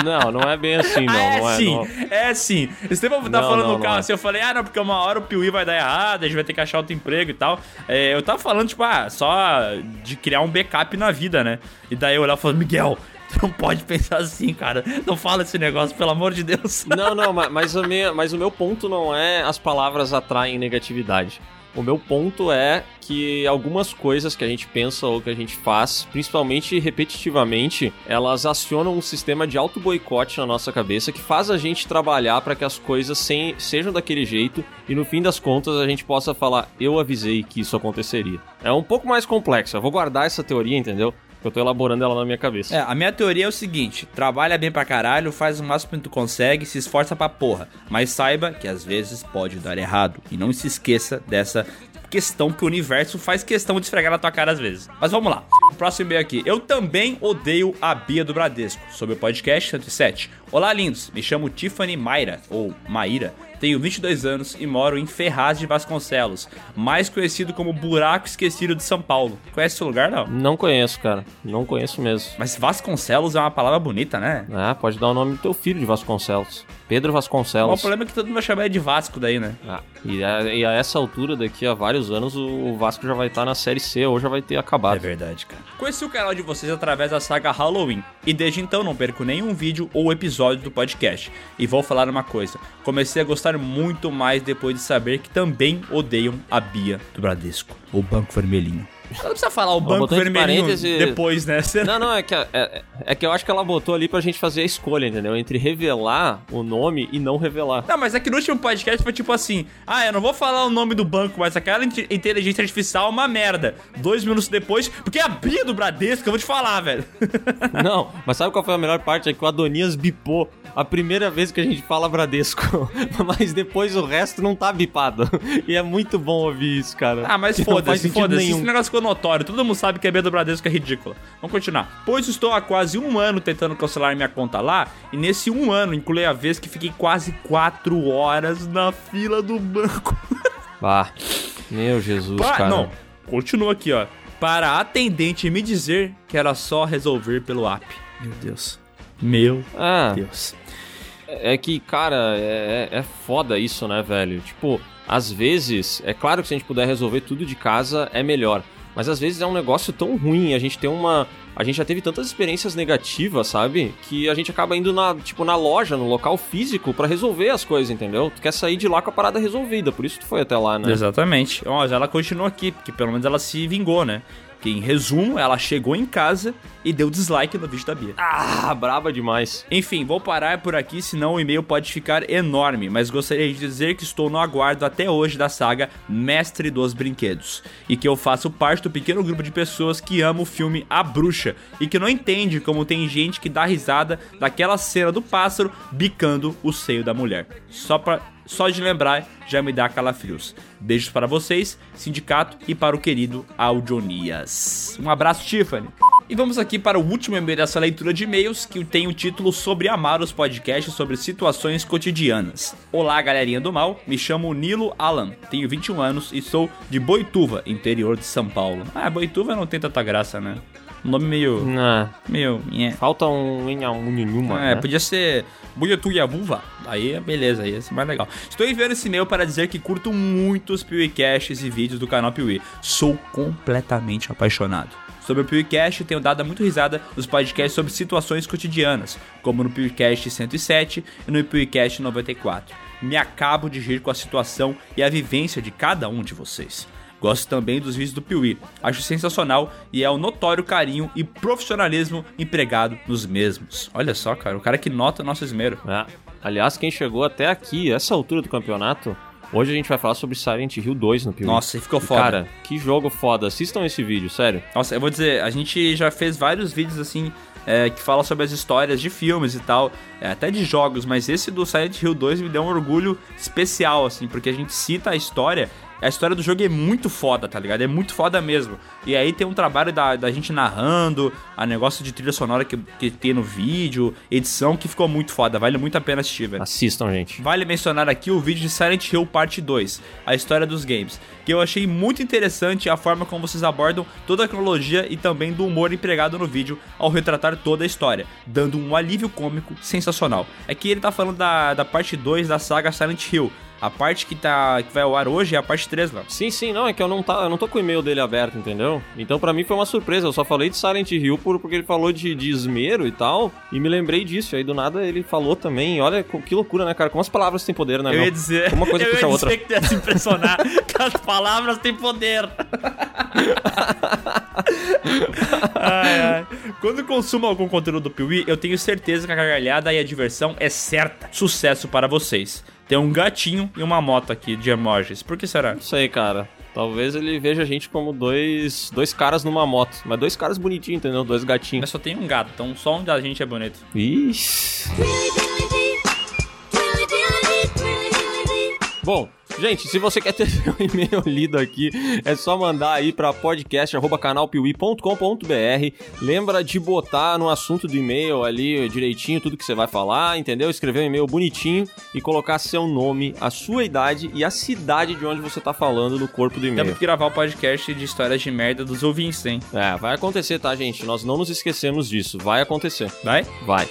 Não, não é bem assim, não. é não é, sim, não. é sim. Esse tempo eu tava Não, falando no carro é. assim, eu falei, ah, não, porque uma hora o Piuí vai dar errado, a gente vai ter que achar outro emprego e tal. É, eu tava falando, tipo, ah, só de criar um backup na vida, né? E daí o Léo falou, Miguel, <laughs> tu não pode pensar assim, cara. Não fala esse negócio, pelo amor de Deus. Não, não, ma- mas, a minha, mas o meu ponto não é as palavras atraem negatividade. O meu ponto é que algumas coisas que a gente pensa ou que a gente faz, principalmente repetitivamente, elas acionam um sistema de auto-boicote na nossa cabeça que faz a gente trabalhar para que as coisas sem- sejam daquele jeito e no fim das contas a gente possa falar: eu avisei que isso aconteceria. É um pouco mais complexo. Eu vou guardar essa teoria, entendeu? Eu tô elaborando ela na minha cabeça. É, a minha teoria é o seguinte: trabalha bem pra caralho, faz o máximo que tu consegue, se esforça pra porra. Mas saiba que às vezes pode dar errado. E não se esqueça dessa questão que o universo faz questão de esfregar na tua cara às vezes. Mas vamos lá. Próximo e-mail aqui. Eu também odeio a Bia do Bradesco, sobre o podcast 107. Olá, lindos. Me chamo Tiffany Mayra, ou Maíra. Tenho 22 anos e moro em Ferraz de Vasconcelos, mais conhecido como Buraco Esquecido de São Paulo. Conhece esse lugar, não? Não conheço, cara. Não conheço mesmo. Mas Vasconcelos é uma palavra bonita, né? Ah, pode dar o nome do teu filho de Vasconcelos. Pedro O Vasconcelos. problema é que todo mundo vai chamar ele de Vasco daí, né? Ah, e, a, e a essa altura, daqui a vários anos, o, o Vasco já vai estar na Série C ou já vai ter acabado. É verdade, cara. Conheci o canal de vocês através da saga Halloween e desde então não perco nenhum vídeo ou episódio do podcast. E vou falar uma coisa: comecei a gostar muito mais depois de saber que também odeiam a Bia do Bradesco, o Banco Vermelhinho. Não precisa falar o Banco Vermelhinho parênteses- depois, né? Você- Não, não, é que, é, é que eu acho que ela botou ali pra gente fazer a escolha, entendeu? Entre revelar o nome e não revelar. Não, mas é que no último podcast foi tipo assim: ah, eu não vou falar o nome do banco, mas aquela inte- inteligência artificial é uma merda. Dois minutos depois, porque é a Bia do Bradesco, eu vou te falar, velho. <laughs> Não, mas sabe qual foi a melhor parte? É que o Adonias bipou a primeira vez que a gente fala Bradesco. <laughs> mas depois o resto não tá bipado. E é muito bom ouvir isso, cara. Ah, mas foda-se, foda-se. nenhum. Esse negócio ficou notório. Todo mundo sabe que a B do Bradesco é ridícula. Vamos continuar. Pois estou há quase um ano tentando cancelar minha conta lá, e nesse um ano inclui a vez que fiquei quase quatro horas na fila do banco. <laughs> Ah, meu Jesus, Pa- cara. Não, continua aqui, ó. Para a atendente me dizer que era só resolver pelo app. Meu Deus. Meu Ah, Deus. É que, cara, é, é foda isso, né, velho? Tipo, às vezes, é claro que se a gente puder resolver tudo de casa, é melhor. Mas às vezes é um negócio tão ruim, a gente tem uma. A gente já teve tantas experiências negativas, sabe? Que a gente acaba indo na, tipo, na loja, no local físico, pra resolver as coisas, entendeu? Tu quer sair de lá com a parada resolvida, por isso tu foi até lá, né? Exatamente. Mas ela continua aqui, porque pelo menos ela se vingou, né? Que em resumo, ela chegou em casa e deu dislike no vídeo da Bia. Ah, braba demais. Enfim, vou parar por aqui, senão o e-mail pode ficar enorme, mas gostaria de dizer que estou no aguardo até hoje da saga Mestre dos Brinquedos e que eu faço parte do pequeno grupo de pessoas que ama o filme A Bruxa e que não entende como tem gente que dá risada daquela cena do pássaro bicando o seio da mulher. Só pra só de lembrar já me dá calafrios. Beijos para vocês, sindicato e para o querido Audionias. Um abraço, Tiffany. E vamos aqui para o último e-mail dessa leitura de e-mails, que tem o título Sobre Amar os Podcasts sobre Situações Cotidianas. Olá, galerinha do mal, me chamo Nilo Alan, tenho 21 anos e sou de Boituva, interior de São Paulo. Ah, Boituva não tem tanta graça, né? Nome meio... Não. meio... Falta um inha, um nenhuma. É, né? podia ser Buiatuiabuva. Aí, beleza, aí ia ser mais legal. Estou enviando esse e-mail para dizer que curto muito os PeeWeeCasts e vídeos do canal Piuí. Sou completamente apaixonado. Sobre o PewCast, tenho dado muito risada nos podcasts sobre situações cotidianas, como no PewCast 107 e no PewCast 94. Me acabo de rir com a situação e a vivência de cada um de vocês. Gosto também dos vídeos do Piuí. Acho sensacional e é o notório carinho e profissionalismo empregado nos mesmos. Olha só, cara, o cara que nota nosso esmero. É. Aliás, quem chegou até aqui, essa altura do campeonato, hoje a gente vai falar sobre Silent Hill 2 no Piuí. Nossa, ficou foda. Cara, que jogo foda. Assistam esse vídeo, sério. Nossa, eu vou dizer, a gente já fez vários vídeos assim é, que falam sobre as histórias de filmes e tal, é, até de jogos, mas esse do Silent Hill 2 me deu um orgulho especial, assim, porque a gente cita a história. A história do jogo é muito foda, tá ligado? É muito foda mesmo. E aí tem um trabalho da, da gente narrando, a negócio de trilha sonora que, que tem no vídeo, edição que ficou muito foda. Vale muito a pena assistir, velho. Assistam, gente. Vale mencionar aqui o vídeo de Silent Hill Parte 2, a história dos games, que eu achei muito interessante a forma como vocês abordam toda a cronologia e também do humor empregado no vídeo ao retratar toda a história, dando um alívio cômico sensacional. Aqui ele tá falando da, da parte 2 da saga Silent Hill. A parte que, tá, que vai ao ar hoje é a parte 3 lá. Sim, sim, não, é que eu não, tá, eu não tô com o e-mail dele aberto, entendeu? Então pra mim foi uma surpresa, eu só falei de Silent Hill por, porque ele falou de, de esmero e tal, e me lembrei disso, e aí do nada ele falou também, olha que loucura, né, cara? Como as palavras têm poder, né, Eu meu? ia dizer, Uma coisa eu puxa a ia outra. dizer que tu ia se impressionar <laughs> que as palavras têm poder. Ai, ai. Quando consumo algum conteúdo do Piuí, eu tenho certeza que a gargalhada e a diversão é certa. Sucesso para vocês. Tem um gatinho e uma moto aqui de emojis. Por que será? Não sei, cara. Talvez ele veja a gente como dois, dois caras numa moto. Mas dois caras bonitinhos, entendeu? Dois gatinhos. Mas só tem um gato, então só um da gente é bonito. Ixi. Bom, gente, se você quer ter <laughs> seu e-mail lido aqui, é só mandar aí para podcast@canalpiuí.com.br. Lembra de botar no assunto do e-mail ali direitinho tudo que você vai falar, entendeu? Escrever um e-mail bonitinho e colocar seu nome, a sua idade e a cidade de onde você tá falando no corpo do e-mail. Temos que gravar o podcast de histórias de merda dos ouvintes, hein? É, vai acontecer, tá, gente? Nós não nos esquecemos disso. Vai acontecer. Vai? Vai.